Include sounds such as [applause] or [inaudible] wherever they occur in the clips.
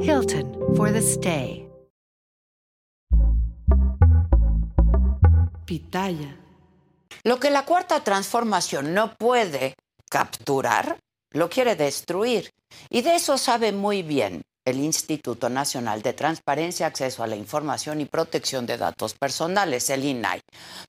Hilton for the stay. Pitaya. Lo que la cuarta transformación no puede capturar, lo quiere destruir. Y de eso sabe muy bien el Instituto Nacional de Transparencia, Acceso a la Información y Protección de Datos Personales, el INAI.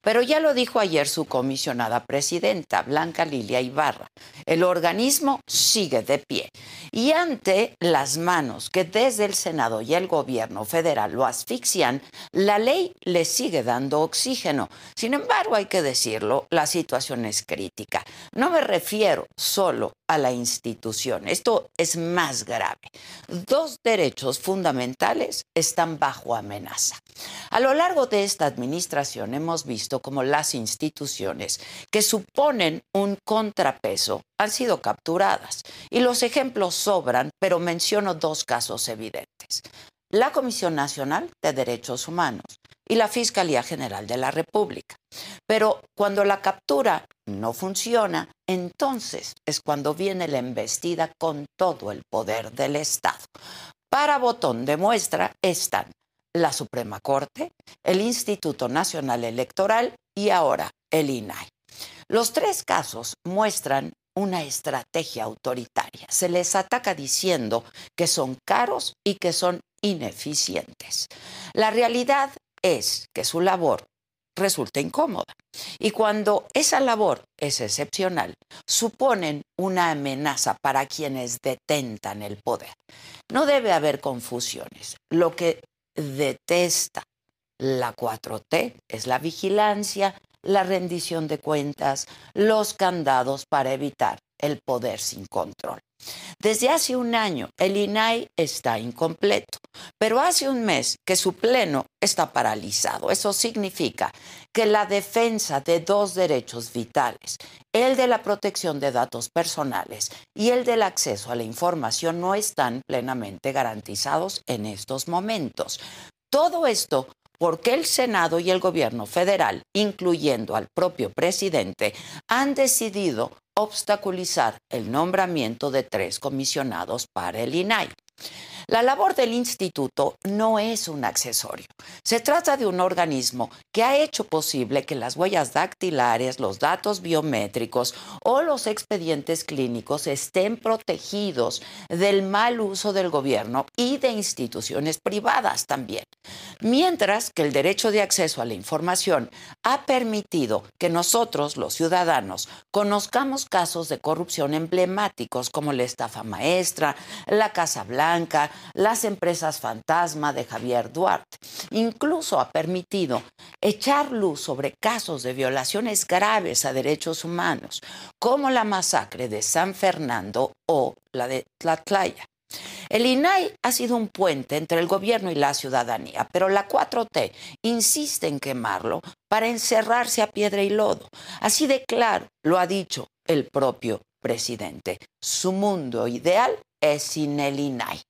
Pero ya lo dijo ayer su comisionada presidenta, Blanca Lilia Ibarra, el organismo sigue de pie. Y ante las manos que desde el Senado y el gobierno federal lo asfixian, la ley le sigue dando oxígeno. Sin embargo, hay que decirlo, la situación es crítica. No me refiero solo a la institución. Esto es más grave. Dos derechos fundamentales están bajo amenaza. A lo largo de esta administración hemos visto cómo las instituciones que suponen un contrapeso han sido capturadas. Y los ejemplos sobran, pero menciono dos casos evidentes. La Comisión Nacional de Derechos Humanos y la Fiscalía General de la República. Pero cuando la captura no funciona, entonces es cuando viene la embestida con todo el poder del Estado. Para botón de muestra están la Suprema Corte, el Instituto Nacional Electoral y ahora el INAI. Los tres casos muestran una estrategia autoritaria. Se les ataca diciendo que son caros y que son ineficientes. La realidad es que su labor resulta incómoda. Y cuando esa labor es excepcional, suponen una amenaza para quienes detentan el poder. No debe haber confusiones. Lo que detesta la 4T es la vigilancia, la rendición de cuentas, los candados para evitar el poder sin control. Desde hace un año el INAI está incompleto, pero hace un mes que su pleno está paralizado. Eso significa que la defensa de dos derechos vitales, el de la protección de datos personales y el del acceso a la información, no están plenamente garantizados en estos momentos. Todo esto porque el Senado y el gobierno federal, incluyendo al propio presidente, han decidido obstaculizar el nombramiento de tres comisionados para el INAI. La labor del instituto no es un accesorio. Se trata de un organismo que ha hecho posible que las huellas dactilares, los datos biométricos o los expedientes clínicos estén protegidos del mal uso del gobierno y de instituciones privadas también. Mientras que el derecho de acceso a la información ha permitido que nosotros, los ciudadanos, conozcamos casos de corrupción emblemáticos como la estafa maestra, la Casa Blanca, las empresas fantasma de Javier Duarte. Incluso ha permitido echar luz sobre casos de violaciones graves a derechos humanos, como la masacre de San Fernando o la de Tlatlaya. El INAI ha sido un puente entre el gobierno y la ciudadanía, pero la 4T insiste en quemarlo para encerrarse a piedra y lodo. Así de claro lo ha dicho el propio presidente. Su mundo ideal es sin el INAI.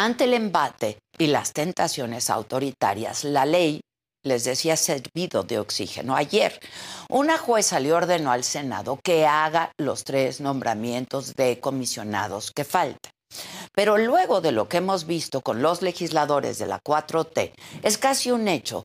Ante el embate y las tentaciones autoritarias, la ley les decía servido de oxígeno. Ayer, una jueza le ordenó al Senado que haga los tres nombramientos de comisionados que faltan. Pero luego de lo que hemos visto con los legisladores de la 4T, es casi un hecho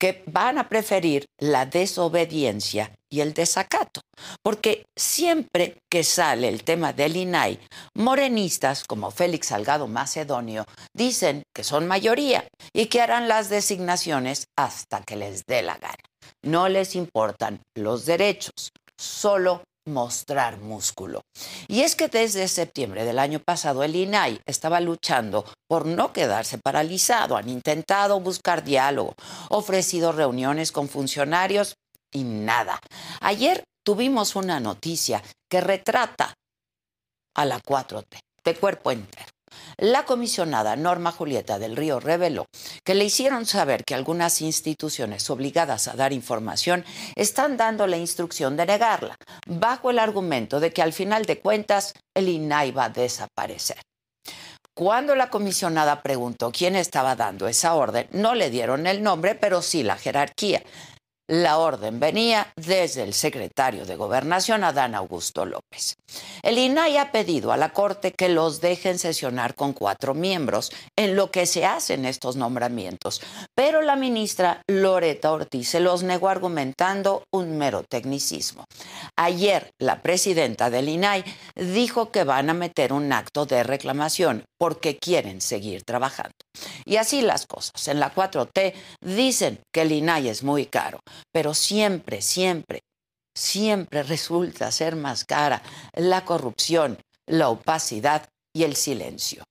que van a preferir la desobediencia y el desacato, porque siempre que sale el tema del INAI, morenistas como Félix Salgado Macedonio dicen que son mayoría y que harán las designaciones hasta que les dé la gana. No les importan los derechos, solo mostrar músculo. Y es que desde septiembre del año pasado el INAI estaba luchando por no quedarse paralizado. Han intentado buscar diálogo, ofrecido reuniones con funcionarios y nada. Ayer tuvimos una noticia que retrata a la 4T de cuerpo entero. La comisionada Norma Julieta del Río reveló que le hicieron saber que algunas instituciones obligadas a dar información están dando la instrucción de negarla, bajo el argumento de que al final de cuentas el INAI va a desaparecer. Cuando la comisionada preguntó quién estaba dando esa orden, no le dieron el nombre, pero sí la jerarquía. La orden venía desde el secretario de Gobernación, Adán Augusto López. El INAI ha pedido a la Corte que los dejen sesionar con cuatro miembros en lo que se hacen estos nombramientos, pero la ministra Loreta Ortiz se los negó argumentando un mero tecnicismo. Ayer, la presidenta del INAI dijo que van a meter un acto de reclamación porque quieren seguir trabajando. Y así las cosas. En la 4T dicen que el INAI es muy caro pero siempre, siempre, siempre resulta ser más cara la corrupción, la opacidad y el silencio.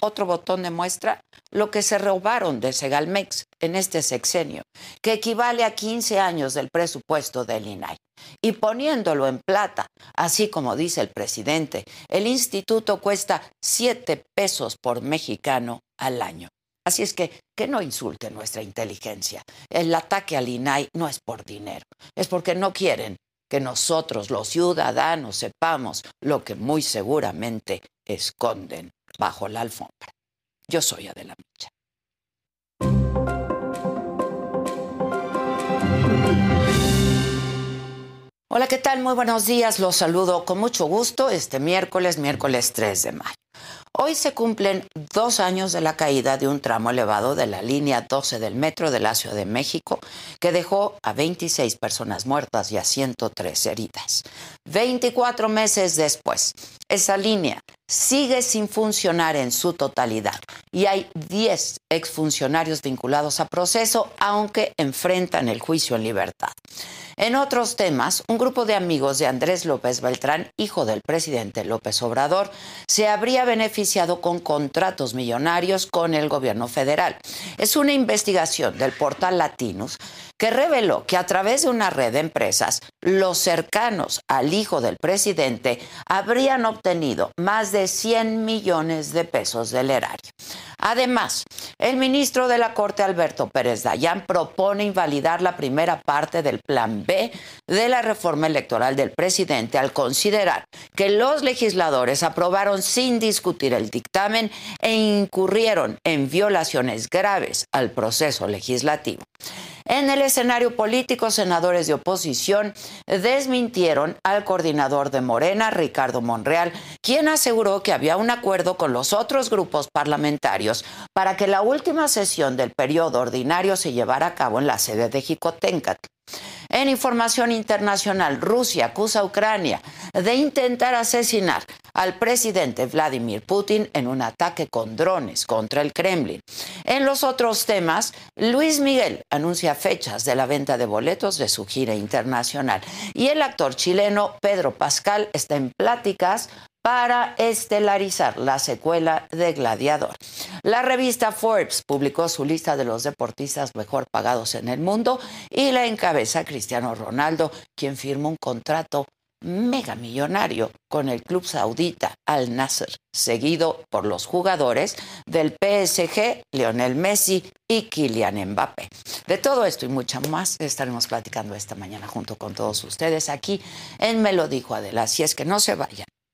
Otro botón demuestra lo que se robaron de Segalmex en este sexenio, que equivale a 15 años del presupuesto del INAI. Y poniéndolo en plata, así como dice el presidente, el instituto cuesta 7 pesos por mexicano al año. Así es que que no insulte nuestra inteligencia. El ataque al INAI no es por dinero, es porque no quieren que nosotros los ciudadanos sepamos lo que muy seguramente esconden bajo la alfombra. Yo soy Adela Micha. Hola, ¿qué tal? Muy buenos días. Los saludo con mucho gusto este miércoles, miércoles 3 de mayo. Hoy se cumplen dos años de la caída de un tramo elevado de la línea 12 del metro de la Ciudad de México, que dejó a 26 personas muertas y a 103 heridas. 24 meses después, esa línea sigue sin funcionar en su totalidad y hay 10 exfuncionarios vinculados a proceso, aunque enfrentan el juicio en libertad. En otros temas, un grupo de amigos de Andrés López Beltrán, hijo del presidente López Obrador, se habría beneficiado con contratos millonarios con el gobierno federal. Es una investigación del portal Latinos que reveló que a través de una red de empresas, los cercanos al hijo del presidente habrían obtenido más de 100 millones de pesos del erario. Además, el ministro de la Corte, Alberto Pérez Dayán, propone invalidar la primera parte del Plan B de la reforma electoral del presidente al considerar que los legisladores aprobaron sin discutir el dictamen e incurrieron en violaciones graves al proceso legislativo. En el escenario político, senadores de oposición desmintieron al coordinador de Morena, Ricardo Monreal, quien aseguró que había un acuerdo con los otros grupos parlamentarios para que la última sesión del periodo ordinario se llevara a cabo en la sede de Jicotencatl. En información internacional, Rusia acusa a Ucrania de intentar asesinar al presidente Vladimir Putin en un ataque con drones contra el Kremlin. En los otros temas, Luis Miguel anuncia fechas de la venta de boletos de su gira internacional y el actor chileno Pedro Pascal está en pláticas para estelarizar la secuela de Gladiador. La revista Forbes publicó su lista de los deportistas mejor pagados en el mundo y la encabeza Cristiano Ronaldo, quien firmó un contrato mega millonario con el club saudita Al Nasser, seguido por los jugadores del PSG, Lionel Messi y Kylian Mbappé. De todo esto y mucho más estaremos platicando esta mañana junto con todos ustedes aquí en Me lo dijo Adela. Así es que no se vayan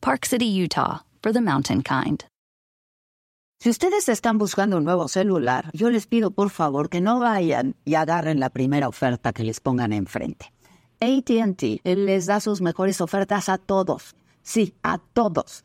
Park City, Utah, for the mountain kind. Si ustedes están buscando un nuevo celular, yo les pido por favor que no vayan y agarren la primera oferta que les pongan enfrente. ATT les da sus mejores ofertas a todos. Sí, a todos.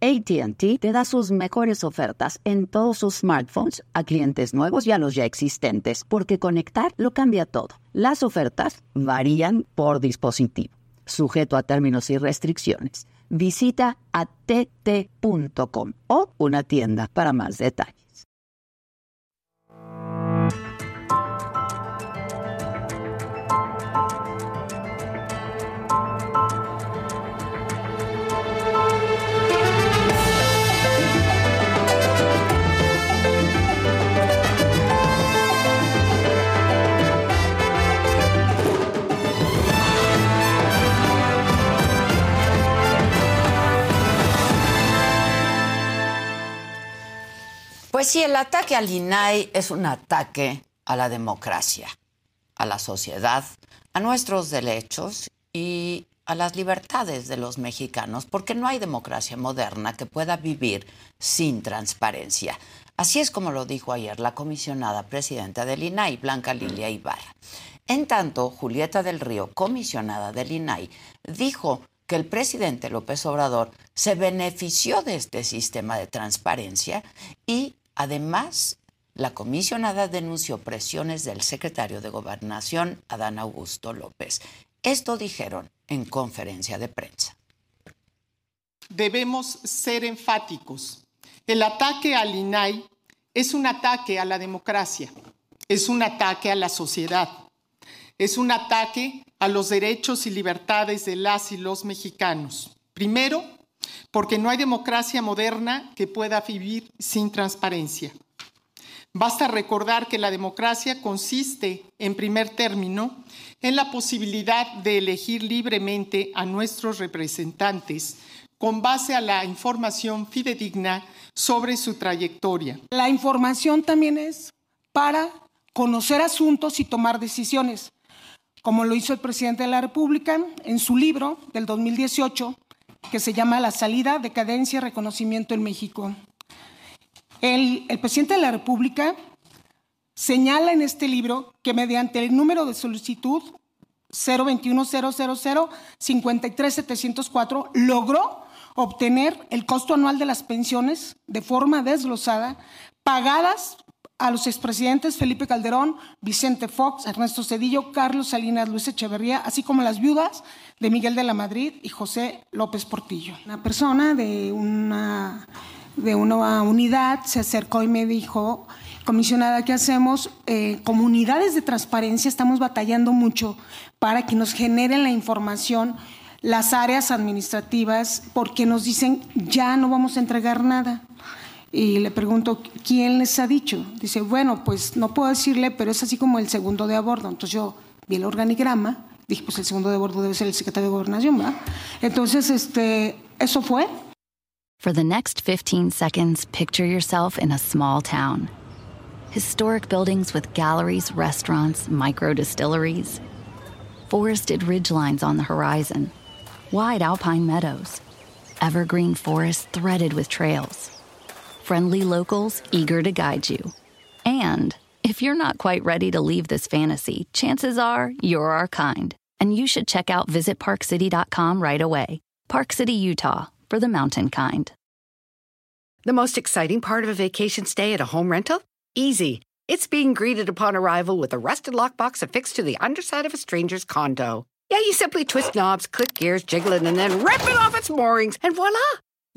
ATT te da sus mejores ofertas en todos sus smartphones a clientes nuevos y a los ya existentes, porque conectar lo cambia todo. Las ofertas varían por dispositivo, sujeto a términos y restricciones. Visita att.com o una tienda para más detalles. Pues sí, el ataque al INAI es un ataque a la democracia, a la sociedad, a nuestros derechos y a las libertades de los mexicanos, porque no hay democracia moderna que pueda vivir sin transparencia. Así es como lo dijo ayer la comisionada presidenta del INAI, Blanca Lilia Ibarra. En tanto, Julieta del Río, comisionada del INAI, dijo que el presidente López Obrador se benefició de este sistema de transparencia y Además, la comisionada denunció presiones del secretario de Gobernación, Adán Augusto López. Esto dijeron en conferencia de prensa. Debemos ser enfáticos. El ataque al INAI es un ataque a la democracia, es un ataque a la sociedad, es un ataque a los derechos y libertades de las y los mexicanos. Primero, porque no hay democracia moderna que pueda vivir sin transparencia. Basta recordar que la democracia consiste, en primer término, en la posibilidad de elegir libremente a nuestros representantes con base a la información fidedigna sobre su trayectoria. La información también es para conocer asuntos y tomar decisiones, como lo hizo el presidente de la República en su libro del 2018, que se llama La salida, decadencia y reconocimiento en México. El, presidente de la República señala en este libro que mediante el número de solicitud 021-000-53704 logró obtener el costo anual de las pensiones de forma desglosada, pagadas a los expresidentes Felipe Calderón, Vicente Fox, Ernesto Cedillo, Carlos Salinas, Luis Echeverría, así como las viudas de Miguel de la Madrid y José López Portillo. Una persona de una, de una unidad se acercó y me dijo, comisionada, ¿qué hacemos? Eh, comunidades de transparencia estamos batallando mucho para que nos generen la información las áreas administrativas porque nos dicen ya no vamos a entregar nada. Y le pregunto, ¿quién les ha dicho? Dice, bueno, pues no puedo decirle, pero es así como el segundo de a bordo. Entonces yo vi el organigrama, dije, pues el segundo de bordo debe ser el secretario de Gobernación, ¿verdad? Entonces, este, eso fue. For the next 15 seconds, picture yourself in a small town. Historic buildings with galleries, restaurants, micro distilleries. Forested ridgelines on the horizon. Wide alpine meadows. Evergreen forests threaded with trails friendly locals eager to guide you. And if you're not quite ready to leave this fantasy, chances are you're our kind, and you should check out visitparkcity.com right away. Park City, Utah, for the mountain kind. The most exciting part of a vacation stay at a home rental? Easy. It's being greeted upon arrival with a rusted lockbox affixed to the underside of a stranger's condo. Yeah, you simply twist knobs, click gears, jiggle it, and then rip it off its moorings, and voila!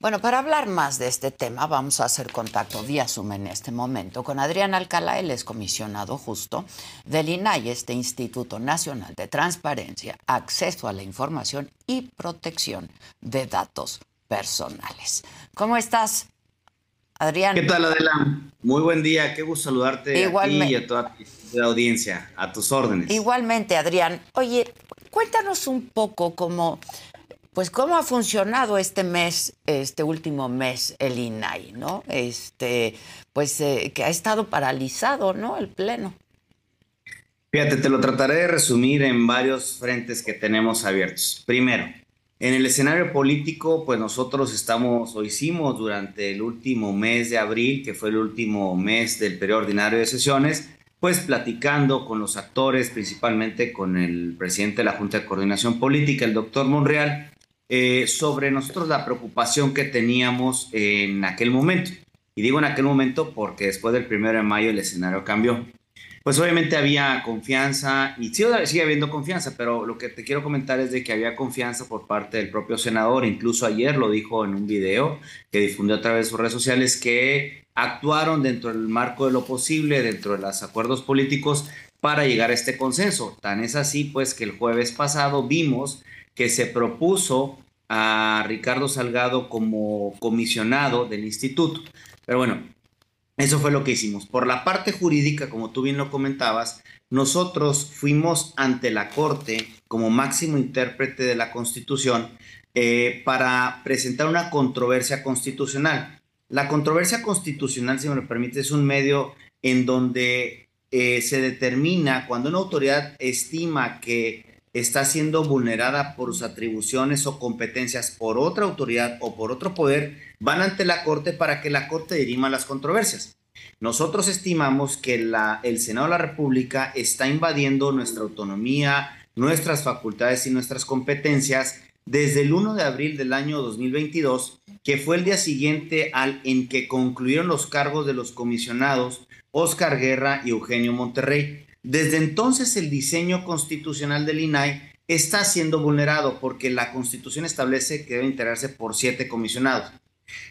Bueno, para hablar más de este tema, vamos a hacer contacto vía Zoom en este momento con Adrián Alcalá, él es comisionado justo del INAI, este Instituto Nacional de Transparencia, Acceso a la Información y Protección de Datos Personales. ¿Cómo estás, Adrián? ¿Qué tal, Adela? Muy buen día, qué gusto saludarte Igualmente. a ti y a toda la audiencia, a tus órdenes. Igualmente, Adrián. Oye, cuéntanos un poco cómo pues cómo ha funcionado este mes, este último mes, el INAI, ¿no? Este, pues eh, que ha estado paralizado, ¿no? El pleno. Fíjate, te lo trataré de resumir en varios frentes que tenemos abiertos. Primero, en el escenario político, pues nosotros estamos o hicimos durante el último mes de abril, que fue el último mes del periodo ordinario de sesiones, pues platicando con los actores, principalmente con el presidente de la Junta de Coordinación Política, el doctor Monreal, eh, sobre nosotros la preocupación que teníamos en aquel momento. Y digo en aquel momento porque después del primero de mayo el escenario cambió. Pues obviamente había confianza y sigue, sigue habiendo confianza, pero lo que te quiero comentar es de que había confianza por parte del propio senador, incluso ayer lo dijo en un video que difundió a través de sus redes sociales, que actuaron dentro del marco de lo posible, dentro de los acuerdos políticos para llegar a este consenso. Tan es así pues que el jueves pasado vimos que se propuso a Ricardo Salgado como comisionado del instituto. Pero bueno, eso fue lo que hicimos. Por la parte jurídica, como tú bien lo comentabas, nosotros fuimos ante la Corte como máximo intérprete de la Constitución eh, para presentar una controversia constitucional. La controversia constitucional, si me lo permite, es un medio en donde eh, se determina cuando una autoridad estima que está siendo vulnerada por sus atribuciones o competencias por otra autoridad o por otro poder, van ante la Corte para que la Corte dirima las controversias. Nosotros estimamos que la, el Senado de la República está invadiendo nuestra autonomía, nuestras facultades y nuestras competencias desde el 1 de abril del año 2022, que fue el día siguiente al en que concluyeron los cargos de los comisionados Oscar Guerra y Eugenio Monterrey. Desde entonces el diseño constitucional del INAI está siendo vulnerado porque la constitución establece que debe integrarse por siete comisionados.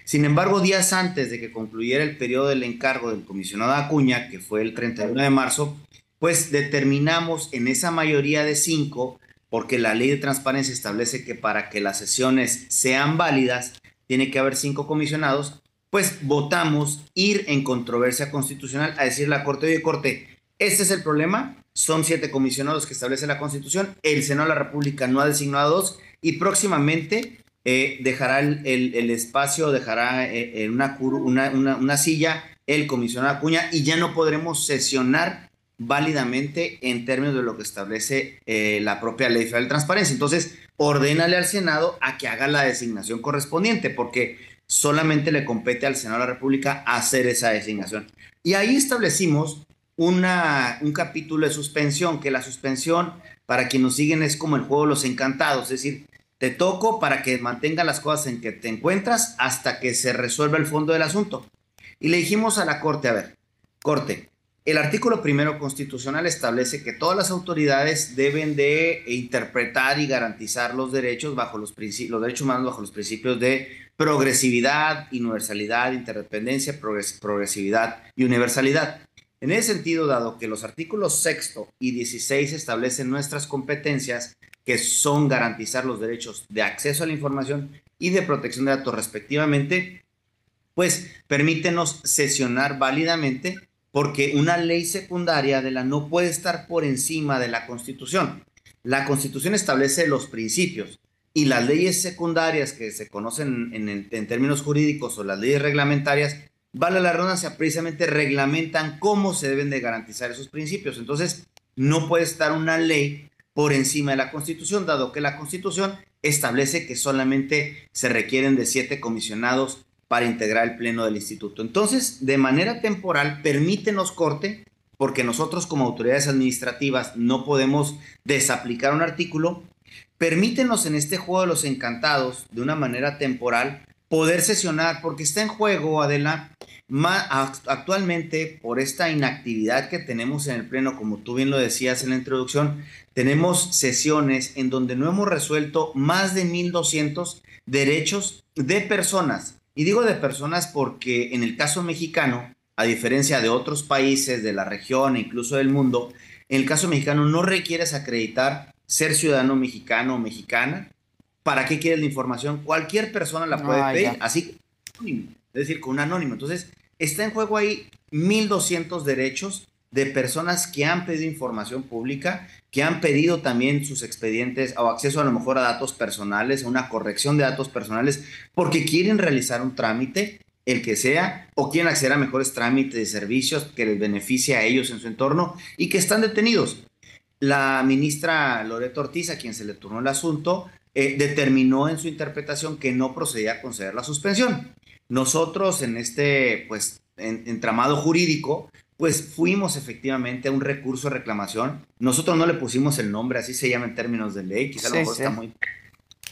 Sin embargo, días antes de que concluyera el periodo del encargo del comisionado Acuña, que fue el 31 de marzo, pues determinamos en esa mayoría de cinco, porque la ley de transparencia establece que para que las sesiones sean válidas, tiene que haber cinco comisionados, pues votamos ir en controversia constitucional a decir la Corte, de Corte, este es el problema. Son siete comisionados que establece la Constitución. El Senado de la República no ha designado a dos y próximamente eh, dejará el, espacio, dejará eh, una, una, silla el comisionado Acuña y ya no podremos sesionar válidamente en términos de lo que establece eh, la propia ley federal de transparencia. Entonces, ordénale al Senado a que haga la designación correspondiente, porque solamente le compete al Senado de la República hacer esa designación. Y ahí establecimos una, un capítulo de suspensión, que la suspensión, para quienes nos siguen, es como el juego de los encantados, es decir, te toco para que mantenga las cosas en que te encuentras hasta que se resuelva el fondo del asunto. Y le dijimos a la Corte, a ver, Corte, el artículo primero constitucional establece que todas las autoridades deben de interpretar y garantizar los derechos bajo los, los derechos humanos bajo los principios de progresividad, universalidad, interdependencia, progresividad y universalidad. En ese sentido, dado que los artículos sexto y 16 establecen nuestras competencias, que son garantizar los derechos de acceso a la información y de protección de datos respectivamente, pues permítenos sesionar válidamente porque una ley secundaria de la no puede estar por encima de la Constitución. La Constitución establece los principios y las leyes secundarias que se conocen en, en términos jurídicos o las leyes reglamentarias vale la redundancia, precisamente reglamentan cómo se deben de garantizar esos principios. Entonces, no puede estar una ley por encima de la Constitución, dado que la Constitución establece que solamente se requieren de siete comisionados para integrar el pleno del instituto. Entonces, de manera temporal, permítenos corte, porque nosotros como autoridades administrativas no podemos desaplicar un artículo, permítenos en este juego de los encantados, de una manera temporal, poder sesionar, porque está en juego, Adela, actualmente, por esta inactividad que tenemos en el Pleno, como tú bien lo decías en la introducción, tenemos sesiones en donde no hemos resuelto más de 1.200 derechos de personas. Y digo de personas porque en el caso mexicano, a diferencia de otros países de la región e incluso del mundo, en el caso mexicano no requieres acreditar ser ciudadano mexicano o mexicana. ¿Para qué quieres la información? Cualquier persona la puede ah, pedir, así es decir, con un anónimo. Entonces, está en juego ahí 1.200 derechos de personas que han pedido información pública, que han pedido también sus expedientes o acceso a lo mejor a datos personales, a una corrección de datos personales, porque quieren realizar un trámite, el que sea, o quieren acceder a mejores trámites de servicios que les beneficie a ellos en su entorno y que están detenidos. La ministra Loreto Ortiz, a quien se le turnó el asunto, eh, determinó en su interpretación que no procedía a conceder la suspensión. Nosotros en este pues entramado jurídico pues fuimos efectivamente a un recurso de reclamación. Nosotros no le pusimos el nombre, así se llama en términos de ley, quizá a lo mejor está muy,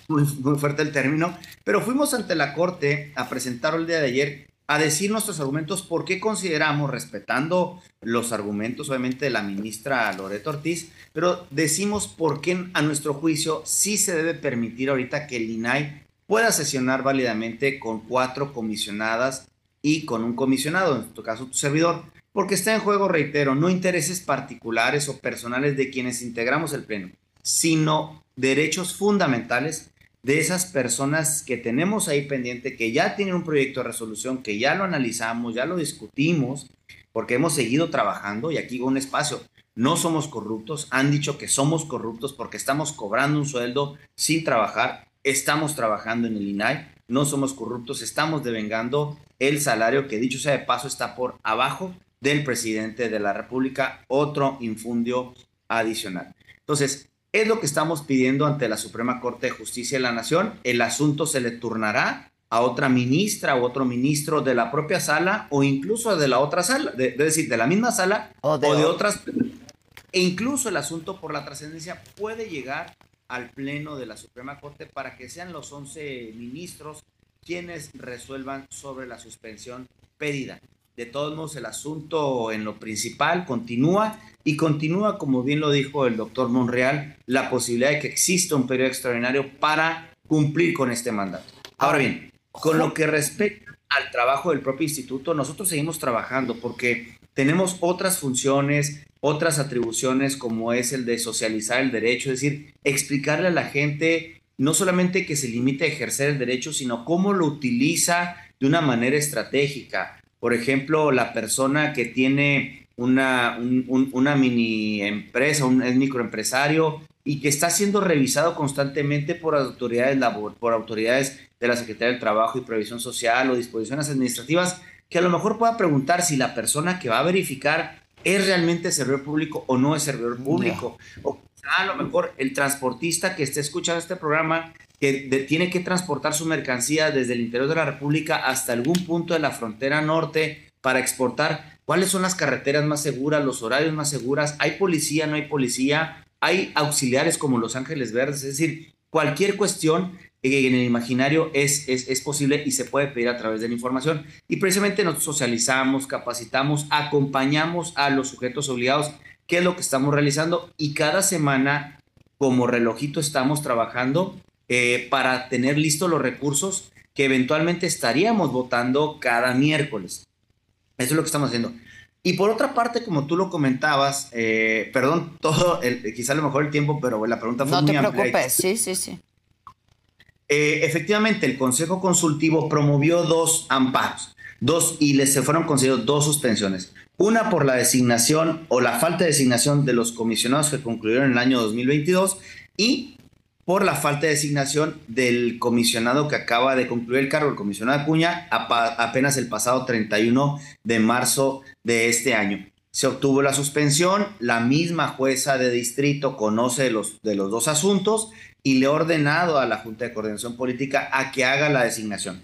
muy, muy, fuerte el término, pero fuimos ante la Corte a presentar el día de ayer a decir nuestros argumentos, por qué consideramos, respetando los argumentos obviamente de la ministra Loreto Ortiz, pero decimos por qué a nuestro juicio sí se debe permitir ahorita que el INAI pueda sesionar válidamente con cuatro comisionadas y con un comisionado, en tu caso tu servidor, porque está en juego, reitero, no intereses particulares o personales de quienes integramos el Pleno, sino derechos fundamentales de esas personas que tenemos ahí pendiente, que ya tienen un proyecto de resolución, que ya lo analizamos, ya lo discutimos, porque hemos seguido trabajando y aquí un espacio. No somos corruptos, han dicho que somos corruptos porque estamos cobrando un sueldo sin trabajar, estamos trabajando en el INAI, no somos corruptos, estamos devengando el salario que dicho sea de paso está por abajo del presidente de la República, otro infundio adicional. Entonces, es lo que estamos pidiendo ante la Suprema Corte de Justicia de la Nación. El asunto se le turnará a otra ministra o otro ministro de la propia sala o incluso de la otra sala, de, es decir, de la misma sala o de, otras. E incluso el asunto por la trascendencia puede llegar al Pleno de la Suprema Corte para que sean los 11 ministros quienes resuelvan sobre la suspensión pedida. De todos modos, el asunto en lo principal continúa y continúa, como bien lo dijo el doctor Monreal, la posibilidad de que exista un periodo extraordinario para cumplir con este mandato. Ahora bien, con lo que respecta al trabajo del propio instituto, nosotros seguimos trabajando porque tenemos otras funciones, otras atribuciones como es el de socializar el derecho, es decir, explicarle a la gente no solamente que se limite a ejercer el derecho, sino cómo lo utiliza de una manera estratégica. Por ejemplo, la persona que tiene una, una mini empresa, un es microempresario y que está siendo revisado constantemente por autoridades por autoridades de la Secretaría del Trabajo y Previsión Social o disposiciones administrativas, que a lo mejor pueda preguntar si la persona que va a verificar es realmente servidor público o no es servidor público. O a lo mejor el transportista que esté escuchando este programa que tiene que transportar su mercancía desde el interior de la República hasta algún punto de la frontera norte para exportar. ¿Cuáles son las carreteras más seguras, los horarios más seguras? ¿Hay policía, no hay policía? ¿Hay auxiliares como Los Ángeles Verdes? Es decir, cualquier cuestión en el imaginario es, es, es, posible y se puede pedir a través de la información. Y precisamente nos socializamos, capacitamos, acompañamos a los sujetos obligados, que es lo que estamos realizando. Y cada semana, como relojito, estamos trabajando eh, para tener listos los recursos que eventualmente estaríamos votando cada miércoles. Eso es lo que estamos haciendo. Y por otra parte, como tú lo comentabas, eh, perdón, [laughs] todo, el, quizá a lo mejor el tiempo, pero la pregunta fue muy amplia. No te preocupes, sí, sí, sí. Eh, efectivamente, el Consejo Consultivo promovió dos amparos, dos, y les se fueron concedidos dos suspensiones. Una por la designación o la falta de designación de los comisionados que concluyeron en el año 2022 y por la falta de designación del comisionado que acaba de concluir el cargo, el comisionado Acuña, apenas el pasado 31 de marzo de este año. Se obtuvo la suspensión, la misma jueza de distrito conoce los, de los dos asuntos y le ha ordenado a la Junta de Coordinación Política a que haga la designación.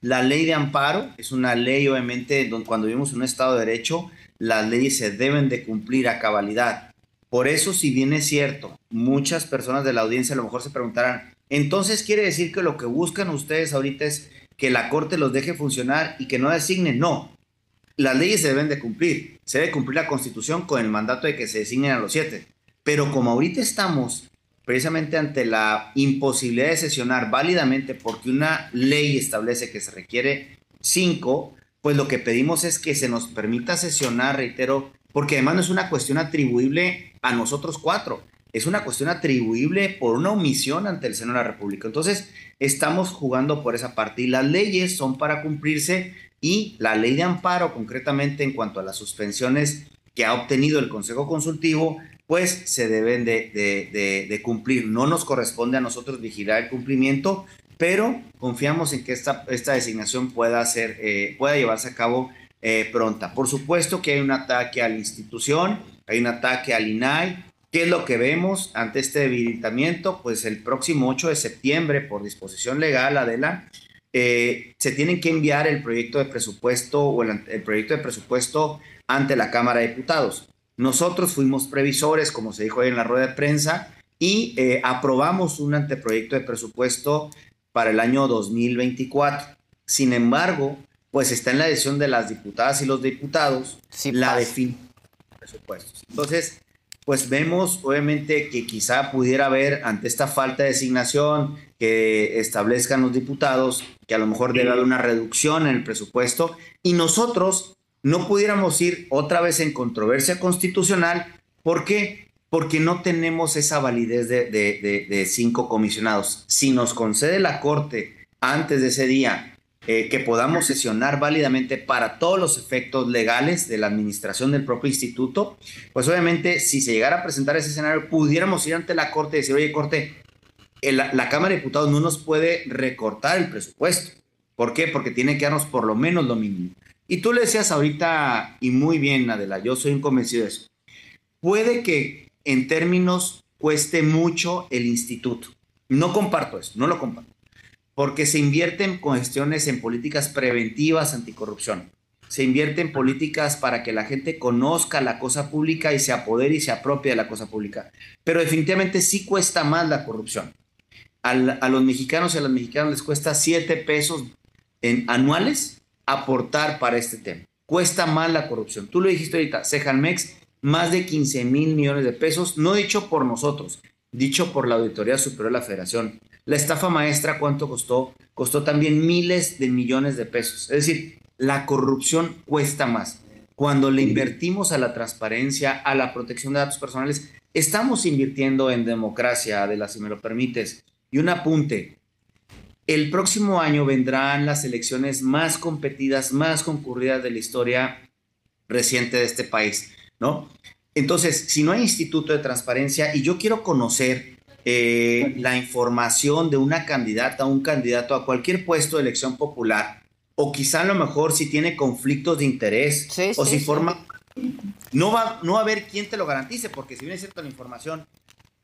La ley de amparo es una ley, obviamente, donde cuando vivimos un Estado de Derecho, las leyes se deben de cumplir a cabalidad por eso, si bien es cierto, muchas personas de la audiencia a lo mejor se preguntarán, entonces quiere decir que lo que buscan ustedes ahorita es que la Corte los deje funcionar y que no designen. No, las leyes se deben de cumplir. Se debe cumplir la constitución con el mandato de que se designen a los siete. Pero como ahorita estamos precisamente ante la imposibilidad de sesionar válidamente porque una ley establece que se requiere cinco, pues lo que pedimos es que se nos permita sesionar, reitero, porque además no es una cuestión atribuible a nosotros cuatro, es una cuestión atribuible por una omisión ante el Senado de la República. Entonces, estamos jugando por esa parte y las leyes son para cumplirse y la ley de amparo, concretamente en cuanto a las suspensiones que ha obtenido el Consejo Consultivo, pues se deben de, cumplir. No nos corresponde a nosotros vigilar el cumplimiento, pero confiamos en que esta, designación pueda, ser, eh, pueda llevarse a cabo eh, pronta. Por supuesto que hay un ataque a la institución, hay un ataque al INAI. ¿Qué es lo que vemos ante este debilitamiento? Pues el próximo 8 de septiembre, por disposición legal, Adela, eh, se tienen que enviar el proyecto de presupuesto o el, el proyecto de presupuesto ante la Cámara de Diputados. Nosotros fuimos previsores, como se dijo hoy en la rueda de prensa, y eh, aprobamos un anteproyecto de presupuesto para el año 2024. Sin embargo, pues está en la decisión de las diputadas y los diputados la definición de presupuestos. Entonces, pues vemos obviamente que quizá pudiera haber ante esta falta de designación que establezcan los diputados, que a lo mejor debe haber una reducción en el presupuesto y nosotros no pudiéramos ir otra vez en controversia constitucional. ¿Por qué? Porque no tenemos esa validez de, cinco comisionados. Si nos concede la Corte antes de ese día eh, que podamos sesionar válidamente para todos los efectos legales de la administración del propio instituto, pues obviamente si se llegara a presentar ese escenario, pudiéramos ir ante la Corte y decir, oye, Corte, la Cámara de Diputados no nos puede recortar el presupuesto. ¿Por qué? Porque tiene que darnos por lo menos lo mínimo. Y tú le decías ahorita, y muy bien, Adela, yo soy un convencido de eso. Puede que en términos cueste mucho el instituto. No comparto eso, no lo comparto. Porque se invierte en cuestiones en políticas preventivas anticorrupción. Se invierte en políticas para que la gente conozca la cosa pública y se apodere y se apropie de la cosa pública. Pero definitivamente sí cuesta más la corrupción. a los mexicanos y a las mexicanas les cuesta 7 pesos en, anuales aportar para este tema. Cuesta más la corrupción. Tú lo dijiste ahorita, Cejalmex, más de 15 mil millones de pesos, no dicho por nosotros, dicho por la Auditoría Superior de la Federación. La estafa maestra, ¿cuánto costó? Costó también miles de millones de pesos. Es decir, la corrupción cuesta más. Cuando le invertimos a la transparencia, a la protección de datos personales, estamos invirtiendo en democracia, de la si me lo permites. Y un apunte, el próximo año vendrán las elecciones más competidas, más concurridas de la historia reciente de este país, ¿no? Entonces, si no hay instituto de transparencia y yo quiero conocer eh, la información de una candidata o un candidato a cualquier puesto de elección popular, o quizá a lo mejor si tiene conflictos de interés, o si forma... No va, no va a haber quien te lo garantice, porque si bien es cierta la información,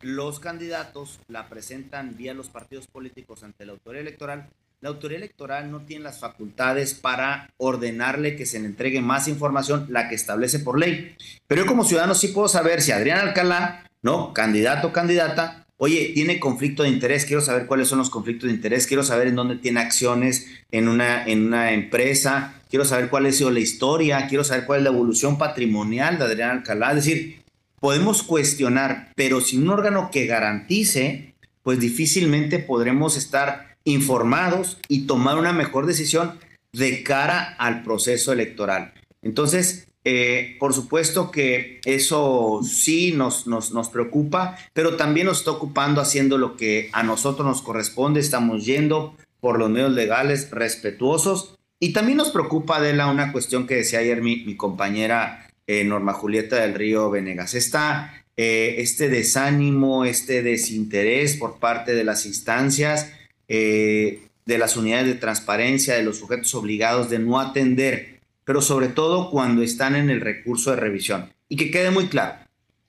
los candidatos la presentan vía los partidos políticos ante la autoridad electoral. La autoridad electoral no tiene las facultades para ordenarle que se le entregue más información, la que establece por ley. Pero yo como ciudadano sí puedo saber si Adrián Alcalá, ¿no? Candidato candidata, oye, tiene conflicto de interés, quiero saber cuáles son los conflictos de interés, quiero saber en dónde tiene acciones en una, en una empresa, quiero saber cuál ha sido la historia, quiero saber cuál es la evolución patrimonial de Adrián Alcalá. Es decir, podemos cuestionar, pero sin un órgano que garantice, pues difícilmente podremos estar informados y tomar una mejor decisión de cara al proceso electoral. Entonces, eh, por supuesto que eso sí nos, nos, nos, preocupa, pero también nos está ocupando haciendo lo que a nosotros nos corresponde. Estamos yendo por los medios legales respetuosos. Y también nos preocupa, Adela, una cuestión que decía ayer mi, mi compañera eh, Norma Julieta del Río Venegas. Está eh, este desánimo, este desinterés por parte de las instancias, eh, de las unidades de transparencia, de los sujetos obligados de no atender, pero sobre todo cuando están en el recurso de revisión. Y que quede muy claro,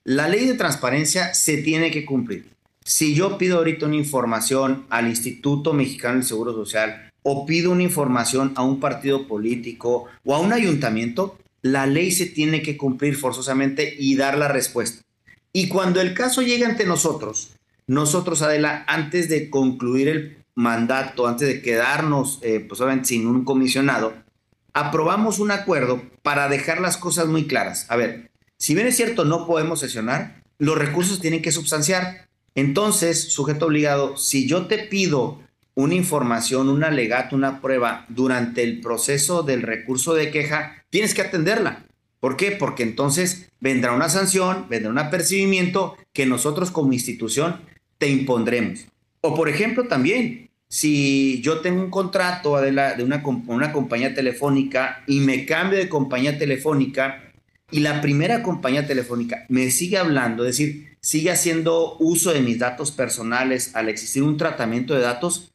la ley de transparencia se tiene que cumplir. Si yo pido ahorita una información al Instituto Mexicano del Seguro Social o pido una información a un partido político o a un ayuntamiento, la ley se tiene que cumplir forzosamente y dar la respuesta. Y cuando el caso llegue ante nosotros, nosotros, Adela, antes de concluir el mandato, antes de quedarnos, eh, pues sin un comisionado, aprobamos un acuerdo para dejar las cosas muy claras. A ver, si bien es cierto, no podemos sesionar, los recursos tienen que substanciar. Entonces, sujeto obligado, si yo te pido una información, un alegato, una prueba durante el proceso del recurso de queja, tienes que atenderla. ¿Por qué? Porque entonces vendrá una sanción, vendrá un apercibimiento que nosotros como institución te impondremos. O por ejemplo también, si yo tengo un contrato de, una, una compañía telefónica y me cambio de compañía telefónica y la primera compañía telefónica me sigue hablando, es decir, sigue haciendo uso de mis datos personales al existir un tratamiento de datos,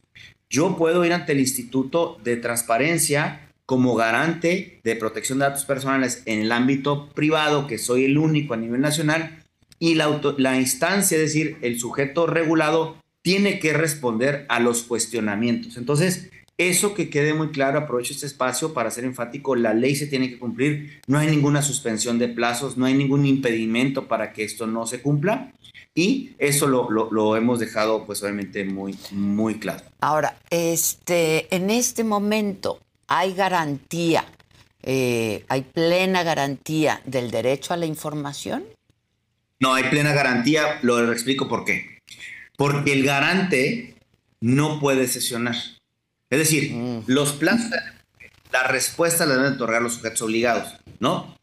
yo puedo ir ante el Instituto de Transparencia como garante de protección de datos personales en el ámbito privado, que soy el único a nivel nacional, y la, instancia, es decir, el sujeto regulado, tiene que responder a los cuestionamientos. Entonces, eso que quede muy claro, aprovecho este espacio para ser enfático, la ley se tiene que cumplir, no hay ninguna suspensión de plazos, no hay ningún impedimento para que esto no se cumpla y eso lo, lo, hemos dejado pues obviamente muy, muy claro. Ahora, este, en este momento hay garantía, eh, hay plena garantía del derecho a la información. No hay plena garantía, lo explico por qué. Porque el garante no puede sesionar. Es decir, mm. los plazos, la respuesta la deben otorgar los sujetos obligados, ¿no?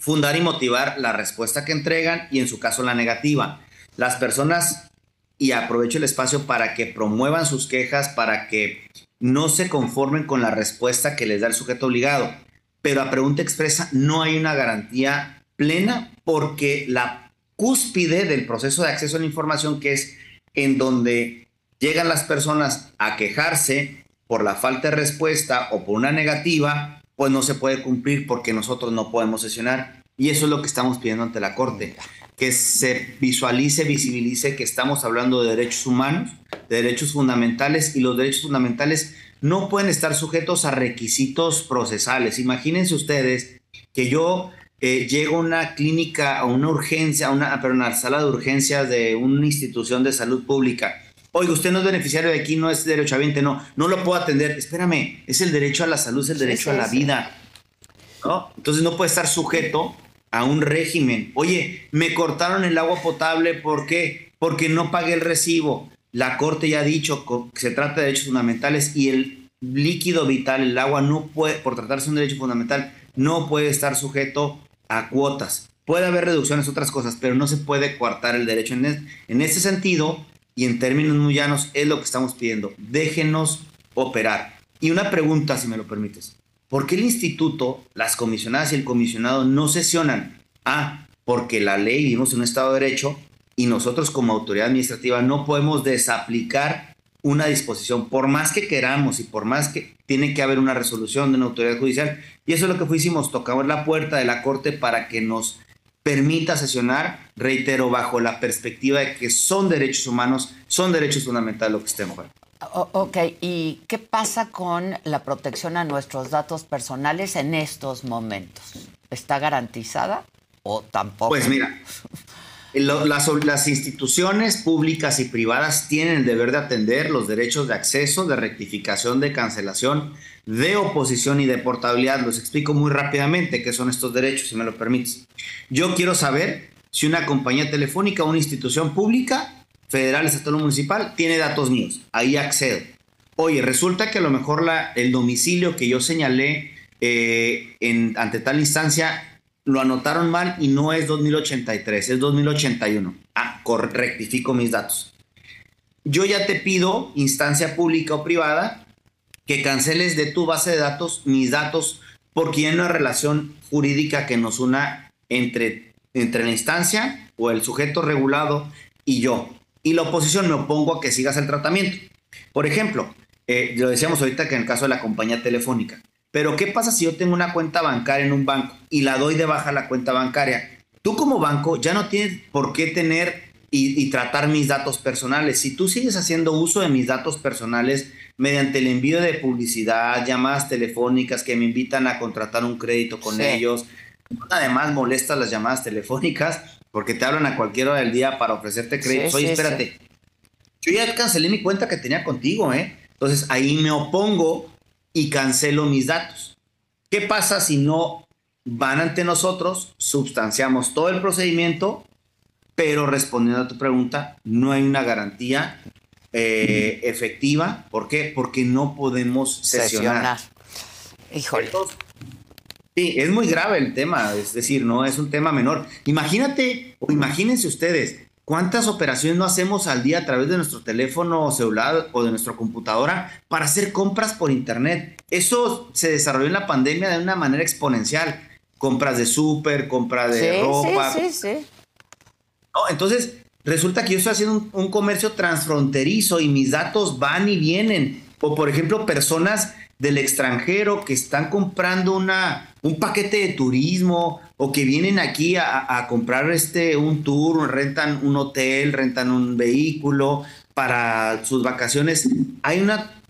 Fundar y motivar la respuesta que entregan y en su caso la negativa. Las personas, y aprovecho el espacio para que promuevan sus quejas, para que no se conformen con la respuesta que les da el sujeto obligado. Pero a pregunta expresa no hay una garantía plena porque la cúspide del proceso de acceso a la información, que es en donde llegan las personas a quejarse, por la falta de respuesta o por una negativa, pues no se puede cumplir porque nosotros no podemos sesionar. Y eso es lo que estamos pidiendo ante la Corte, que se visualice, visibilice que estamos hablando de derechos humanos, de derechos fundamentales, y los derechos fundamentales no pueden estar sujetos a requisitos procesales. Imagínense ustedes que yo eh, llego a una clínica, a una urgencia, a una, perdón, a una sala de urgencias de una institución de salud pública Oiga, usted no es beneficiario de aquí, no es derechohabiente, no, no lo puedo atender. Espérame, es el derecho a la salud, es el derecho a la vida. ¿no? Entonces no puede estar sujeto a un régimen. Oye, me cortaron el agua potable, ¿por qué? Porque no pagué el recibo. La Corte ya ha dicho que se trata de derechos fundamentales y el líquido vital, el agua, no puede, por tratarse de un derecho fundamental, no puede estar sujeto a cuotas. Puede haber reducciones, otras cosas, pero no se puede coartar el derecho. En, en ese sentido, y en términos muy llanos es lo que estamos pidiendo. Déjenos operar. Y una pregunta, si me lo permites. ¿Por qué el instituto, las comisionadas y el comisionado no sesionan? Ah, porque la ley vivimos en un Estado de Derecho y nosotros como autoridad administrativa no podemos desaplicar una disposición, por más que queramos y por más que tiene que haber una resolución de una autoridad judicial. Y eso es lo que hicimos, tocamos la puerta de la Corte para que nos permita sesionar, reitero, bajo la perspectiva de que son derechos humanos, son derechos fundamentales lo que estén jugando. Ok, ¿y qué pasa con la protección a nuestros datos personales en estos momentos? ¿Está garantizada o tampoco? Pues mira, las, instituciones públicas y privadas tienen el deber de atender los derechos de acceso, de rectificación, de cancelación, de oposición y de portabilidad. Los explico muy rápidamente qué son estos derechos, si me lo permites. Yo quiero saber si una compañía telefónica una institución pública, federal, estatal o municipal, tiene datos míos. Ahí accedo. Oye, resulta que a lo mejor la, el domicilio que yo señalé eh, en, ante tal instancia lo anotaron mal y no es 2083, es 2081. Ah, rectifico mis datos. Yo ya te pido, instancia pública o privada, que canceles de tu base de datos mis datos porque hay una relación jurídica que nos una entre, entre la instancia o el sujeto regulado y yo. Y la oposición me opongo a que sigas el tratamiento. Por ejemplo, eh, lo decíamos ahorita que en el caso de la compañía telefónica. Pero ¿qué pasa si yo tengo una cuenta bancaria en un banco y la doy de baja la cuenta bancaria? Tú como banco ya no tienes por qué tener y, tratar mis datos personales. Si tú sigues haciendo uso de mis datos personales mediante el envío de publicidad, llamadas telefónicas que me invitan a contratar un crédito con ellos, además molestas las llamadas telefónicas porque te hablan a cualquier hora del día para ofrecerte crédito. Oye, espérate, yo ya cancelé mi cuenta que tenía contigo, ¿eh? Entonces ahí me opongo y cancelo mis datos. ¿Qué pasa si no van ante nosotros, substanciamos todo el procedimiento, pero respondiendo a tu pregunta, no hay una garantía eh, efectiva. ¿Por qué? Porque no podemos sesionar. Híjole. sí, es muy grave el tema, es decir, no es un tema menor. Imagínate o imagínense ustedes, ¿Cuántas operaciones no hacemos al día a través de nuestro teléfono celular o de nuestra computadora para hacer compras por Internet? Eso se desarrolló en la pandemia de una manera exponencial. Compras de súper, compras de ropa. Sí, sí, sí. entonces, resulta que yo estoy haciendo un, comercio transfronterizo y mis datos van y vienen. O, por ejemplo, personas del extranjero que están comprando una, un paquete de turismo o que vienen aquí a, comprar este, un tour, rentan un hotel, rentan un vehículo para sus vacaciones. Hay, una,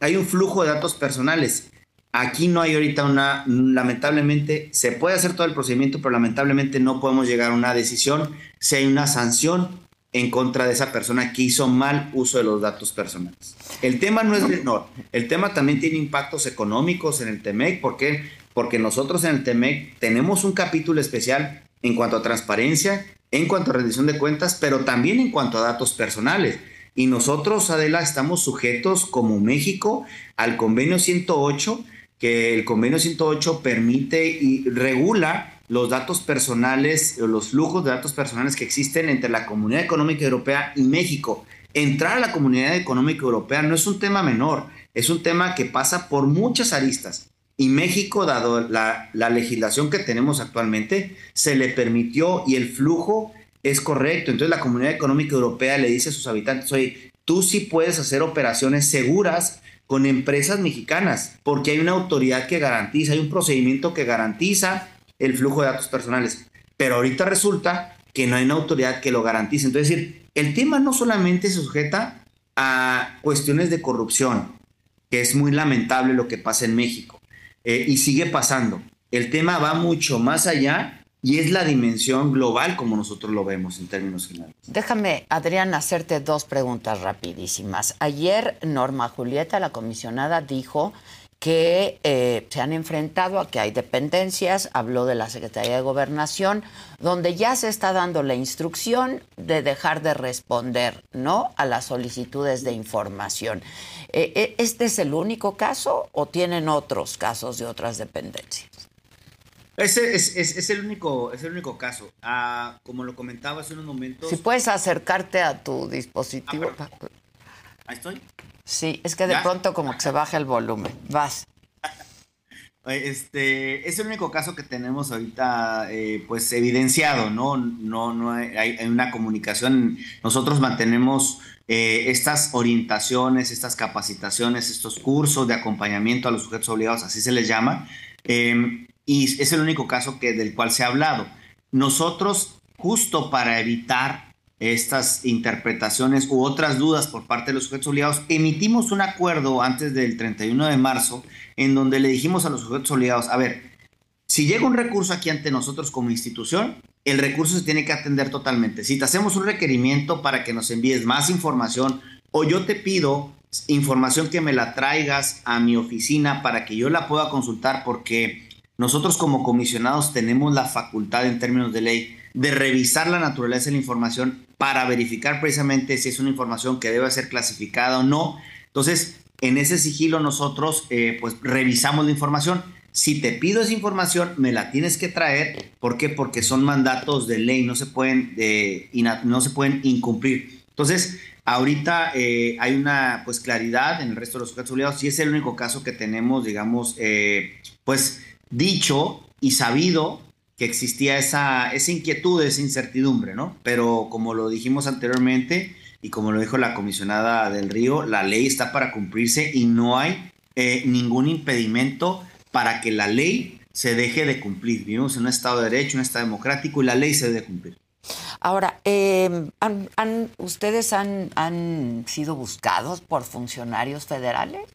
hay un flujo de datos personales. Aquí no hay ahorita una, lamentablemente, se puede hacer todo el procedimiento, pero lamentablemente no podemos llegar a una decisión si hay una sanción en contra de esa persona que hizo mal uso de los datos personales. El tema no es menor, el tema también tiene impactos económicos en el TEMEC, ¿por qué? Porque nosotros en el TEMEC tenemos un capítulo especial en cuanto a transparencia, en cuanto a rendición de cuentas, pero también en cuanto a datos personales. Y nosotros, Adela, estamos sujetos como México al convenio 108, que el convenio 108 permite y regula los datos personales los flujos de datos personales que existen entre la Comunidad Económica Europea y México. Entrar a la Comunidad Económica Europea no es un tema menor, es un tema que pasa por muchas aristas. Y México, dado la, legislación que tenemos actualmente, se le permitió y el flujo es correcto. Entonces la Comunidad Económica Europea le dice a sus habitantes, oye, tú sí puedes hacer operaciones seguras con empresas mexicanas, porque hay una autoridad que garantiza, hay un procedimiento que garantiza el flujo de datos personales. Pero ahorita resulta que no hay una autoridad que lo garantice. Entonces, el tema no solamente se sujeta a cuestiones de corrupción, que es muy lamentable lo que pasa en México, eh, y sigue pasando. El tema va mucho más allá y es la dimensión global como nosotros lo vemos en términos generales. Déjame, Adrián, hacerte dos preguntas rapidísimas. Ayer Norma Julieta, la comisionada, dijo que eh, se han enfrentado a que hay dependencias, habló de la Secretaría de Gobernación, donde ya se está dando la instrucción de dejar de responder ¿no? a las solicitudes de información. Eh, eh, ¿Este es el único caso o tienen otros casos de otras dependencias? Ese es, el, único, es el único caso. Ah, como lo comentaba hace unos momentos. Si puedes acercarte a tu dispositivo. Ah, Ahí estoy. Sí, es que de pronto como que se baja el volumen. Vas. [laughs] Este es el único caso que tenemos ahorita, eh, pues evidenciado, ¿no? No, no hay, una comunicación. Nosotros mantenemos eh, estas orientaciones, estas capacitaciones, estos cursos de acompañamiento a los sujetos obligados, así se les llama, em, y es el único caso que del cual se ha hablado. Nosotros, justo para evitar estas interpretaciones u otras dudas por parte de los sujetos obligados, emitimos un acuerdo antes del 31 de marzo en donde le dijimos a los sujetos obligados, a ver, si llega un recurso aquí ante nosotros como institución, el recurso se tiene que atender totalmente. Si te hacemos un requerimiento para que nos envíes más información o yo te pido información que me la traigas a mi oficina para que yo la pueda consultar porque nosotros como comisionados tenemos la facultad en términos de ley de revisar la naturaleza de la información para verificar precisamente si es una información que debe ser clasificada o no. Entonces, en ese sigilo nosotros eh, pues revisamos la información. Si te pido esa información, me la tienes que traer. ¿Por qué? Porque son mandatos de ley, no se pueden, eh, no se pueden incumplir. Entonces, ahorita eh, hay una pues claridad en el resto de los casos obligados y es el único caso que tenemos, digamos, pues dicho y sabido que existía esa, esa inquietud, esa incertidumbre, ¿no? Pero como lo dijimos anteriormente y como lo dijo la comisionada del Río, la ley está para cumplirse y no hay eh, ningún impedimento para que la ley se deje de cumplir. Vivimos en un Estado de Derecho, un Estado democrático y la ley se debe cumplir. Ahora, em, ustedes han, han sido buscados por funcionarios federales?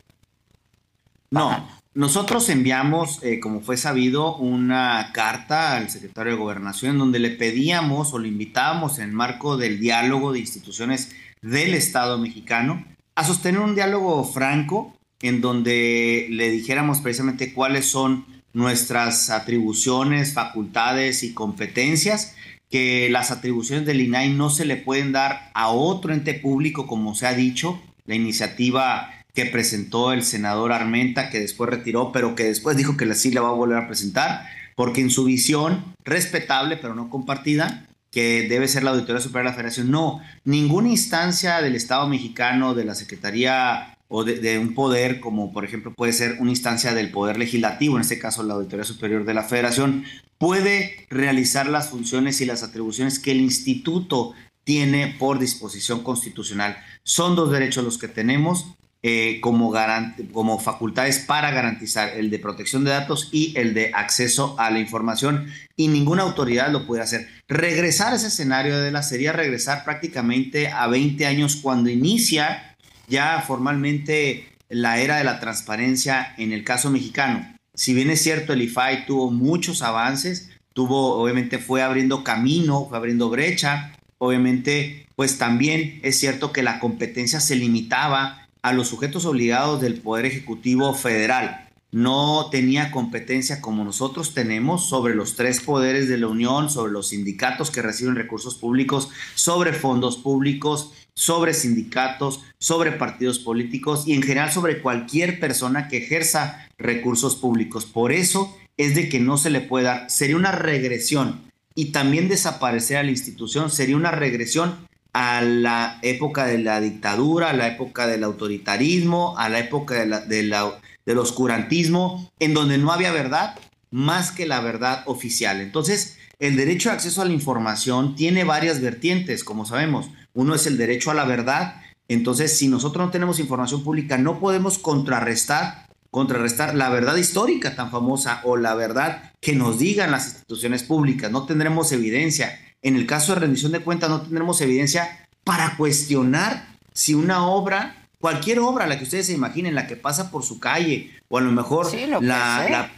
No, nosotros enviamos, eh, como fue sabido, una carta al secretario de Gobernación donde le pedíamos o le invitábamos en el marco del diálogo de instituciones del Estado mexicano a sostener un diálogo franco en donde le dijéramos precisamente cuáles son nuestras atribuciones, facultades y competencias, que las atribuciones del INAI no se le pueden dar a otro ente público, como se ha dicho, la iniciativa que presentó el senador Armenta, que después retiró, pero que después dijo que sí la va a volver a presentar, porque en su visión, respetable pero no compartida, que debe ser la Auditoría Superior de la Federación, no, ninguna instancia del Estado mexicano, de la Secretaría o de, un poder, como por ejemplo puede ser una instancia del Poder Legislativo, en este caso la Auditoría Superior de la Federación, puede realizar las funciones y las atribuciones que el instituto tiene por disposición constitucional. Son dos derechos los que tenemos eh, como, como facultades para garantizar el de protección de datos y el de acceso a la información y ninguna autoridad lo puede hacer. Regresar a ese escenario de la sería regresar prácticamente a 20 años cuando inicia ya formalmente la era de la transparencia en el caso mexicano. Si bien es cierto, el IFAI tuvo muchos avances, tuvo, obviamente fue abriendo camino, fue abriendo brecha, obviamente, pues también es cierto que la competencia se limitaba a los sujetos obligados del Poder Ejecutivo Federal. No tenía competencia como nosotros tenemos sobre los tres poderes de la Unión, sobre los sindicatos que reciben recursos públicos, sobre fondos públicos, sobre sindicatos, sobre partidos políticos y en general sobre cualquier persona que ejerza recursos públicos. Por eso es de que no se le pueda, sería una regresión y también desaparecer a la institución sería una regresión a la época de la dictadura, a la época del autoritarismo, a la época del oscurantismo, en donde no había verdad más que la verdad oficial. Entonces, el derecho de acceso a la información tiene varias vertientes, como sabemos. Uno es el derecho a la verdad. Entonces, si nosotros no tenemos información pública, no podemos contrarrestar, contrarrestar la verdad histórica tan famosa o la verdad que nos digan las instituciones públicas. No tendremos evidencia en el caso de rendición de cuentas no tendremos evidencia para cuestionar si una obra, cualquier obra, la que ustedes se imaginen, la que pasa por su calle, o a lo mejor la,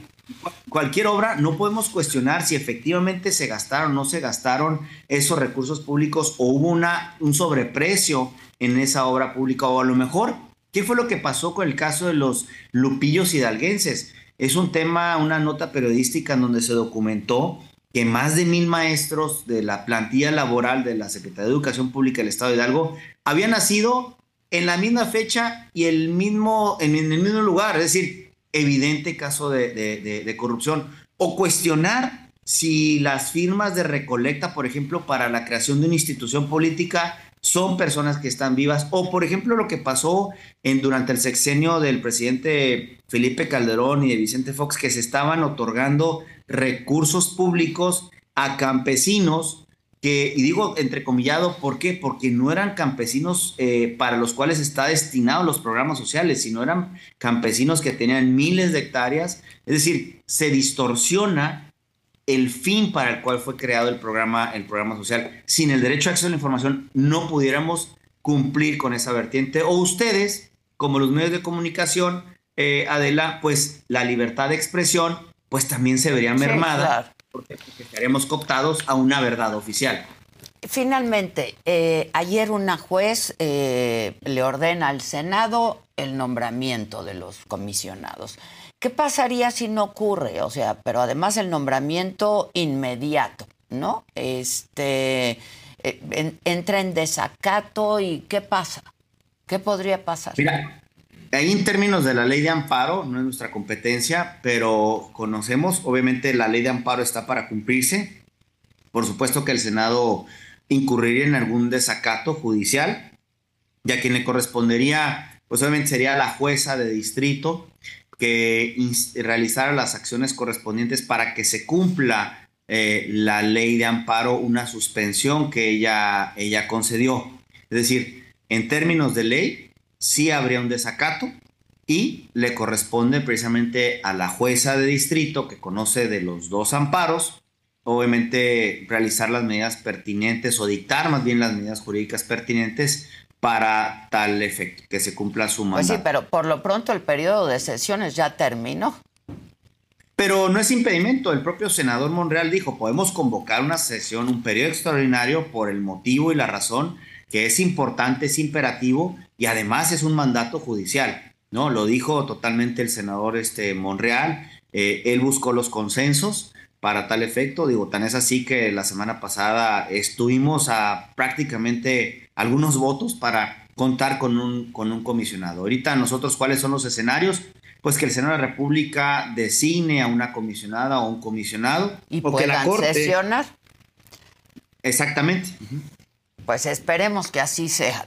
cualquier obra, no podemos cuestionar si efectivamente se gastaron o no se gastaron esos recursos públicos o hubo una, un sobreprecio en esa obra pública, o a lo mejor, ¿qué fue lo que pasó con el caso de los lupillos hidalguenses? Es un tema, una nota periodística en donde se documentó que más de mil maestros de la plantilla laboral de la Secretaría de Educación Pública del Estado de Hidalgo habían nacido en la misma fecha y el mismo, en el mismo lugar, es decir, evidente caso de, de corrupción. O cuestionar si las firmas de recolecta, por ejemplo, para la creación de una institución política son personas que están vivas. O, por ejemplo, lo que pasó en, durante el sexenio del presidente Felipe Calderón y de Vicente Fox, que se estaban otorgando recursos públicos a campesinos que, y digo entrecomillado, ¿por qué? Porque no eran campesinos eh, para los cuales está destinado los programas sociales, sino eran campesinos que tenían miles de hectáreas. Es decir, se distorsiona el fin para el cual fue creado el programa, el programa social. Sin el derecho a acceso a la información no pudiéramos cumplir con esa vertiente. O ustedes, como los medios de comunicación, eh, Adela, pues la libertad de expresión pues también se vería mermada porque, estaremos cooptados a una verdad oficial. Finalmente, eh, ayer una juez eh, le ordena al Senado el nombramiento de los comisionados. ¿Qué pasaría si no ocurre? O sea, pero además el nombramiento inmediato, ¿no? Este eh, entra en desacato y ¿qué pasa? ¿Qué podría pasar? Mira, Ahí en términos de la ley de amparo, no es nuestra competencia, pero conocemos, obviamente la ley de amparo está para cumplirse. Por supuesto que el Senado incurriría en algún desacato judicial, ya quien le correspondería, pues obviamente sería la jueza de distrito que realizara las acciones correspondientes para que se cumpla eh, la ley de amparo, una suspensión que ella, ella concedió. Es decir, en términos de ley, sí habría un desacato y le corresponde precisamente a la jueza de distrito que conoce de los dos amparos, obviamente realizar las medidas pertinentes o dictar más bien las medidas jurídicas pertinentes para tal efecto, que se cumpla su mandato. Pues sí, pero por lo pronto el periodo de sesiones ya terminó. Pero no es impedimento, el propio senador Monreal dijo, podemos convocar una sesión, un periodo extraordinario por el motivo y la razón que es importante, es imperativo y además es un mandato judicial, ¿no? Lo dijo totalmente el senador este, Monreal Eh, él buscó los consensos para tal efecto. Digo, tan es así que la semana pasada estuvimos a prácticamente algunos votos para contar con un, con un comisionado. Ahorita nosotros, ¿cuáles son los escenarios? Pues que el Senado de la República designe a una comisionada o un comisionado. Y puedan sesionar. Exactamente. Pues esperemos que así sea,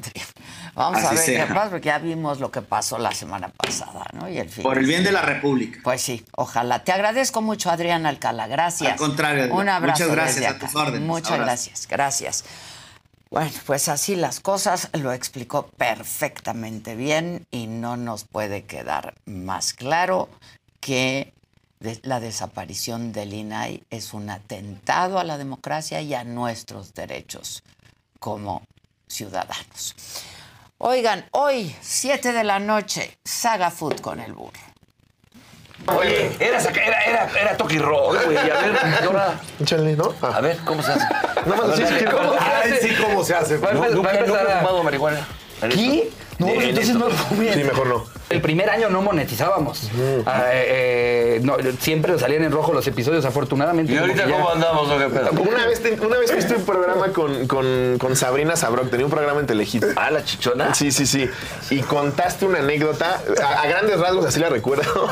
Vamos a ver qué pasa, porque ya vimos lo que pasó la semana pasada, ¿no? Y el Por el bien de la República. Pues sí, ojalá. Te agradezco mucho, Adrián Alcala. Gracias. Al contrario, Un abrazo. Muchas gracias a tus órdenes. Muchas gracias, gracias. Bueno, pues así las cosas, lo explicó perfectamente bien y no nos puede quedar más claro que la desaparición del INAI es un atentado a la democracia y a nuestros derechos como ciudadanos. Oigan, hoy, 7 de la noche, Saga Food con el burro. Oye, era, era, era, era Toki Rock, güey. A ver, ahora. Échale, ¿no? Ah. A ver, ¿cómo se hace? No, más sí, ¿cómo se hace? sí, ¿cómo se hace? Va, nunca, nunca he fumado marihuana. ¿Qué? No, entonces no lo comí. Sí, mejor no. El primer año no monetizábamos. Ah, eh, eh, siempre salían en rojo los episodios, afortunadamente. ¿Y ahorita cómo andamos? ¿o qué pedo? Una vez, una vez viste un programa con, con, con Sabrina Sabrok, tenía un programa en Telehit. Ah, la chichona. Sí, sí, sí. Y contaste una anécdota, a, grandes rasgos así la recuerdo.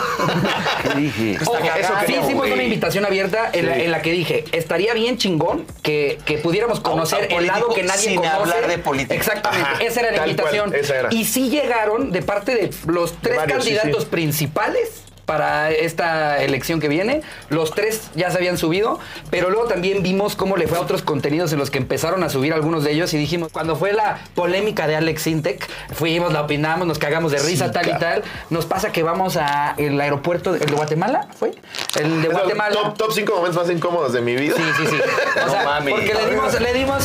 ¿Qué dije? [laughs] eso sí hicimos una invitación abierta en, la, que dije, estaría bien chingón que, que pudiéramos conocer el lado que nadie sin conoce. hablar de política. Exactamente, esa era la invitación. esa era. Y sí llegaron de parte de los tres candidatos principales para esta elección que viene. Los tres ya se habían subido, pero luego también vimos cómo le fue a otros contenidos en los que empezaron a subir algunos de ellos y dijimos, cuando fue la polémica de Alex Intec, fuimos, la opinamos, nos cagamos de risa, tal y tal. Nos pasa que vamos al aeropuerto de, Guatemala, ¿fue? El de Guatemala. Top 5 momentos más incómodos de mi vida. Sí, sí, sí. [laughs] O sea, porque le dimos, le dimos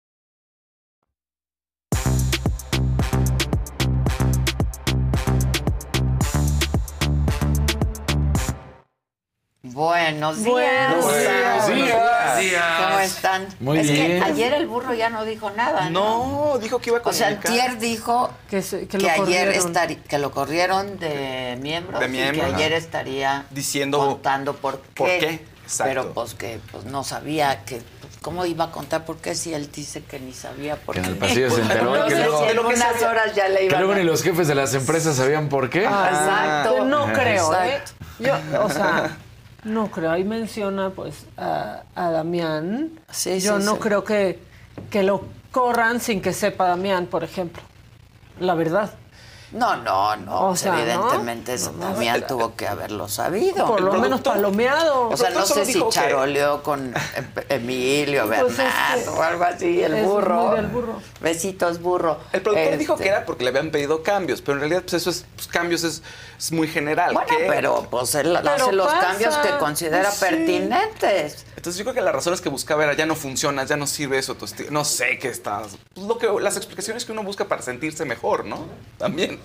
Buenos días. Buenos días. ¿Cómo están? Muy es bien. que ayer el burro ya no dijo nada. No, dijo que iba a O sea, comunicar. Antier dijo Que, se- que lo ayer corrieron. estaría, que lo corrieron de miembros, De miembros, y que ayer estaría Diciendo contando por qué. por qué, exacto. Pero pues que pues, no sabía que pues, cómo iba a contar por qué si él dice que ni sabía por Que en qué. el pasillo se enteró no que luego- si en que unas se- horas ya le Que iban luego ni los jefes de las empresas sabían por qué. Exacto. Pues no creo, ¿eh? Exacto. Yo, o sea, [laughs] no creo. Ahí menciona, pues, a, a Damián. Sí, Yo sí, no sí. creo que, que lo corran sin que sepa Damián, por ejemplo. La verdad. No, no, no. O sea, ¿no? evidentemente Damián tuvo que haberlo sabido. Por lo menos palomeado. O sea, no sé si dijo que- charoleó con Em- Emilio, Pues es Bernardo que o algo así, el burro. muy del burro. Besitos, burro. El productor dijo Este, que era porque le habían pedido cambios, pero en realidad pues eso es pues, cambios es, es muy general. Bueno, que- pero pues él Pero hace los cambios que considera Pues sí. pertinentes. Entonces yo creo que la razón es que buscaba era ya no funciona, ya no sirve eso, no sé qué estás. Pues lo que las explicaciones que uno busca para sentirse mejor, ¿no? También.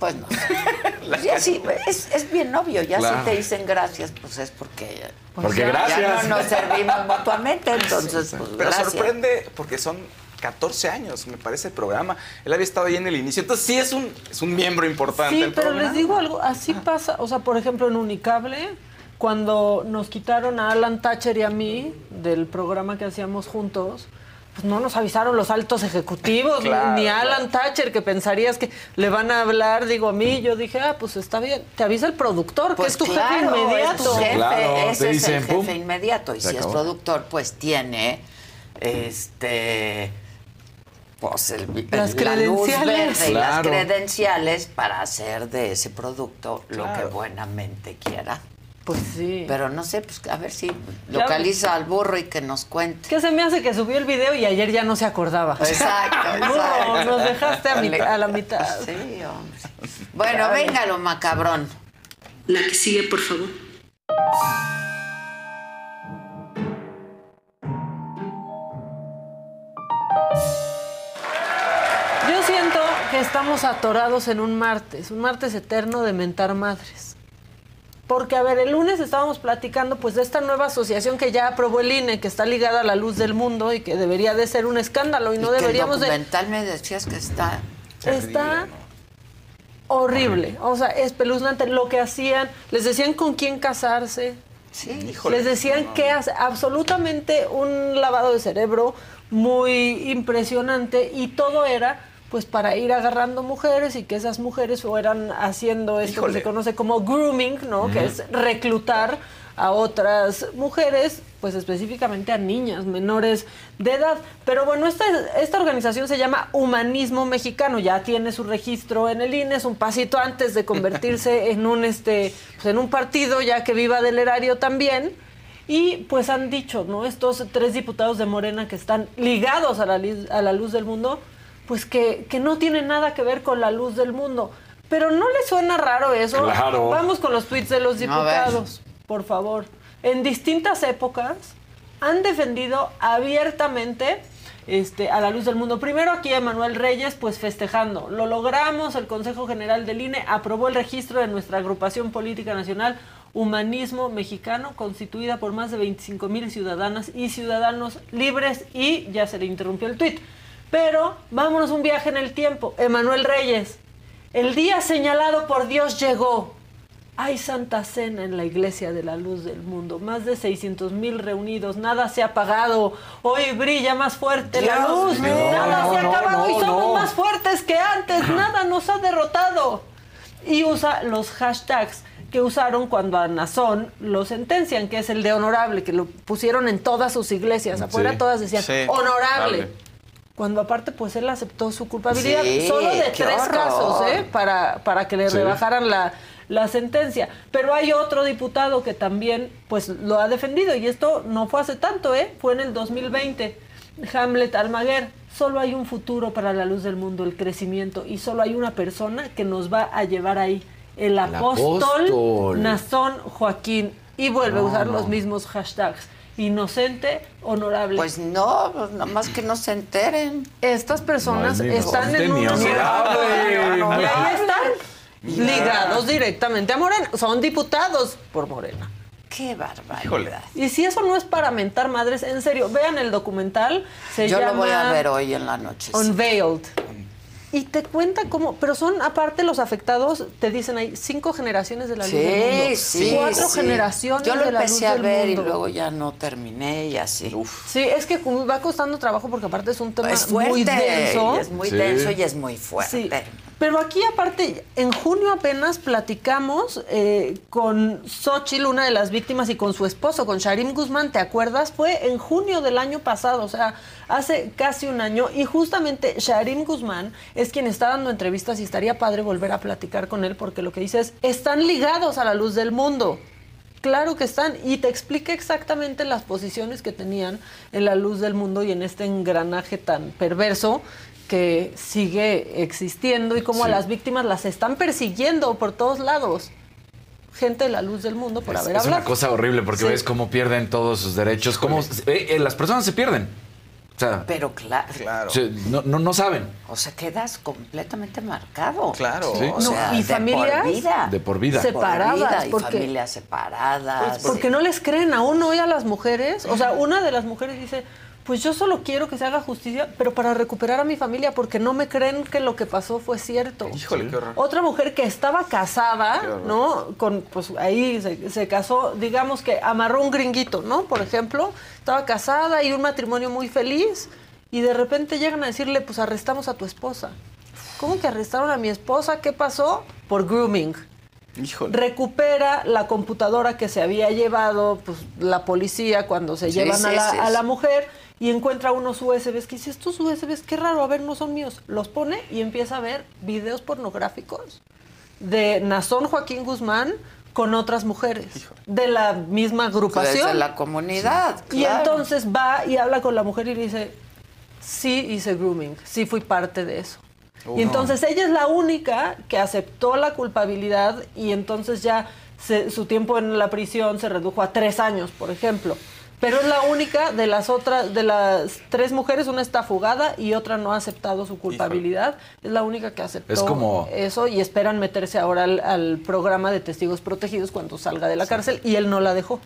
Pues no. [laughs] Pues ya sí, es, es bien obvio. Ya Claro. si te dicen gracias, pues es porque. Porque ya gracias. no nos servimos mutuamente, entonces, pues Pero gracias. sorprende porque son 14 años, me parece el programa. Él había estado ahí en el inicio, entonces sí es un, es un miembro importante Sí, pero programa. les digo algo, así pasa, o sea, por ejemplo, en Unicable, cuando nos quitaron a Alan Thatcher y a mí del programa que hacíamos juntos, pues no nos avisaron los altos ejecutivos, ni Alan Thatcher, que pensarías que le van a hablar, digo a mí, yo dije, ah, pues está bien, te avisa el productor, que Pues es tu claro, jefe inmediato. Es tu jefe, Claro, ese es dicen, el jefe pum, inmediato. Y si es productor, pues tiene este pues el, el- Las la luz credenciales. verde y las Claro. credenciales para hacer de ese producto lo que Claro. buenamente quiera. Pues sí. Pero no sé, pues a ver si localiza al burro y que nos cuente. ¿Qué se me hace que subió el video y ayer ya no se acordaba? Exacto, [laughs] Burro, exacto. nos dejaste a, la mitad. Sí, hombre. Bueno, venga lo macabrón. La que sigue, por favor. Yo siento que estamos atorados en un martes, un martes eterno de mentar madres. Porque, a ver, el lunes estábamos platicando pues de esta nueva asociación que ya aprobó el INE, que está ligada a la luz del mundo y que debería de ser un escándalo y no Y que deberíamos el de... documental me decías que está Está horrible, o sea, espeluznante. Lo que hacían, les decían con quién casarse, Sí. les decían qué hacer, absolutamente un lavado de cerebro muy impresionante y todo era pues para ir agarrando mujeres y que esas mujeres fueran haciendo esto que se conoce como grooming, ¿no? Que es reclutar a otras mujeres, pues específicamente a niñas menores de edad. Pero bueno, esta, esta organización se llama Humanismo Mexicano, ya tiene su registro en el INE, es un pasito antes de convertirse [laughs] en un este, pues en un partido, ya que viva del erario también. Y pues han dicho, ¿no? Estos tres diputados de Morena que están ligados a la, a la luz del mundo, pues que, que no tienen nada que ver con la luz del mundo. Pero ¿no les suena raro eso? Claro. Vamos con los tweets de los diputados, por favor. En distintas épocas han defendido abiertamente este, a la luz del mundo. Primero aquí Emanuel Reyes, pues festejando. Lo logramos, el Consejo General del INE aprobó el registro de nuestra agrupación política nacional Humanismo Mexicano, constituida por más de 25 mil ciudadanas y ciudadanos libres y ya se le interrumpió el tuit. Pero vámonos un viaje en el tiempo. Emanuel Reyes, el día señalado por Dios llegó. Hay Santa Cena en la Iglesia de la Luz del Mundo. Más de 600 mil reunidos. Nada se ha apagado. Hoy brilla más fuerte la luz. mío. Nada No, se ha no, acabado y no, somos no. más fuertes que antes. Nada nos ha derrotado. Y usa los hashtags que usaron cuando a Nazón lo sentencian, que es el de honorable, que lo pusieron en todas sus iglesias. Afuera Sí. todas decían Sí. honorable. Vale. Cuando aparte pues él aceptó su culpabilidad Sí, solo de tres horror. casos, ¿eh? Para, para que le Sí. rebajaran la, la sentencia. Pero hay otro diputado que también pues lo ha defendido y esto no fue hace tanto, ¿eh? Fue en el 2020. Hamlet Almaguer, solo hay un futuro para la luz del mundo, el crecimiento y solo hay una persona que nos va a llevar ahí, el apóstol, apóstol. Nazón Joaquín y vuelve a usar los mismos hashtags. Inocente, honorable. Pues no, pues nada más que no se enteren. Estas personas No, están en un y ahí están ligados directamente a Morena. Son diputados por Morena. Qué barbaridad. Híjole. Y si eso no es para mentar madres, en serio, vean el documental. Se Yo llama lo voy a ver hoy en la noche. sí. Y te cuenta cómo, pero son aparte los afectados, te dicen ahí cinco generaciones de la luz del mundo, Sí, sí. cuatro sí. generaciones Yo lo de la luz empecé a del ver mundo. y luego ya no terminé y así. Sí, es que va costando trabajo porque aparte es un tema es fuerte. muy denso. y Es muy Sí. denso y es muy fuerte. Pero aquí aparte, en junio apenas platicamos eh, con Xochitl, una de las víctimas, y con su esposo, con Sharim Guzmán, ¿te acuerdas? Fue en junio del año pasado, o sea, hace casi un año. Y justamente Sharim Guzmán es quien está dando entrevistas y estaría padre volver a platicar con él porque lo que dice es, están ligados a la luz del mundo. Claro que están. Y te explica exactamente las posiciones que tenían en la luz del mundo y en este engranaje tan perverso que sigue existiendo y cómo a las víctimas las están persiguiendo por todos lados. Gente de la luz del mundo por Es, haber es una hablado. cosa horrible porque Sí. ves cómo pierden todos sus derechos, cómo eh, eh, las personas se pierden. O sea, Pero claro. Claro. se- no, no, no saben. O sea, quedas completamente marcado. Claro. Sí. O No, y de familias por vida. De por vida. Por separadas, vida, y porque- familias separadas. Porque no les creen aún hoy a las mujeres. O sea, una de las mujeres dice, pues yo solo quiero que se haga justicia, pero para recuperar a mi familia, porque no me creen que lo que pasó fue cierto. Híjole, qué horror. Otra mujer que estaba casada. ¿no? Con, pues ahí se, se casó, digamos que amarró un gringuito, ¿no? Por ejemplo, estaba casada y un matrimonio muy feliz. y de repente llegan a decirle, pues arrestamos a tu esposa. ¿Cómo que arrestaron a mi esposa? ¿Qué pasó? Por grooming. Recupera la computadora que se había llevado pues, la policía cuando se llevan a, la, a la mujer y encuentra unos USBs que dice, estos USBs, qué raro, a ver, no son míos. Los pone y empieza a ver videos pornográficos de Nazón Joaquín Guzmán con otras mujeres de la misma agrupación. De la comunidad. Y entonces va y habla con la mujer y le dice, sí hice grooming, sí fui parte de eso. y entonces ella es la única que aceptó la culpabilidad y entonces ya su tiempo en la prisión se redujo a tres años, por ejemplo. Pero es la única de las otras, de las tres mujeres, una está fugada y otra no ha aceptado su culpabilidad. Es la única que aceptó eso y esperan meterse ahora al, programa de testigos protegidos cuando salga de la cárcel y él no la dejó.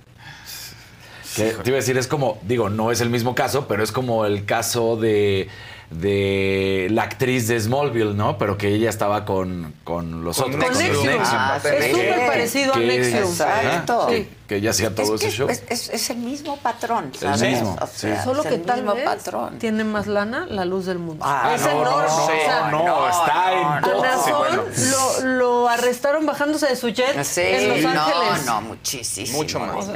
te iba a decir, es como, digo, no es el mismo caso, pero es como el caso de de la actriz de Smallville, ¿no? Pero que ella estaba con, con los otros. Con Nexium. Ah, es súper parecido a Nexium. Exacto. Sí, que ella hacía todo ese show. Es, es, el mismo patrón, ¿sabes? El mismo, Solo que tal vez patrón. tiene más lana la luz del mundo. Ah, es no, enorme. No, no, no, está en todo. lo, lo, arrestaron bajándose de su jet en Los Ángeles. No, no, muchísimo. Mucho más.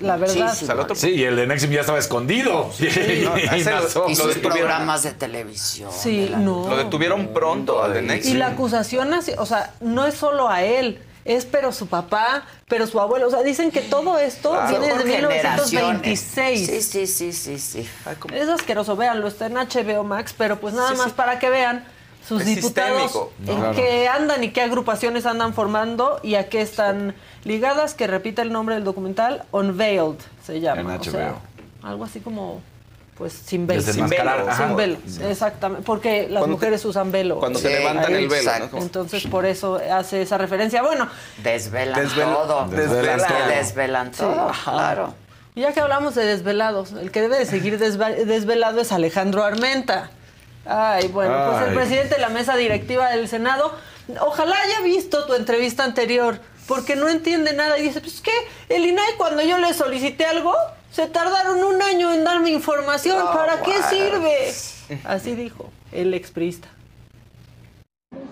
la verdad. Sí, y el de Nexium ya estaba escondido. Sí, [laughs] y sus programas de televisión. Sí, no. Lo detuvieron pronto al de. Y la acusación, o sea, no es solo a él es pero su papá, pero su abuelo. O sea, dicen que todo esto viene desde 1926. Sí, sí, sí, sí, sí. Es asqueroso, véanlo, está en HBO Max, pero pues nada más para que vean sus diputados en qué andan y qué agrupaciones andan formando y a qué están ligadas, que repita el nombre del documental, Unveiled se llama. algo así como pues sin velo. Sin velo. Sin velo, exactamente. Porque las mujeres usan velo. Cuando se levantan el velo. Entonces, por eso hace esa referencia. Bueno. Desvelan todo. Desvelan, todo. Desvelan todo, claro. Y ya que hablamos de desvelados, el que debe de seguir desvelado es Alejandro Armenta. Ay, bueno, pues el presidente de la mesa directiva del Senado, ojalá haya visto tu entrevista anterior, porque no entiende nada y dice, pues que el INAI cuando yo le solicité algo, se tardaron un año en darme información. ¿Para qué sirve? Así dijo el exprista.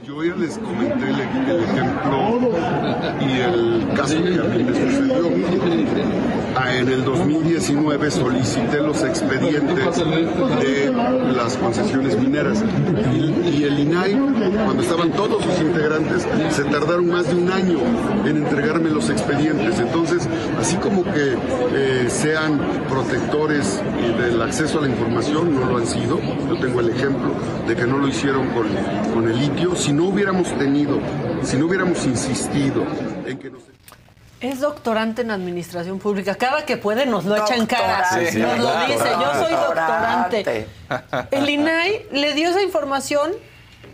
Yo ya les comenté el, ejemplo y el caso que a mí me sucedió. Ah, en el 2019 solicité los expedientes de las concesiones mineras y, el INAI, cuando estaban todos sus integrantes, se tardaron más de un año en entregarme los expedientes. Entonces, así como que eh, sean protectores del acceso a la información, no lo han sido. Yo tengo el ejemplo de que no lo hicieron con, con el litio. Si no hubiéramos tenido, si no hubiéramos insistido en que nos... Es doctorante en administración pública. Cada que puede nos lo echa en cara. nos lo dice. Yo soy doctorante. El INAI le dio esa información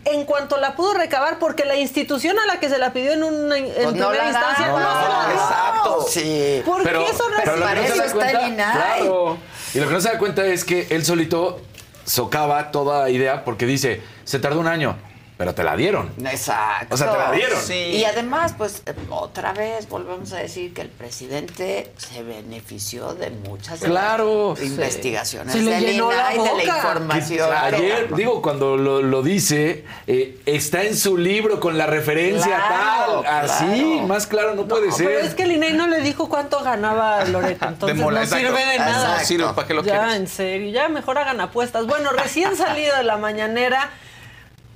en cuanto la pudo recabar porque la institución a la que se la pidió en una en pues primera instancia no, se la dio. Exacto, sí. ¿Por pero, qué eso no pero para eso está el INAI. Claro. Y lo que no se da cuenta es que él solito socava toda idea porque dice, se tardó un año. Pero te la dieron. Exacto. O sea, te la dieron. Y además, pues, otra vez volvemos a decir que el presidente se benefició de muchas claro, investigaciones sí. INAI, de la información. Ayer, digo, cuando lo, dice, eh, está en su libro con la referencia tal. Así, más claro no, puede ser. Pero es que el INAI no le dijo cuánto ganaba Loreto, [laughs] entonces no sirve de nada. No sirve, ¿para qué lo Ya, en serio, ya mejor hagan apuestas. Bueno, recién [laughs] salido de la mañanera...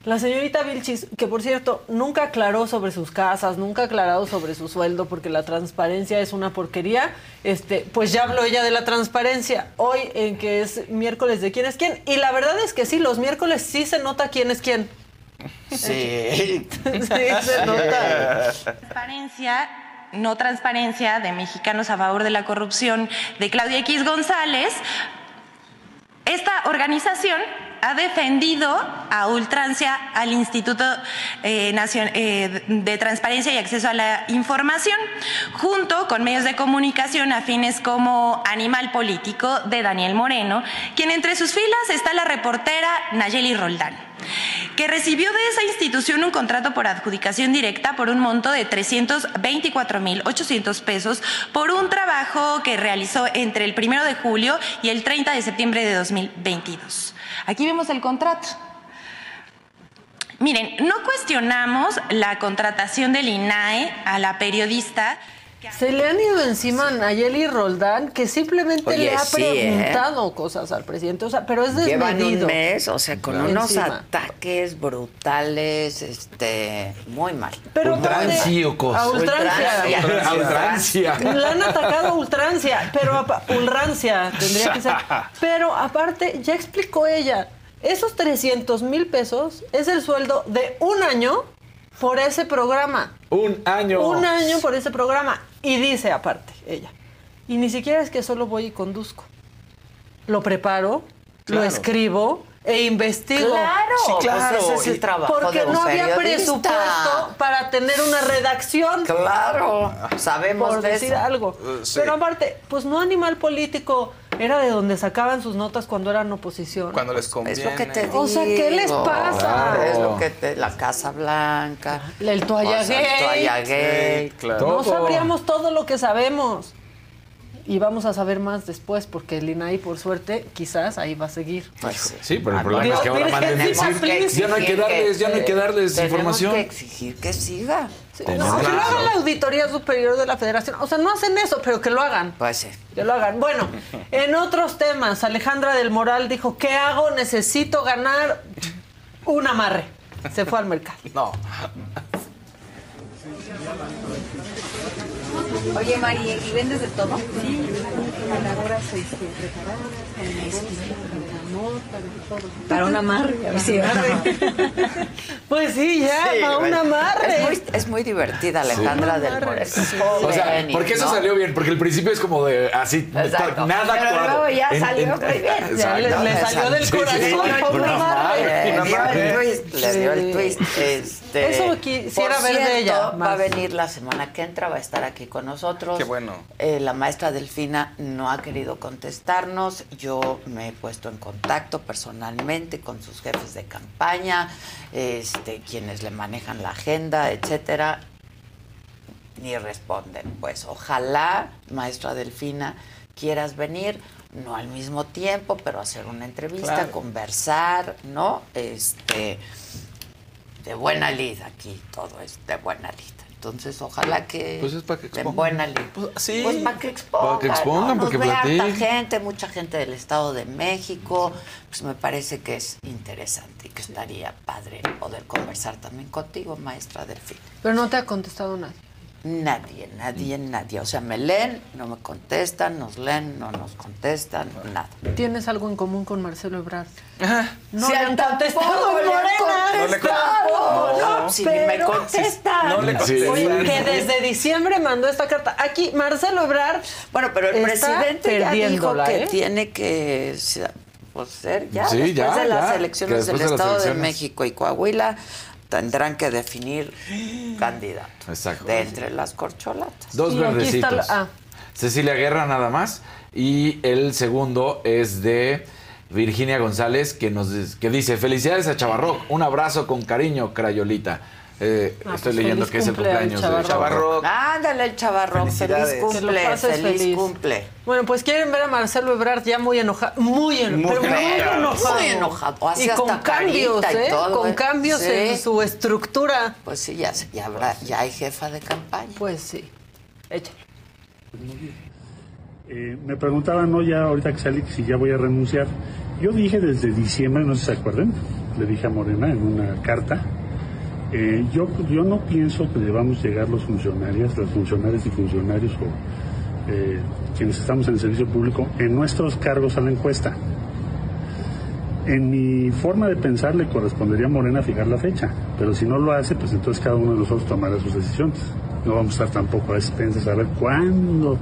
La señorita Vilchis, que por cierto nunca aclaró sobre sus casas, nunca ha aclarado sobre su sueldo, porque la transparencia es una porquería, este, pues ya habló ella de la transparencia hoy, en que es miércoles de quién es quién. Y la verdad es que sí, los miércoles sí se nota quién es quién. Sí. [laughs] sí, se nota. Transparencia no transparencia de Mexicanos a favor de la corrupción de Claudia X González. Esta organización ha defendido a ultrancia al Instituto eh, eh, de Transparencia y Acceso a la Información, junto con medios de comunicación afines como Animal Político de Daniel Moreno, quien entre sus filas está la reportera Nayeli Roldán que recibió de esa institución un contrato por adjudicación directa por un monto de 324.800 pesos por un trabajo que realizó entre el 1 de julio y el 30 de septiembre de 2022. Aquí vemos el contrato. Miren, no cuestionamos la contratación del INAE a la periodista. Se le han ido encima a Nayeli Roldán, que simplemente Oye, le ha sí, ¿eh? preguntado cosas al presidente, o sea, pero es Llevan desmedido. un mes, o sea, con Claro. unos Encima. ataques brutales, este, muy mal. Pero Ultranciocos. A ultrancia. A ultrancia. La han atacado a ultrancia, pero a ultrancia tendría que ser. Pero aparte, ya explicó ella, esos 300 mil pesos es el sueldo de un año por ese programa. Un año. Un año por ese programa. Y dice aparte, ella, y ni siquiera es que solo voy y conduzco. Lo preparo, lo escribo e investigo. Claro, Sí, claro. pues ese es el trabajo Porque de un no había periodista. presupuesto para tener una redacción. Claro, sabemos por de decir eso. algo. Eh, sí. Pero aparte, pues no animal político. Era de donde sacaban sus notas cuando eran oposición. Cuando les conviene. Es lo que te digo. O sea, ¿qué les pasa? Claro. Es lo que te, la Casa Blanca. El toalla o sea, el toalla. Sí, claro. No sabríamos todo lo que sabemos. Y vamos a saber más después, porque el INAI, por suerte, quizás ahí va a seguir. Sí, pero el Ah, problema no, es que ahora manden tenemos decir, que ya no hay que exigir darles, ya no hay que darles tenemos información. que exigir que siga. No, que lo haga la Auditoría Superior de la Federación. O sea, no hacen eso, pero que lo hagan. Pues sí. Que lo hagan. Bueno, [laughs] en otros temas, Alejandra del Moral dijo, ¿qué hago? Necesito ganar un amarre. Se fue al mercado. No. Oye, Mari, ¿y vendes de todo? Sí, colaboras este, preparadas, con para todo. Para un a. Pues sí, ya, Sí, para un amarre. Es muy, es muy divertida Alejandra del Moral. O sea, porque eso ¿no? salió bien, porque el principio es como de así, Exacto. nada Pero actuado. luego ya En- salió en- muy bien. [laughs] Le- le salió del Sí, sí, corazón, un Una amarre. Le dio el twist, le dio el twist. Este, Eso quisiera por ver de ella Va a venir la semana que entra, va a estar aquí con nosotros. Qué bueno. Eh, la maestra Delfina no ha querido contestarnos. Yo me he puesto en contacto personalmente con sus jefes de campaña, este, quienes le manejan la agenda, etcétera. Ni responden. Pues ojalá, maestra Delfina, quieras venir, no al mismo tiempo, pero hacer una entrevista, Claro. conversar, ¿no? Este, de buena lid aquí, todo es de buena lid. Entonces, ojalá que, Pues es para que de expongan. buena lid. Pues, sí. Pues para que expongan. Para que expongan, ¿no? para Nos platiquen. gente, mucha gente del Estado de México. Pues me parece que es interesante y que estaría padre poder conversar también contigo, maestra Delfín. Pero no te ha contestado nadie. Nadie, nadie, nadie. O sea, me leen, no me contestan, nos leen, no nos contestan, nada. ¿Tienes algo en común con Marcelo Ebrard? No a han contestado Morena. No le contestado. No, No, si ni me pero- contestan. No le contestan. Que desde diciembre mandó esta carta. Aquí, Marcelo Ebrard. Bueno, pero el presidente ya dijo que ¿eh? tiene que se- pues, ser ya Sí, después ya, de las ya, elecciones del de Estado de. México y Coahuila tendrán que definir candidato Exacto. de entre las corcholatas. Dos Y aquí está verdecitos. la- ah. Cecilia Guerra nada más. Y el segundo es de Virginia González, que nos que dice, felicidades a Chavarroc, un abrazo con cariño, Crayolita. Eh, Ah, estoy pues leyendo que es el cumpleaños de. Chavarroc. Ándale el chavarrón, feliz cumple, feliz, feliz. cumple. Bueno, pues quieren ver a Marcelo Ebrard ya muy enojado, muy, eno- Muy pero muy enojado. Muy enojado, así y con hasta cambios, y ¿eh? todo, con ¿eh? cambios Sí. en su estructura. Pues sí, ya, se- ya, habrá, ya hay jefa de campaña. Pues sí, échale. Eh, me preguntaban, no, ya ahorita que salí, si ya voy a renunciar. Yo dije desde diciembre, no sé si se acuerdan, le dije a Morena en una carta, eh, yo, yo no pienso que debamos llegar los funcionarios, los funcionarios y funcionarios o eh, quienes estamos en el servicio público en nuestros cargos a la encuesta. En mi forma de pensar le correspondería a Morena fijar la fecha, pero si no lo hace, pues entonces cada uno de nosotros tomará sus decisiones. No vamos a estar tampoco a expensas a ver cuándo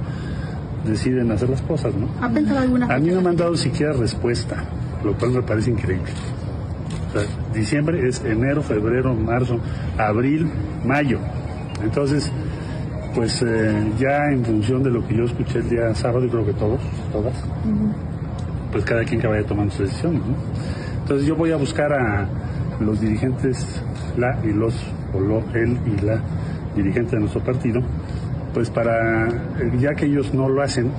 deciden hacer las cosas, ¿no? ¿Ha pensado alguna A mí no me han dado siquiera respuesta, lo cual me parece increíble. O sea, diciembre es enero, febrero, marzo, abril, mayo. Entonces, pues eh, ya en función de lo que yo escuché el día sábado, y creo que todos, todas, pues cada quien que vaya tomando sus decisiones, ¿no? Entonces yo voy a buscar a los dirigentes, la y los, o lo, él y la dirigente de nuestro partido, pues para, eh, ya que ellos no lo hacen,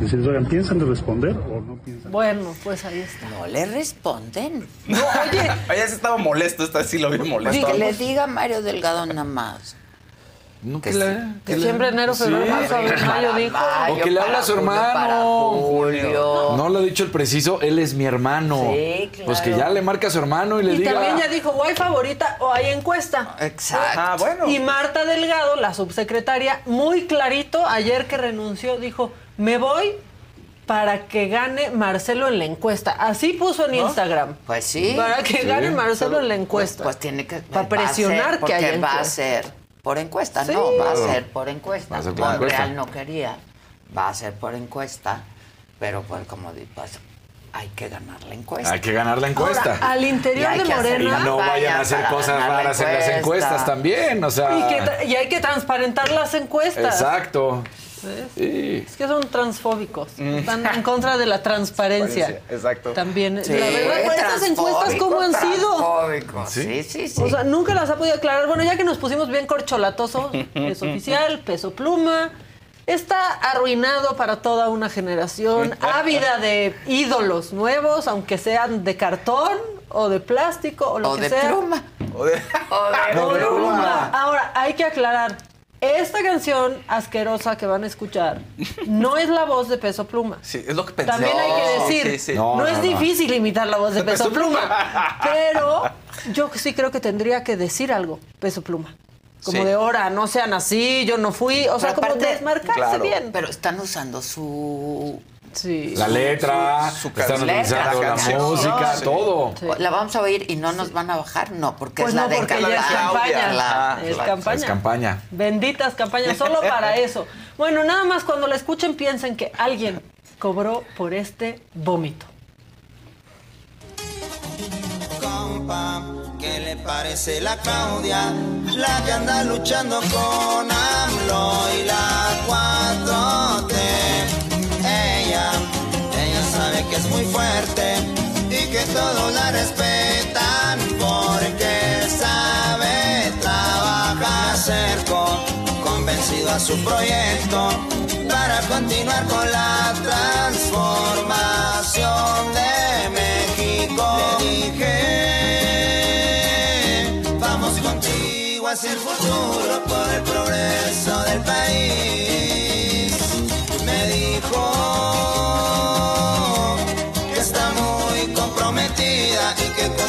Decirles, oigan, ¿piensan de responder o no piensan? Bueno, pues ahí está. No le responden. No, oye. [laughs] Ella sí estaba molesto, esta sí lo vi molesto. Que le diga a Mario Delgado nada más. No, que, que le- que le- Diciembre, enero, febrero, Sí. marzo, abril, [laughs] mayo, dijo. O que le habla a su hermano. No lo ha dicho el preciso, él es mi hermano. Sí, claro. Pues que ya le marca a su hermano y le Y diga. también ya dijo, o hay favorita o hay encuesta. Exacto. Ah, bueno. Y Marta Delgado, la subsecretaria, muy clarito, ayer que renunció, dijo, me voy para que gane Marcelo en la encuesta. Así puso en Instagram. Pues sí. Para que Sí. gane Marcelo en la encuesta. Pues, tiene que Para presionar ser, que haya porque va a encuesta. ser por encuesta, Sí. no, va a ser por encuesta. Va a ser por encuesta. Monreal no quería, va a ser por encuesta, pero pues como di- pues, hay que ganar la encuesta. Hay que ganar la encuesta. Ahora, al interior de hacer y Morena... no vayan a hacer cosas la raras en las encuesta. encuestas también. O sea. Y, que tra- y hay que transparentar las encuestas. Exacto. ¿Ves? Sí. Es que son transfóbicos. Están en contra de la transparencia. Exacto. También. Sí, la verdad, estas encuestas, ¿cómo han sido? transfóbico, Sí, sí, sí. O sea, nunca las ha podido aclarar. Bueno, ya que nos pusimos bien corcholatosos, peso [laughs] oficial, peso pluma, está arruinado para toda una generación, [laughs] ávida de ídolos nuevos, aunque sean de cartón o de plástico o lo o que de sea. pluma. O de- [laughs] O de pluma. Ahora, hay que aclarar. Esta canción asquerosa que van a escuchar no es la voz de Peso Pluma. Sí, es lo que pensé. También hay que decir, sí, sí. no, No, es no, no. difícil imitar la voz de Peso Peso Pluma, Pluma. pero yo sí creo que tendría que decir algo, Peso Pluma. Como Sí. de hora, no sean así, yo no fui, o sea, Pero como aparte- desmarcarse Claro. bien. Pero están usando su... Sí. La letra, Su- su están utilizando la canción. música, Sí. todo. Sí. ¿La vamos a oír y no nos van a bajar? No, porque Pues es la no, de porque ya es campaña. Claro, es claro. campaña. Es campaña. Benditas campañas, solo para [laughs] eso. Bueno, nada más cuando la escuchen piensen que alguien cobró por este vómito. compa, ¿qué le parece la Claudia? La que anda luchando con AMLO y la 4T. Que es muy fuerte y que todos la respetan porque sabe trabajar. Acerco, convencido a su proyecto para continuar con la transformación de México. Le dije, vamos contigo hacia el futuro por el progreso del país. Me dijo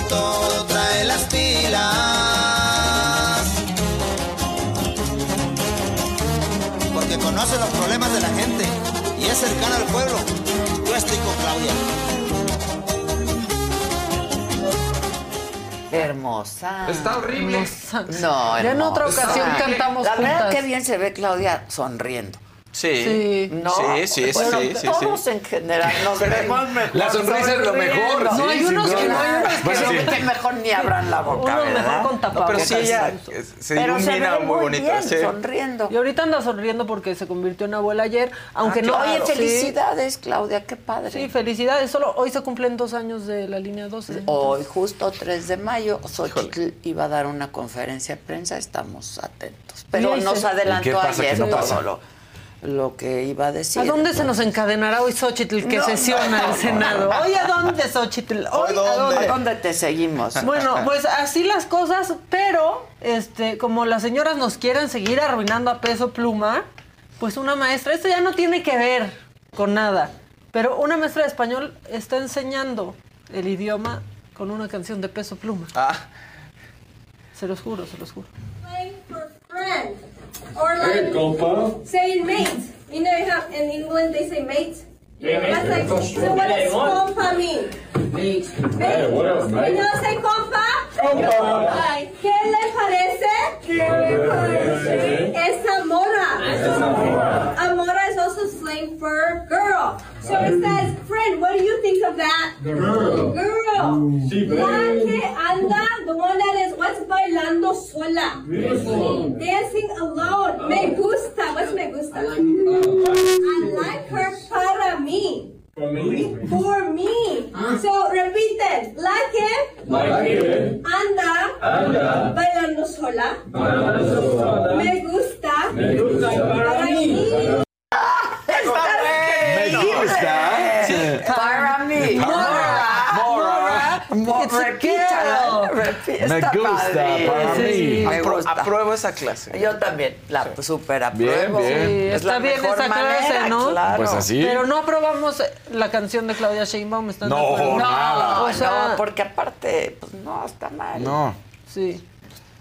todo trae las pilas. Porque conoce los problemas de la gente y es cercana al pueblo. Yo estoy con Claudia. Hermosa. Está horrible. No, Ya en otra hermosa. ocasión cantamos La verdad juntas. que bien se ve Claudia sonriendo. Sí. Sí. No, Sí, sí, sí, Bueno, sí, sí, Todos sí. en general nos vemos mejor. La sonrisa es lo mejor. sí, No, hay unos que no, hay unos que Bueno, Creo sí. que mejor ni abran la boca, Uno ¿verdad? mejor con No, pero tapabocas. sí, ella eh, se Pero se ilumina ve muy bonita. bien, sí. sonriendo. Y ahorita anda sonriendo porque se convirtió en abuela ayer, aunque no... Oye, Sí. felicidades, Claudia, qué padre. Sí, felicidades. Solo hoy se cumplen dos años de la línea 12. Hoy, justo 3 de mayo, Xochitl iba a dar una conferencia de prensa, estamos atentos. Pero nos adelantó ¿Y qué pasa ayer no? Lo, que iba a decir. ¿A dónde se nos encadenará hoy Xochitl que No, sesiona no, el Senado? ¿Hoy a dónde, Xochitl? ¿Hoy ¿Hoy a dónde? dónde? ¿A dónde te seguimos? Bueno, pues así las cosas, pero este, como las señoras nos quieren seguir arruinando a peso pluma, pues una maestra, esto ya no tiene que ver con nada, pero una maestra de español está enseñando el idioma con una canción de peso pluma. Ah, Se los juro, se los juro. Or like saying mate. You know how in England they say mate? Yeah, mate. That's like, so what does compa mean? Mate. Hey, what else, mate? You say compa? Compa. ¿Qué le parece? ¿Qué le parece? Es amora. Es amora. Amora is also slang for girl. So it says, friend, what do you think of that? Girl. Girl. Sí. La que anda, the one that is, what's bailando sola? Beautiful. Dancing alone. Me ah. gusta. What's me gusta? I like her para me. For me. For me. Huh? So repeated. Like Like Anda. Anda. Bailando sola. Bailando sola. Me gusta. Me gusta. Para mí. Me gusta. Para mí. Para mí. Para mí. Me Me gusta, para mí. Me Apro- gusta. apruebo esa clase. Yo también la super apruebo. Bien, bien. Sí, Es está la bien mejor esa clase, ¿no? claro. Pues así. Pero no aprobamos la canción de Claudia Sheinbaum, ¿están de No, acuerdo? nada. O sea, no, porque aparte, pues no, está mal. No. sí.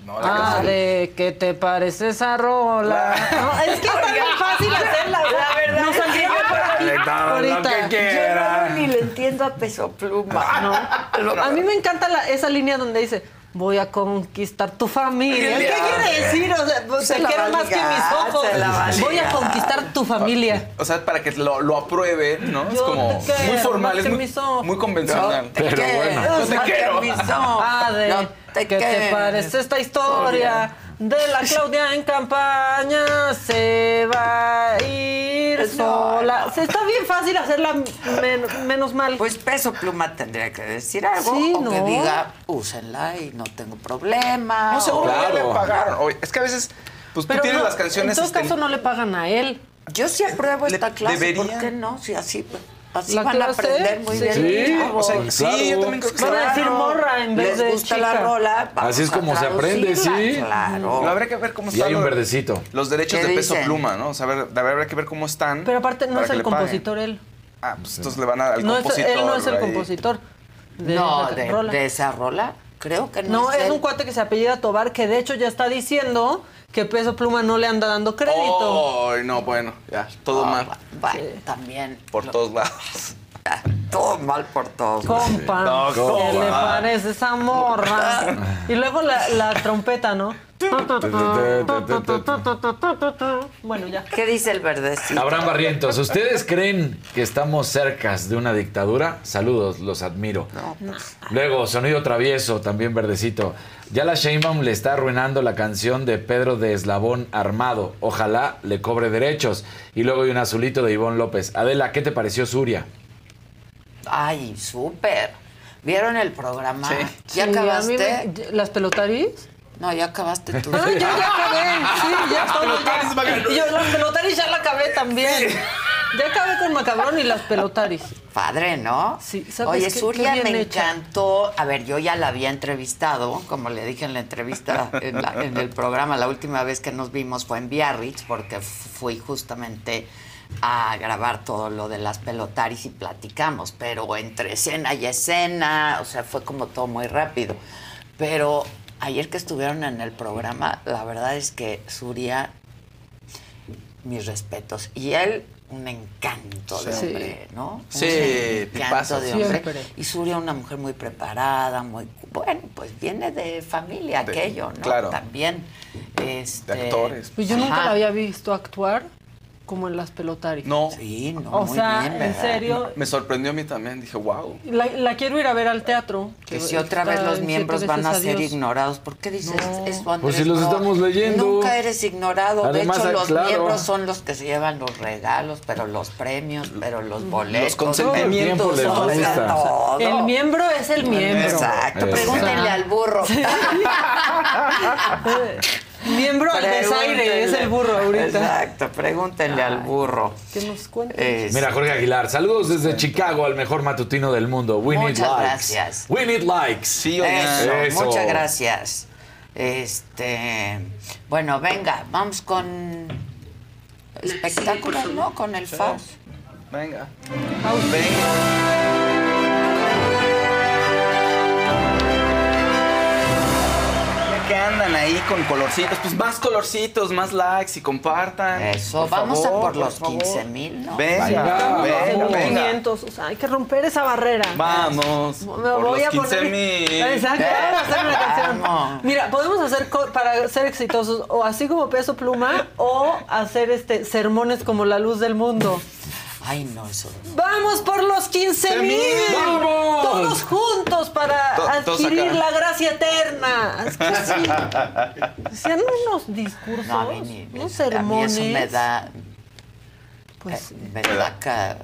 No, la Ah, canción- de ¿qué te parece esa rola? [laughs] No, es que está bien fácil hacerla. La verdad que saldría por aquí lo ahorita. que Yo no, ni le entiendo a peso pluma. No. [laughs] A mí me encanta la- esa línea donde dice voy a conquistar tu familia. [laughs] ¿Qué quiere decir? O sea, Se te la quiero más que mis ojos. se la va a Voy a ligar. conquistar tu familia. O sea, para que lo, lo aprueben, ¿no? es como te quiero muy formal, es muy, muy convencional. Te Pero quiero, bueno. Yo te quiero. mis [laughs] ojos. Ah, de No te ¿qué te parece esta historia? De la Claudia en campaña se va a ir No, sola. no. Se está bien fácil hacerla men- menos mal. Pues peso pluma tendría que decir algo Sí, o que ¿no? diga, úsenla y no tengo problema. No, seguro Claro. le pagaron. Es que a veces, pues tú Pero tienes no, las canciones. En todo este, caso no le pagan a él. Yo sí apruebo Le- esta clase. ¿por qué no? Si así, así La van a aprender muy sí. bien. Sí, o sea, Claro. sí, yo también creo que Van a decir morra en vez Les de gusta chica. la rola. Así es como se aprende, sí. Claro. No, habría que ver cómo Y están hay un verdecito. los derechos ¿Qué de peso dicen? pluma, ¿no? O sea, habría que ver cómo están. Pero aparte no es el compositor él. Ah, pues entonces le van a- al No es, compositor. él no es el compositor. De no, de, rola. de esa rola, creo que no, No, es un cuate que se apellida Tobar, que de hecho ya está diciendo que Peso Pluma no le anda dando crédito. Ay, no, bueno, ya, todo Ah, mal. Bueno, también. Por todos lados. Ah, Todo mal por todos. Compa, No, ¿qué compa. le parece esa morra? Y luego la, la trompeta, ¿no? Bueno, ya. ¿Qué dice el verdecito? Abraham Barrientos, ¿ustedes creen que estamos cercas de una dictadura? Saludos, los admiro. Luego, sonido travieso, también verdecito. Ya la Sheinbaum le está arruinando la canción de Pedro de Eslabón Armado. Ojalá le cobre derechos. Y luego hay un azulito de Ivonne López. Adela, ¿qué te pareció Suria? Ay, súper. ¿Vieron el programa? ¿Ya Sí, a mí acabaste? me- ¿Las pelotaris? No, ya acabaste tú. Ah, yo ya acabé. Sí, ya todo. ya. Y yo las pelotaris ya la acabé también. Ya acabé con Macabrón y las pelotaris. Padre, ¿no? Sí, ¿sabes Oye, qué? Zulia Qué bien me hecha. encantó. A ver, yo ya la había entrevistado, como le dije en la entrevista, en, la- en el programa, la última vez que nos vimos fue en Biarritz, porque fui justamente a grabar todo lo de las pelotaris y platicamos, pero entre escena y escena, o sea, fue como todo muy rápido. Pero ayer que estuvieron en el programa, la verdad es que Zuria, mis respetos. Y él, un encanto de Sí. hombre, ¿no? Sí, un encanto de hombre. Siempre. Y Zuria, una mujer muy preparada, muy. Bueno, pues viene de familia De- aquello, ¿no? claro. También. Este, De actores. Pues yo nunca Ajá. la había visto actuar como en las pelotaris. No, Sí, no, O muy sea, bien, en ¿verdad? serio, me sorprendió a mí también. Dije, wow. la, la quiero ir a ver al teatro. Que si otra vez los miembros van a ser adiós. ignorados. ¿Por qué dices No. eso, Andrés? Pues si los No, estamos leyendo. Nunca eres ignorado. Además, de hecho, los claro. miembros son los que se llevan los regalos, pero los premios, pero los boletos. Los consentimientos. El o sea, todo. El miembro es el miembro. Exacto. Exacto. Pregúntenle al burro. [laughs] Miembro al desaire es el burro ahorita. Exacto, pregúntenle al burro. Que nos cuente. Es- Mira, Jorge Aguilar, saludos desde Chicago al mejor matutino del mundo. We need Muchas likes. gracias. We need likes. Sí. Eso, Eso. muchas gracias. Este, bueno, venga, vamos con espectáculos, ¿no? Con el FAUS. Venga. Que andan ahí con colorcitos, pues más colorcitos, más likes y compartan. Eso, Por vamos favor, a por por los favor. 15 mil, ¿no? Venga, Venga, venga, Somos venga. 500, o sea, hay que romper esa barrera. Vamos. Me por voy los a 15 poner. mil. Exacto, vamos a hacer una canción. Vamos. Mira, podemos hacer co- para ser exitosos o así como peso pluma o hacer este sermones como la luz del mundo. Ay, no, eso. Vamos por los 15 mil. ¡Vamos! Todos juntos para To- adquirir acá. la gracia eterna. Es que sí. Hacían unos discursos, No, a mí, ni- unos a mí sermones. eso me da, Pues, eh, me da ca-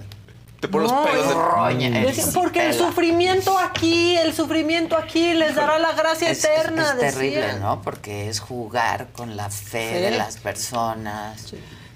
Te ponen los No, pelos de roña. Sí, porque el sufrimiento aquí, el sufrimiento aquí les dará la gracia Es, es- eterna. es terrible. ¿no? Porque es jugar con la fe Sí. de las personas,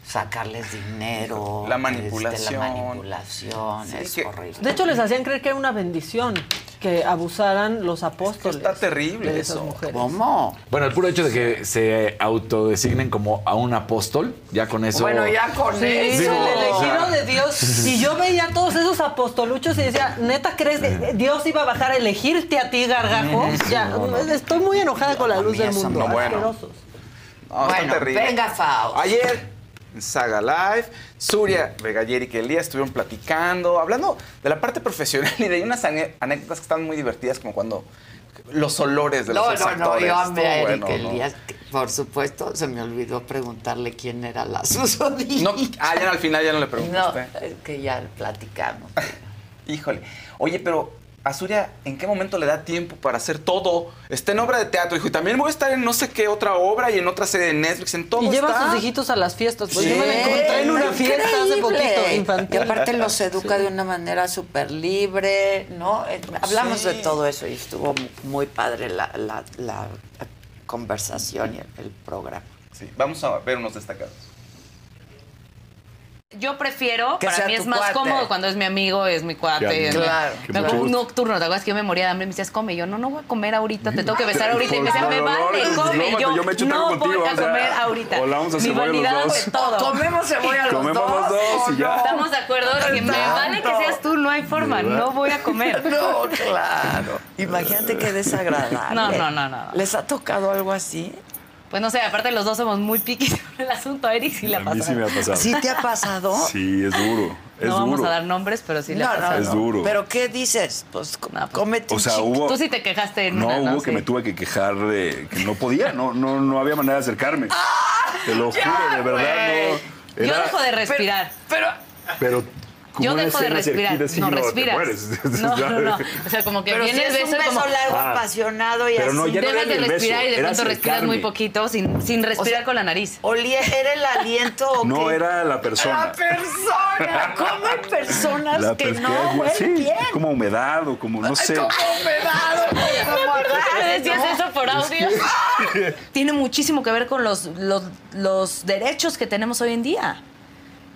sacarles dinero. La este, manipulación. la manipulación, Sí, es que- horrible. De hecho, les hacían creer que era una bendición. que abusaran los apóstoles. Está terrible de esas eso. mujeres. ¿Cómo? Bueno, el puro hecho de que se autodesignen como a un apóstol, ya con eso. Bueno, ya con Sí, eso. el elegido de Dios. Y yo veía todos esos apostoluchos y decía, ¿neta crees que Dios iba a bajar a elegirte a ti, gargajo? Ya, estoy muy enojada con la luz del mundo. no, bueno. Asquerosos. No, está Bueno, terrible. venga, Faust. Ayer en Saga Live, Surya, Regaller y Kelly estuvieron platicando, hablando de la parte profesional [laughs] y de unas anécdotas que están muy divertidas, como cuando los olores de los No, ex no, no, actores. yo a Eric bueno, ¿no? Elías. Por supuesto, se me olvidó preguntarle quién era la [laughs] susodicha. No, ah, ya al final ya no le No, preguntaste. es que ya platicamos. [laughs] Híjole. Oye, pero a Surya, ¿en qué momento le da tiempo para hacer todo? Está en obra de teatro, dijo, y también voy a estar en no sé qué otra obra y en otra serie de Netflix, en todo Y lleva está. a sus hijitos a las fiestas. Pues Sí. yo me la encontré en una fiesta hace poquito, infantil. Y aparte los educa de una manera súper libre, ¿no? Eh, Hablamos Sí. de todo eso y estuvo mu- muy padre la, la- la conversación y el, el programa. Sí, vamos a ver unos destacados. Yo prefiero, Que para mí es más cuate. cómodo cuando es mi amigo, es mi cuate. Es- claro. me un nocturno, ¿te acuerdas que yo me moría de hambre? Y me decías, come. Y yo, no, no voy a comer ahorita, te tengo que besar [laughs] ahorita. Y me decían, me vale, no, come. no, yo, yo me echo no contigo, voy a o sea, comer ahorita. o la vamos a Mi hacer bollo los vanidad dos. fue todo. Comemos cebolla los Comemos dos. los dos. Estamos de acuerdo de que me vale que seas tú, no hay forma, no voy a comer. [laughs] No, claro. Imagínate qué desagradable. No, no, no, no. ¿Les ha tocado algo así? Pues no sé, aparte los dos somos muy piquis [laughs] con el asunto. A Eric sí le ha A pasado. mí sí me ha pasado. ¿Sí te ha pasado? Sí, es duro. Es no vamos duro. a dar nombres, pero sí le No, ha no, pasado. Es duro. ¿Pero qué dices? Pues co- cómete O sea, hubo- Tú sí te quejaste en No, una, hubo ¿no? que me tuve que quejar de que no podía, no, no, no había manera de acercarme. [laughs] Te lo juro, de verdad, no. Yo dejo de respirar. Pero, Pero Yo dejo de respirar. sí, no, respiras. [laughs] No, no, no. O sea, como que pero viene si el es un beso beso como... largo, Ah. apasionado y Pero así. no, ya no Dejas era de respirar beso, y de pronto respiras muy acercarme. poquito sin, sin respirar con la nariz. Olía, ¿Era el aliento o No, era la persona. La persona. ¿Cómo hay personas La que no es- huelen sí, bien? como humedad o como, no sé. Como humedad. [laughs] Me decías eso por audio. [laughs] Tiene muchísimo que ver con los, los, los derechos que tenemos hoy en día.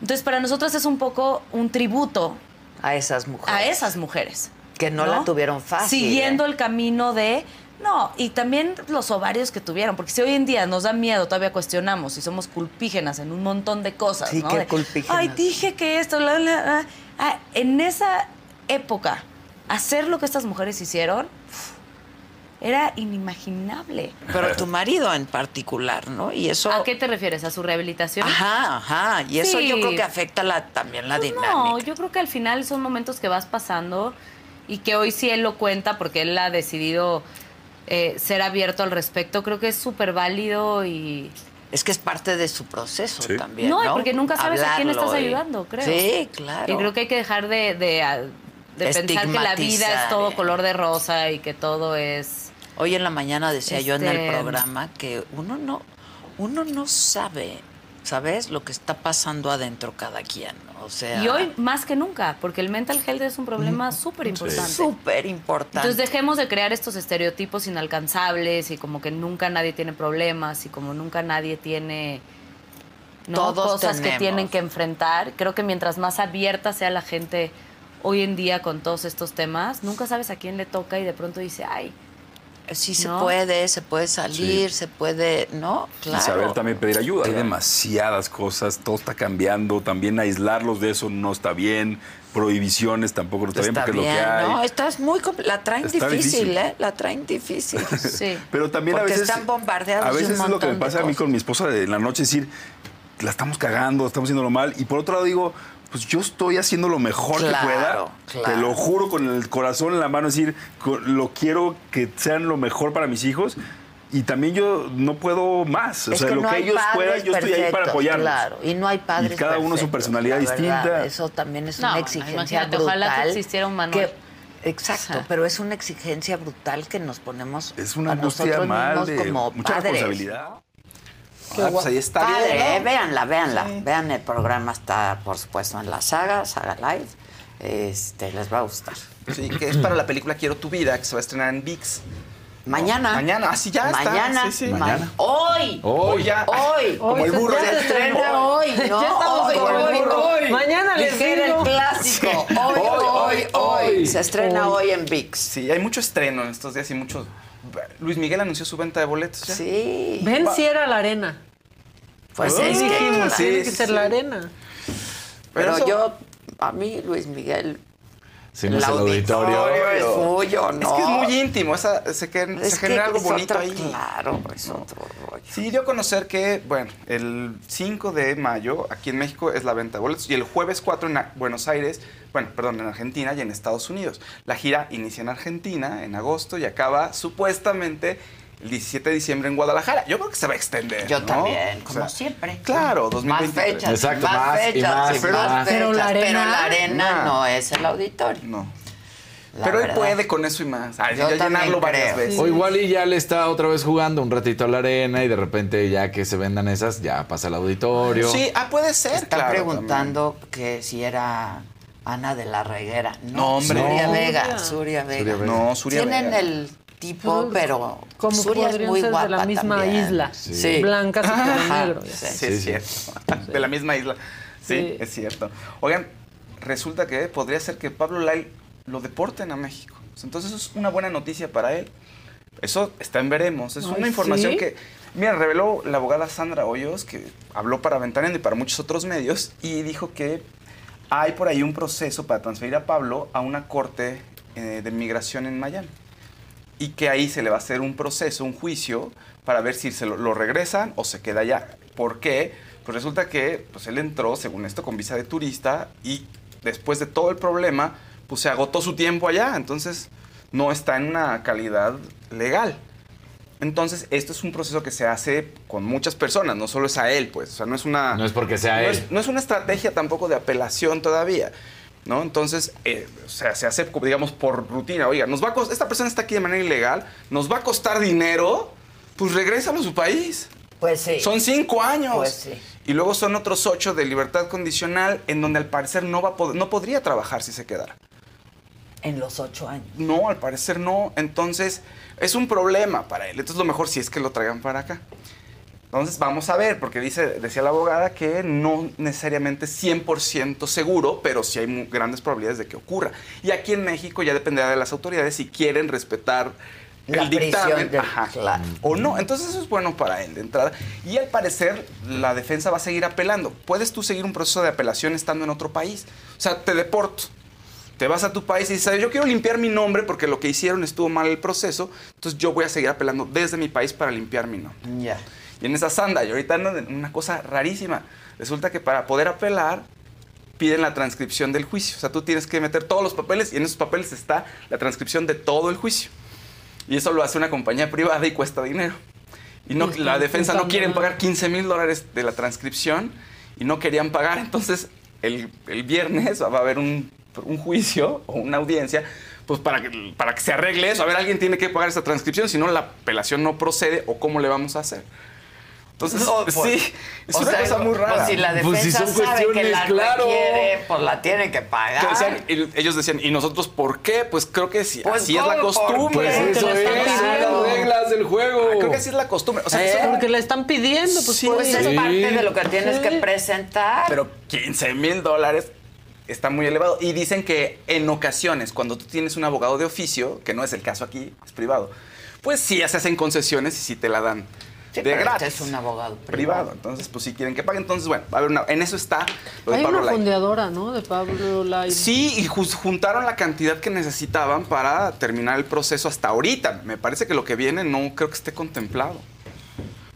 Entonces, para nosotros es un poco un tributo A esas mujeres. a esas mujeres. Que no, la tuvieron fácil. Siguiendo ¿eh? el camino de. No, y también los ovarios que tuvieron, porque si hoy en día nos da miedo, todavía cuestionamos si somos culpígenas en un montón de cosas, Sí, De, culpígenas. Ay, dije que esto, la, la, la". Ah, en esa época, hacer lo que estas mujeres hicieron era inimaginable. Pero tu marido en particular, ¿no? Y eso... ¿A qué te refieres? ¿A su rehabilitación? Ajá, ajá. Y eso Sí. yo creo que afecta la, también la Pues dinámica. No, yo creo que al final son momentos que vas pasando y que hoy sí él lo cuenta porque él ha decidido eh, ser abierto al respecto. Creo que es súper válido y... Es que es parte de su proceso Sí. también, No, porque nunca sabes a quién estás ayudando, creo. Sí, claro. Y creo que hay que dejar de, de, de pensar que la vida es todo color de rosa y que todo es... Hoy en la mañana decía yo en el Este- programa que uno no, uno no sabe, ¿sabes? Lo que está pasando adentro cada quien. O sea, Y hoy más que nunca, porque el mental health es un problema súper importante. súper importante. Entonces dejemos de crear estos estereotipos inalcanzables y como que nunca nadie tiene problemas y como nunca nadie tiene ¿no? Todos cosas que tienen que enfrentar. Creo que mientras más abierta sea la gente hoy en día con todos estos temas, nunca sabes a quién le toca y de pronto dice, ay, sí se ¿no? puede, se puede salir, se puede, ¿no? Claro. Y saber también pedir ayuda. Hay demasiadas cosas, todo está cambiando. También aislarlos de eso no está bien. Prohibiciones tampoco no está, bien Está porque bien, es lo que hay. ¿no? Estás muy la traen difícil, difícil. ¿eh? La traen difícil. [laughs] Sí. Pero también Porque a veces. están bombardeados A de un veces es lo que me pasa a mí con mi esposa de en la noche, decir, la estamos cagando, estamos haciéndolo mal. Y por otro lado digo, pues yo estoy haciendo lo mejor Claro, que pueda. claro. Te lo juro con el corazón en la mano, decir, lo quiero que sean lo mejor para mis hijos. Y también yo no puedo más. O sea, que lo no que ellos puedan, yo estoy ahí para apoyarlos. Claro, y no hay padres Y cada uno su personalidad distinta. verdad. Eso también es No, una exigencia imagínate, brutal. ojalá que existiera un manual. que- exacto, pero es una exigencia brutal que nos ponemos Es una a angustia nosotros mal mismos de como mucha padres. responsabilidad. Qué Ah, pues ahí está. Padre, bien, eh, ¿no? véanla, véanla. Vean el programa, está por supuesto en la saga, Saga Live. Este, les va a gustar. Sí, que es para la película Quiero tu vida, que se va a estrenar en VIX. Mañana. Mañana, así ya está. Mañana. Sí, sí. Mañana. Hoy. Hoy ya. Hoy. Como el burro. Se estrena hoy, ¿no? [laughs] Ya estamos hoy, hoy, burro. hoy. Mañana les digo. el clásico. Hoy, hoy, hoy. Se estrena hoy, en VIX. Sí, hay mucho estreno en estos días y mucho. Luis Miguel anunció su venta de boletos. ¿ya? Sí. Ven si era la arena. Pues Sí, es que, dijimos, sí, tiene que sí, ser sí. la arena. Pero eso- yo, a mí, Luis Miguel, Si no es el auditorio. es suyo, ¿no? Es que es muy íntimo, esa, se, que- Es se genera algo bonito otro- ahí. Claro, es otro rollo. Sí, dio a conocer que, bueno, el 5 de mayo aquí en México es la venta de boletos y el jueves 4 en Buenos Aires, bueno, perdón, en Argentina y en Estados Unidos. La gira inicia en Argentina en agosto y acaba supuestamente el 17 de diciembre en Guadalajara. Yo creo que se va a extender. Yo ¿no? también, O como sea, siempre. Claro, Más 2023. fechas, Exacto, más, más y fechas, más y más más. fechas, Pero la arena- pero la arena No. es el auditorio. No. la Pero él verdad. puede con eso y más. Ay, Yo ya llenarlo varias creo. veces. O igual y ya le está otra vez jugando un ratito a la arena y de repente ya que se vendan esas, ya pasa al auditorio. Sí, ah, puede ser. Están claro, preguntando que si era Ana de la Reguera. No, No, hombre. Suria No. Vega, Suria Vega. Suria Vega. No, Suria Tienen Vega. el tipo, pero Como Suria es muy ser guapa de la misma también. isla. Sí. Blancas y Ajá, negro. sí. Sí, es cierto. [laughs] De la misma isla. Sí, Sí. es cierto. Oigan, resulta que podría ser que Pablo Lai lo deporten a México. Entonces, eso es una buena noticia para él. Eso está en veremos. Es Ay, una información ¿sí? que, mira, reveló la abogada Sandra Hoyos, que habló para Ventaneando y para muchos otros medios, y dijo que hay por ahí un proceso para transferir a Pablo a una corte eh, de migración en Miami. Y que ahí se le va a hacer un proceso, un juicio, para ver si se lo, lo regresan o se queda allá. ¿Por qué? Pues resulta que pues él entró, según esto, con visa de turista y después de todo el problema, pues se agotó su tiempo allá. Entonces no está en una calidad legal. Entonces, esto es un proceso que se hace con muchas personas, no solo es a él, pues. O sea, no es una. No es porque sea no él. es- no es una estrategia tampoco de apelación todavía. ¿No? Entonces, eh, o sea, se hace, digamos, por rutina. Oiga, nos va a esta persona está aquí de manera ilegal, nos va a costar dinero, pues regrésalo a su país. Pues sí. Son cinco años. Pues sí. Y luego son otros ocho de libertad condicional, en donde al parecer no, va a no podría trabajar si se quedara. En los ocho años. No, al parecer no. Entonces, es un problema para él. Entonces, lo mejor sí es que lo traigan para acá. Entonces, vamos a ver, porque dice, decía la abogada que no necesariamente 100% seguro, pero sí hay mu- grandes probabilidades de que ocurra. Y aquí en México ya dependerá de las autoridades si quieren respetar La el dictamen ajá, o no. Entonces, eso es bueno para él de entrada. Y al parecer, la defensa va a seguir apelando. Puedes tú seguir un proceso de apelación estando en otro país. O sea, te deporto te vas a tu país y dices, yo quiero limpiar mi nombre porque lo que hicieron estuvo mal el proceso, entonces yo voy a seguir apelando desde mi país para limpiar mi nombre. Ya. Y en esa sanda, y ahorita ando en una cosa rarísima. Resulta que para poder apelar, piden la transcripción del juicio. O sea, tú tienes que meter todos los papeles y en esos papeles está la transcripción de todo el juicio. Y eso lo hace una compañía privada y cuesta dinero. Y no, la defensa no quieren pagar 15 mil dólares de la transcripción y no querían pagar. Entonces, el, el viernes va a haber un, un juicio o una audiencia pues para que, para que se arregle eso. A ver, alguien tiene que pagar esa transcripción, si no la apelación no procede o cómo le vamos a hacer. Entonces, No, pues, sí, es una sea, cosa muy rara. Pues si la defensa Pues si son sabe que la claro. requiere, pues la tiene que Que pagar. y ellos decían, ¿y nosotros por qué? Pues creo que sí, Pues, así es la ¿cómo? ¿Por costumbre. Pues eso la es, las reglas del juego. Ah, Creo que así es la costumbre. O sea, que ¿Eh? Porque le están pidiendo, pues, Sí, Pues es Sí. parte de lo que tienes Sí. que presentar. pero 15 mil dólares está muy elevado. Y dicen que en ocasiones, cuando tú tienes un abogado de oficio, que no es el caso aquí, es privado, pues sí se hacen concesiones y sí te la dan Sí, de gratis. este es un abogado privado. privado. Entonces, pues si quieren que pague, entonces, bueno, a haber una, en eso está lo de Hay Pablo una Lai. fondeadora, ¿no? De Pablo Lai. Sí, y juntaron la cantidad que necesitaban para terminar el proceso hasta ahorita. Me parece que lo que viene no creo que esté contemplado.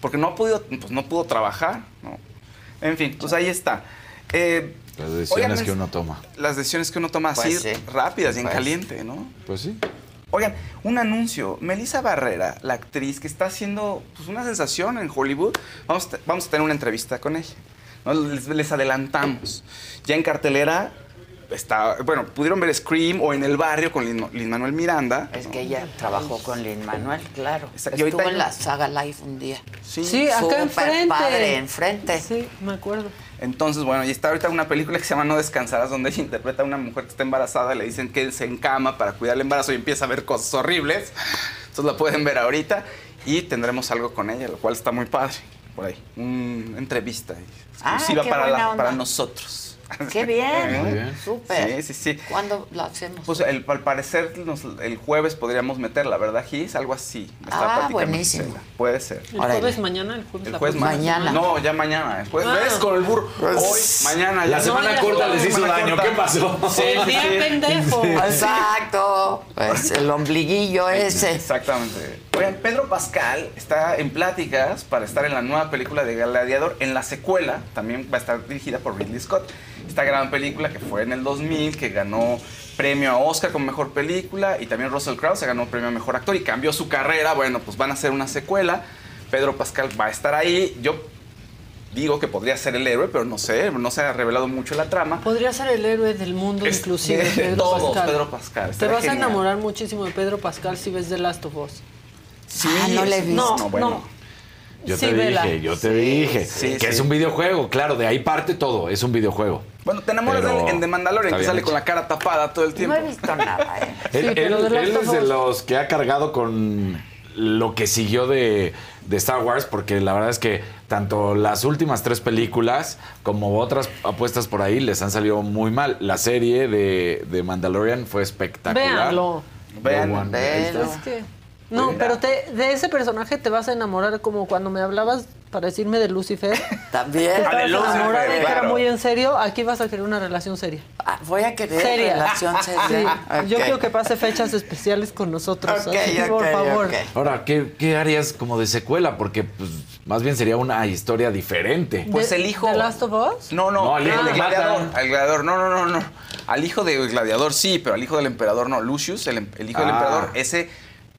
Porque no ha podido, pues no pudo trabajar, ¿no? En fin, pues ahí está. Eh, Las decisiones oigan, que uno toma. Las decisiones que uno toma así Pues sí. rápidas y en Pues. caliente, ¿no? Pues sí. Oigan, un anuncio. Melissa Barrera, la actriz que está haciendo pues, una sensación en Hollywood, vamos, a- vamos a tener una entrevista con ella. ¿no? Les, les adelantamos. Ya en cartelera está, bueno, pudieron ver Scream o En el barrio con Lin, Manuel Miranda. Es que ella trabajó con Lin Manuel, claro. Exacto. Estuvo en la saga Live un día. Sí. Sí, acá Súper enfrente. padre, enfrente. Sí, me acuerdo. Entonces, bueno, y está ahorita una película que se llama No Descansarás, donde ella interpreta a una mujer que está embarazada, le dicen que se encama para cuidar el embarazo y empieza a ver cosas horribles. Entonces la pueden ver ahorita y tendremos algo con ella, lo cual está muy padre. Por ahí, una entrevista Ah, exclusiva la- para nosotros. [laughs] Qué bien. Muy bien. Súper. Sí, sí, sí. ¿Cuándo lo hacemos? Pues el- al parecer nos- el jueves podríamos meterla, ¿verdad, Gis? Algo así. Me Ah, buenísimo. Gisela. Puede ser. ¿El jueves mañana? ¿El jueves, El la jueves próxima ma- semana? No, ya mañana. El jueves. Ah. ¿Ves? Con el burro. Hoy, mañana. La ya. semana No, ya corta les hizo Semana daño. corta. ¿Qué pasó? Sí, El sí, día sí. pendejo. Sí. Exacto. Es el ombliguillo ese. Exactamente. Oigan, Pedro Pascal está en pláticas para estar en la nueva película de Gladiador. En la secuela también va a estar dirigida por Ridley Scott. Esta gran película que fue en el 2000, que ganó premio a Oscar como mejor película y también Russell Crowe se ganó premio a mejor actor y cambió su carrera. Bueno, pues van a hacer una secuela. Pedro Pascal va a estar ahí. Yo digo que podría ser el héroe, pero no sé, no se ha revelado mucho la trama. Podría ser el héroe del mundo, Es- inclusive. de Pedro todos, Pascal. Pedro Pascal. Te vas a enamorar muchísimo de Pedro Pascal si ves The Last of Us. Sí, Ah, no le he visto. No, bueno. no. Yo Sí, te dije, yo te dije. que sí. es un videojuego, claro, de ahí parte todo, es un videojuego. Bueno, te enamoras Pero en The Mandalorian, que sale hecho. con la cara tapada todo el tiempo. No he visto nada, ¿eh? [laughs] Él, es de los que ha cargado con lo que siguió de, de Star Wars, porque la verdad es que tanto las últimas tres películas como otras apuestas por ahí les han salido muy mal. La serie de, de Mandalorian fue espectacular. Véanlo. Vean. Es que. No, Mira. pero te- de ese personaje te vas a enamorar como cuando me hablabas para decirme de Lucifer. [laughs] También. De Lucifer, enamorada y que era muy en serio. Aquí vas a querer una relación seria. Ah, voy a querer Seria. relación [laughs] Sí. seria. Yo quiero que pase fechas especiales con nosotros. Ok, así, por ok, favor. Ahora, ¿qué, qué harías como de secuela? Porque pues, más bien sería una historia diferente. Pues ¿De- el hijo. ¿The Last of Us? No, no, No, al hijo lo gladiador. Al gladiador, no, no, no, no. Al hijo del gladiador sí, pero al hijo del emperador no. Lucius, el, em- el hijo del Ah. emperador, ese,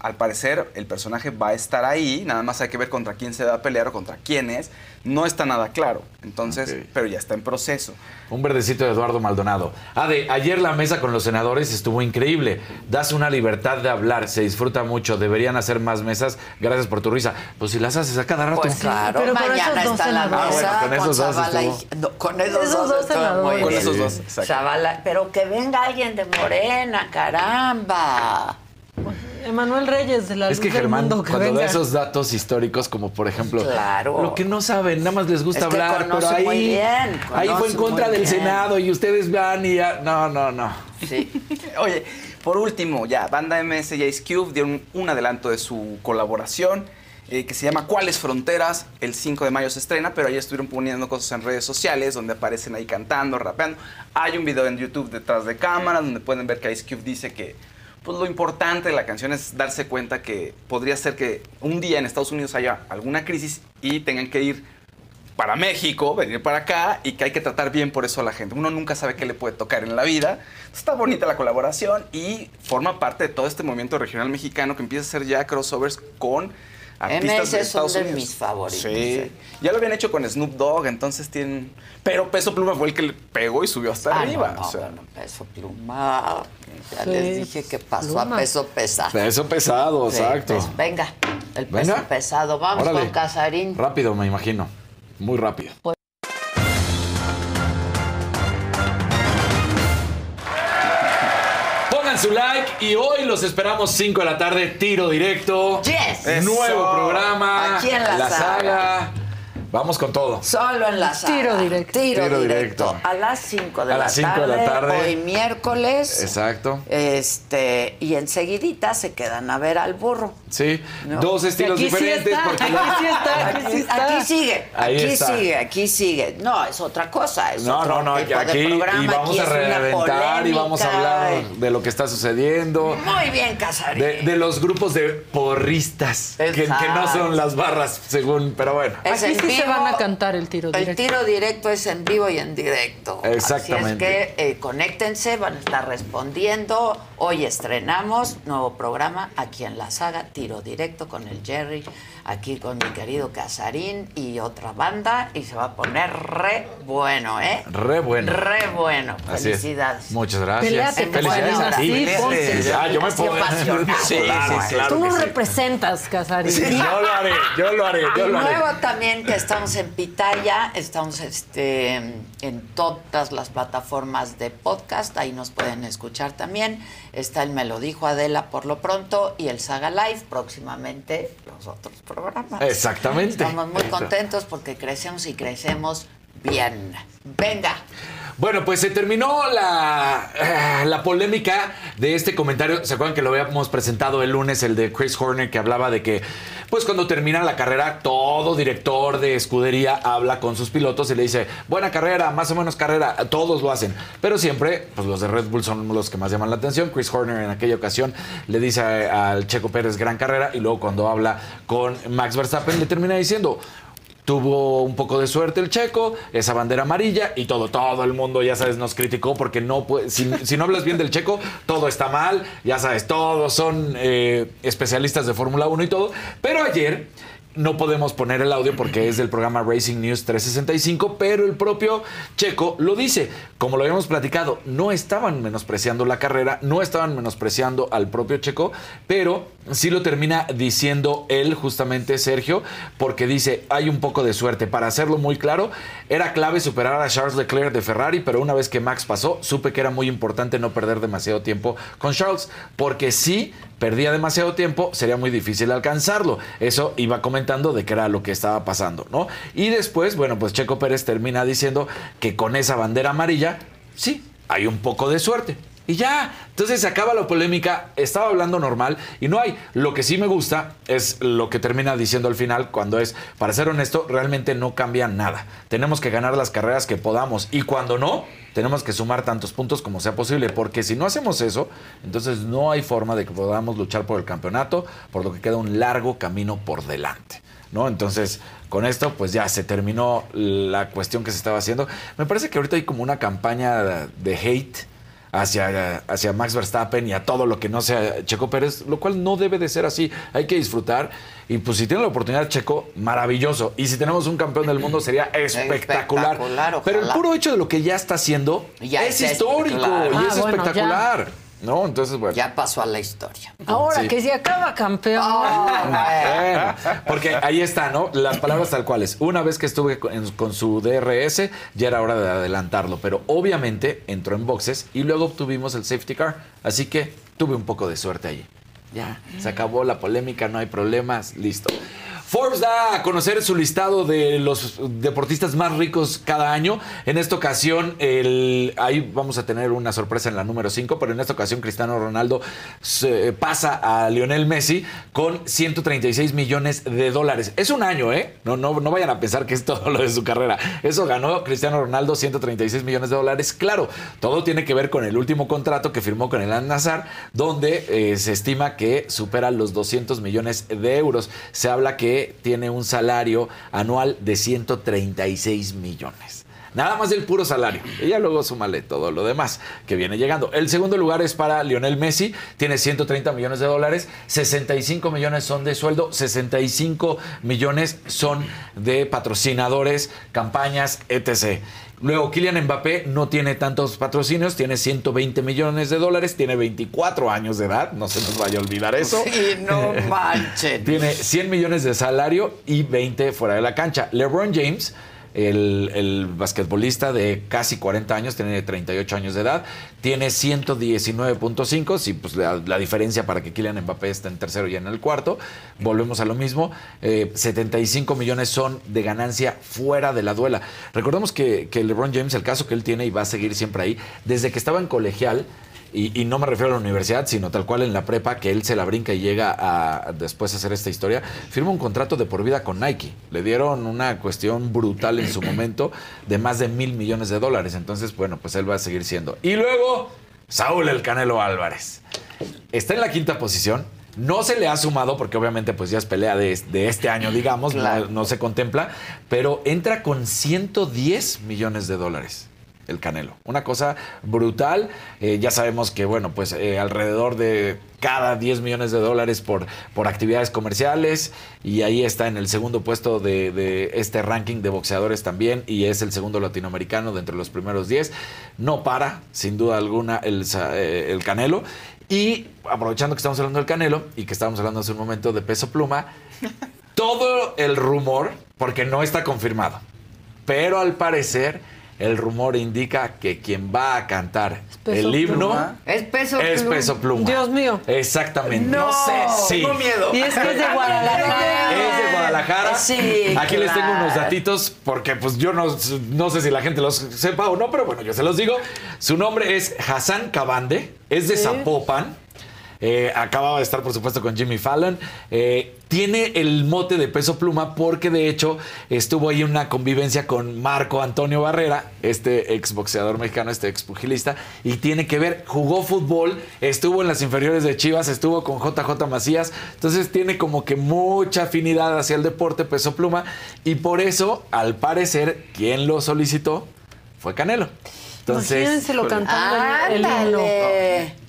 al parecer, el personaje va a estar ahí. Nada más hay que ver contra quién se va a pelear o contra quién es. No está nada claro. Entonces, pero ya está en proceso. Un verdecito de Eduardo Maldonado. Ah, de ayer la mesa con los senadores estuvo increíble. Das una libertad de hablar, se disfruta mucho. Deberían hacer más mesas. Gracias por tu risa. Pues si las haces a cada rato. Pues claro, pero mañana esos está la mesa Ah, bueno, con esos dos y- no, con esos, Esos dos, muy Con esos pero que venga alguien de Morena, caramba. Emanuel Reyes de la Es Luz que del Germán, Mundo, que cuando venga. da esos datos históricos, como por ejemplo, Claro. lo que no saben, nada más les gusta Es que hablar, pero conoce ahí, muy bien, ahí fue en contra del bien. Senado y ustedes van y ya. No, no, no. Sí. [laughs] Oye, por último, ya, Banda MS y Ice Cube dieron un adelanto de su colaboración eh, que se llama ¿Cuáles fronteras? El 5 de mayo se estrena, pero ahí estuvieron poniendo cosas en redes sociales donde aparecen ahí cantando, rapeando. Hay un video en YouTube detrás de cámaras donde pueden ver que Ice Cube dice que pues lo importante de la canción es darse cuenta que podría ser que un día en Estados Unidos haya alguna crisis y tengan que ir para México, venir para acá y que hay que tratar bien por eso a la gente. Uno nunca sabe qué le puede tocar en la vida. Está bonita la colaboración y forma parte de todo este movimiento regional mexicano que empieza a hacer ya crossovers con artistas MS de es uno Estados de Unidos. mis favoritos, Sí. eh. Ya lo habían hecho con Snoop Dogg, entonces tienen... Pero Peso Pluma fue el que le pegó y subió hasta Ah, arriba. no, no, o sea. bueno, peso pluma. Ya Sí, les dije que pasó pluma. a peso pesado. Peso pesado, Sí, exacto. pues, venga, el peso Venga. pesado. Vamos Órale. con Casarín. Rápido, me imagino. Muy rápido. Pongan su like y hoy los esperamos 5 de la tarde, tiro directo. Yes. Nuevo Eso. programa. Aquí en la saga. Vamos con todo. Solo en la sala. Tiro directo. Tiro, Tiro directo. directo. A las 5 de, A la las cinco de tarde. la tarde. Hoy miércoles. Exacto. Este, y enseguidita se quedan a ver al burro. Sí, No. dos estilos Aquí sí diferentes. está, porque aquí la- sí está, [laughs] aquí sí está. Aquí sigue, Ahí aquí está. sigue, aquí sigue. No, es otra cosa. Es No, otro no, no, tipo de aquí programa, y vamos aquí a reventar y vamos a hablar de lo que está sucediendo. Muy bien, Casarín. De, de los grupos de porristas, que, que no son las barras, según, pero bueno. Es Aquí sí van a cantar el tiro El directo. tiro directo es en vivo y en directo. Exactamente. Así es que eh, conéctense, van a estar respondiendo. Hoy estrenamos nuevo programa aquí en la saga Tiro Directo con el Jerry aquí con mi querido Casarín y otra banda y se va a poner re bueno, ¿eh? Re bueno. Re bueno. Felicidades. Muchas gracias. Felicidades. Sí, ah, yo me puedo. Sí, sí, Tú nos representas, Casarín. yo lo haré, yo lo haré, yo y lo haré. luego también que estamos en Pitaya, estamos este, en todas las plataformas de podcast, ahí nos pueden escuchar también. Está el Me lo dijo Adela por lo pronto y el Saga Live próximamente los otros programas. Exactamente. Estamos muy contentos porque crecemos y crecemos bien. Venga. Bueno, pues se terminó la, eh, la polémica de este comentario. ¿Se acuerdan que lo habíamos presentado el lunes, el de Chris Horner, que hablaba de que, pues cuando termina la carrera, todo director de escudería habla con sus pilotos y le dice, buena carrera, más o menos carrera, todos lo hacen. Pero siempre, pues los de Red Bull son los que más llaman la atención. Chris Horner en aquella ocasión le dice al Checo Pérez, gran carrera, y luego cuando habla con Max Verstappen le termina diciendo, tuvo un poco de suerte el checo, esa bandera amarilla y todo, todo el mundo, ya sabes, nos criticó porque no puede, si, si no hablas bien del checo, todo está mal, ya sabes, todos son eh, especialistas de Fórmula 1 y todo, pero ayer no podemos poner el audio porque es del programa Racing News 365, pero el propio Checo lo dice. Como lo habíamos platicado, no estaban menospreciando la carrera, no estaban menospreciando al propio Checo, pero sí lo termina diciendo él, justamente Sergio, porque dice, hay un poco de suerte. Para hacerlo muy claro, era clave superar a Charles Leclerc de Ferrari, pero una vez que Max pasó, supe que era muy importante no perder demasiado tiempo con Charles, porque si perdía demasiado tiempo, sería muy difícil alcanzarlo. Eso iba comentando de qué era lo que estaba pasando, ¿no? Y después, bueno, pues Checo Pérez termina diciendo que con esa bandera amarilla, sí, hay un poco de suerte. Y ya, entonces se acaba la polémica, estaba hablando normal y no hay. Lo que sí me gusta es lo que termina diciendo al final cuando es, para ser honesto, realmente no cambia nada. Tenemos que ganar las carreras que podamos y cuando no, tenemos que sumar tantos puntos como sea posible, porque si no hacemos eso, entonces no hay forma de que podamos luchar por el campeonato, por lo que queda un largo camino por delante. ¿No? Entonces, con esto, pues ya se terminó la cuestión que se estaba haciendo. Me parece que ahorita hay como una campaña de hate hacia, hacia Max Verstappen y a todo lo que no sea Checo Pérez, lo cual no debe de ser así. Hay que disfrutar. Y pues si tiene la oportunidad Checo, maravilloso. Y si tenemos un campeón del mundo sería [laughs] espectacular. Pero el puro hecho de lo que ya está haciendo es, histórico y es ah, espectacular. ¿No? Entonces, bueno. Ya pasó a la historia. Ahora que se acaba campeón. [laughs] Ah, porque ahí está, ¿no? Las palabras tal cuales. Una vez que estuve con, su DRS, ya era hora de adelantarlo. Pero obviamente entró en boxes y luego obtuvimos el safety car. Así que tuve un poco de suerte allí. Ya, se acabó la polémica, no hay problemas, listo. Forbes da a conocer su listado de los deportistas más ricos cada año. En esta ocasión, el, ahí vamos a tener una sorpresa en la número 5, pero en esta ocasión Cristiano Ronaldo se pasa a Lionel Messi con 136 millones de dólares. Es un año, ¿eh? No, no, vayan a pensar que es todo lo de su carrera. Eso ganó Cristiano Ronaldo 136 millones de dólares. Claro, todo tiene que ver con el último contrato que firmó con el Al-Nazar, donde eh, se estima que supera los 200 millones de euros. Se habla que tiene un salario anual de 136 millones. Nada más del puro salario. Y ya luego súmale todo lo demás que viene llegando. El segundo lugar es para Lionel Messi. Tiene 130 millones de dólares. 65 millones son de sueldo. 65 millones son de patrocinadores, campañas, etc. Luego, Kylian Mbappé no tiene tantos patrocinios, tiene 120 millones de dólares, tiene 24 años de edad, no se nos vaya a olvidar eso. Sí, no [laughs] manchen. tiene 100 millones de salario y 20 fuera de la cancha. LeBron James el, basquetbolista de casi 40 años, tiene 38 años de edad, tiene 119.5, sí, pues la, diferencia para que Kylian Mbappé esté en tercero y en el cuarto, volvemos a lo mismo, 75 eh, millones son de ganancia fuera de la duela. Recordemos que, que LeBron James, el caso que él tiene y va a seguir siempre ahí, desde que estaba en colegial, y, no me refiero a la universidad, sino tal cual en la prepa, que él se la brinca y llega a después hacer esta historia, firma un contrato de por vida con Nike. Le dieron una cuestión brutal en su momento de más de mil millones de dólares. Entonces, bueno, pues él va a seguir siendo. Y luego, Saúl el Canelo Álvarez. Está en la quinta posición. No se le ha sumado porque obviamente pues ya es pelea de, este año, digamos, no, no, se contempla, pero entra con 110 millones de dólares. El Canelo. Una cosa brutal. Eh, ya sabemos que, bueno, pues eh, alrededor de cada 10 millones de dólares por, por actividades comerciales. Y ahí está en el segundo puesto de, este ranking de boxeadores también. Y es el segundo latinoamericano de entre los primeros 10. No para, sin duda alguna, el, eh, el Canelo. Y aprovechando que estamos hablando del Canelo y que estábamos hablando hace un momento de peso pluma, [laughs] todo el rumor, porque no está confirmado, pero al parecer el rumor indica que quien va a cantar el himno es peso es pluma. peso pluma. Dios mío. Exactamente. No, Sí. tengo miedo. Y es que es de [laughs] Guadalajara. Es de Guadalajara. Sí, Aquí les tengo unos datitos porque pues yo no, no sé si la gente los sepa o no, pero bueno, yo se los digo. Su nombre es Hassan Cabande, es de Sí. Zapopan. Eh, acababa de estar, por supuesto, con Jimmy Fallon. Eh, tiene el mote de peso pluma porque, de hecho, estuvo ahí una convivencia con Marco Antonio Barrera, este exboxeador mexicano, este expugilista, y tiene que ver, jugó fútbol, estuvo en las inferiores de Chivas, estuvo con JJ Macías, entonces tiene como que mucha afinidad hacia el deporte peso pluma, y por eso, al parecer, quien lo solicitó fue Canelo. Entonces, Imagínenselo cantando el- el himno.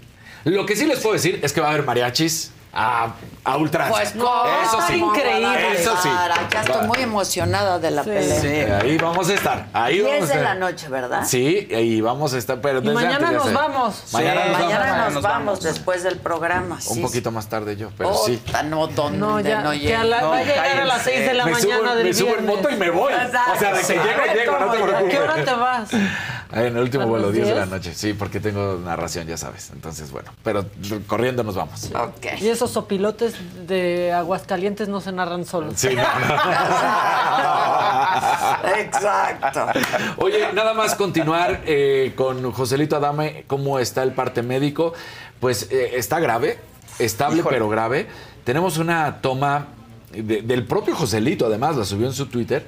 Lo que sí les puedo decir es que va a haber mariachis a, a ultranza. Pues no, eso sí. increíble. Eso sí. Ya estoy muy emocionada de la pelea. Sí, ahí vamos a estar. Ahí 10 vamos a de estar. la noche, ¿verdad? Sí, ahí vamos a estar. Pero Y mañana antes nos sé. vamos. Mañana Sí, nos mañana vamos. nos, vamos, después del programa. Un sí. poquito más tarde yo, pero Oh, sí. No, donde No, ya, no que a la- va a llegar a las 6 de la me mañana subo, del me subo en viernes. moto y me voy. O sea, de que Sí. llego, llego, no te ¿A preocupes. qué hora te vas? En el último ¿A vuelo, las 10 de la 10? noche. Sí, porque tengo narración, ya sabes. Entonces, bueno. Pero corriendo nos vamos. Ok. Y esos sopilotes de Aguascalientes no se narran solos. Sí, no, [laughs] Exacto. Oye, nada más continuar eh, con Joselito Adame, cómo está el parte médico. Pues eh, está grave, estable Híjole. pero grave. Tenemos una toma de- del propio Joselito, además, la subió en su Twitter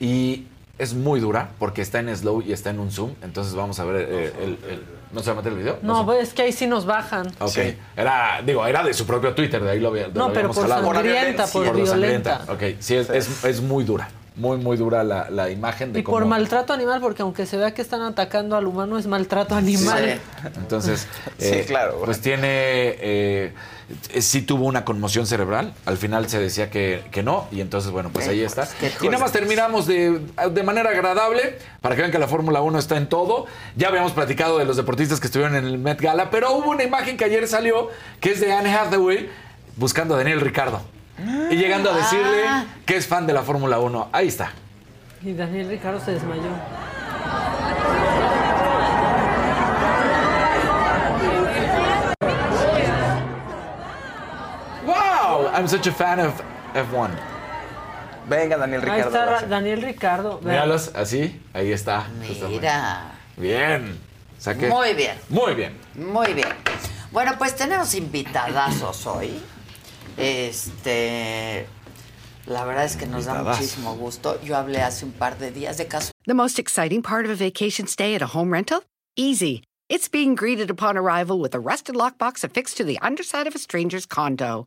y es muy dura porque está en slow y está en un zoom. Entonces vamos a ver eh, el, el- ¿No se va a meter el video? No, pues es que ahí sí nos bajan. Ok. Era, digo, era de su propio Twitter, de ahí lo, había- No, lo pero habíamos por jalado. sangrienta, por Por lo violenta. sangrienta. Ok, sí, es, es- es muy dura. Muy, muy dura la, la imagen de Y por cómo- maltrato animal, porque aunque se vea que están atacando al humano, es maltrato animal. Entonces, Sí, eh, claro. Pues tiene, eh, sí tuvo una conmoción cerebral. Al final se decía que, que no, y entonces, bueno, pues ahí está. Y nada más terminamos de, de manera agradable, para que vean que la Fórmula 1 está en todo. Ya habíamos platicado de los deportistas que estuvieron en el Met Gala, pero hubo una imagen que ayer salió, que es de Anne Hathaway, buscando a Daniel Ricardo. Y llegando a decirle Ah. que es fan de la Fórmula 1. Ahí está. Y Daniel Ricardo se desmayó. I'm such a fan of F1. Venga, Daniel Ahí Ricardo. está Ra- Daniel Ricardo. Vean. Míralos, así, ahí está. justamente. Mira. Bien. Saqué. Muy bien. Muy bien. Muy bien. Bueno, pues tenemos invitadazos hoy. Este. La verdad es que nos da Invitadazo. muchísimo gusto. Yo hablé hace un par de días de caso. The most exciting part of a vacation stay at a home rental? Easy. It's being greeted upon arrival with a rusted lockbox affixed to the underside of a stranger's condo.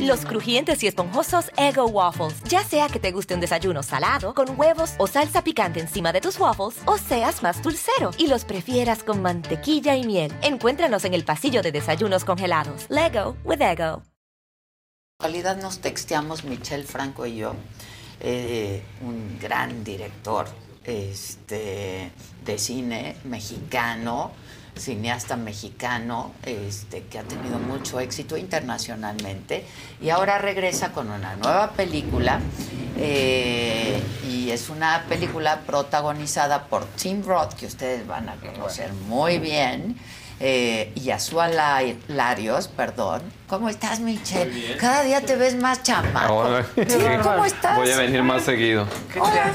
Los crujientes y esponjosos Ego Waffles. Ya sea que te guste un desayuno salado, con huevos o salsa picante encima de tus waffles, o seas más dulcero y los prefieras con mantequilla y miel. Encuéntranos en el pasillo de desayunos congelados. Lego with Ego. En realidad nos texteamos Michelle Franco y yo, eh, un gran director este, de cine mexicano, cineasta mexicano, este, que ha tenido mucho éxito internacionalmente y ahora regresa con una nueva película eh, y es una película protagonizada por Tim Roth, que ustedes van a conocer muy bien. eh, Yasua La- Larios, perdón. ¿Cómo estás, Michelle? Cada día te ves más chamaco. Sí, ¿Cómo estás? Voy a venir más seguido. Hola.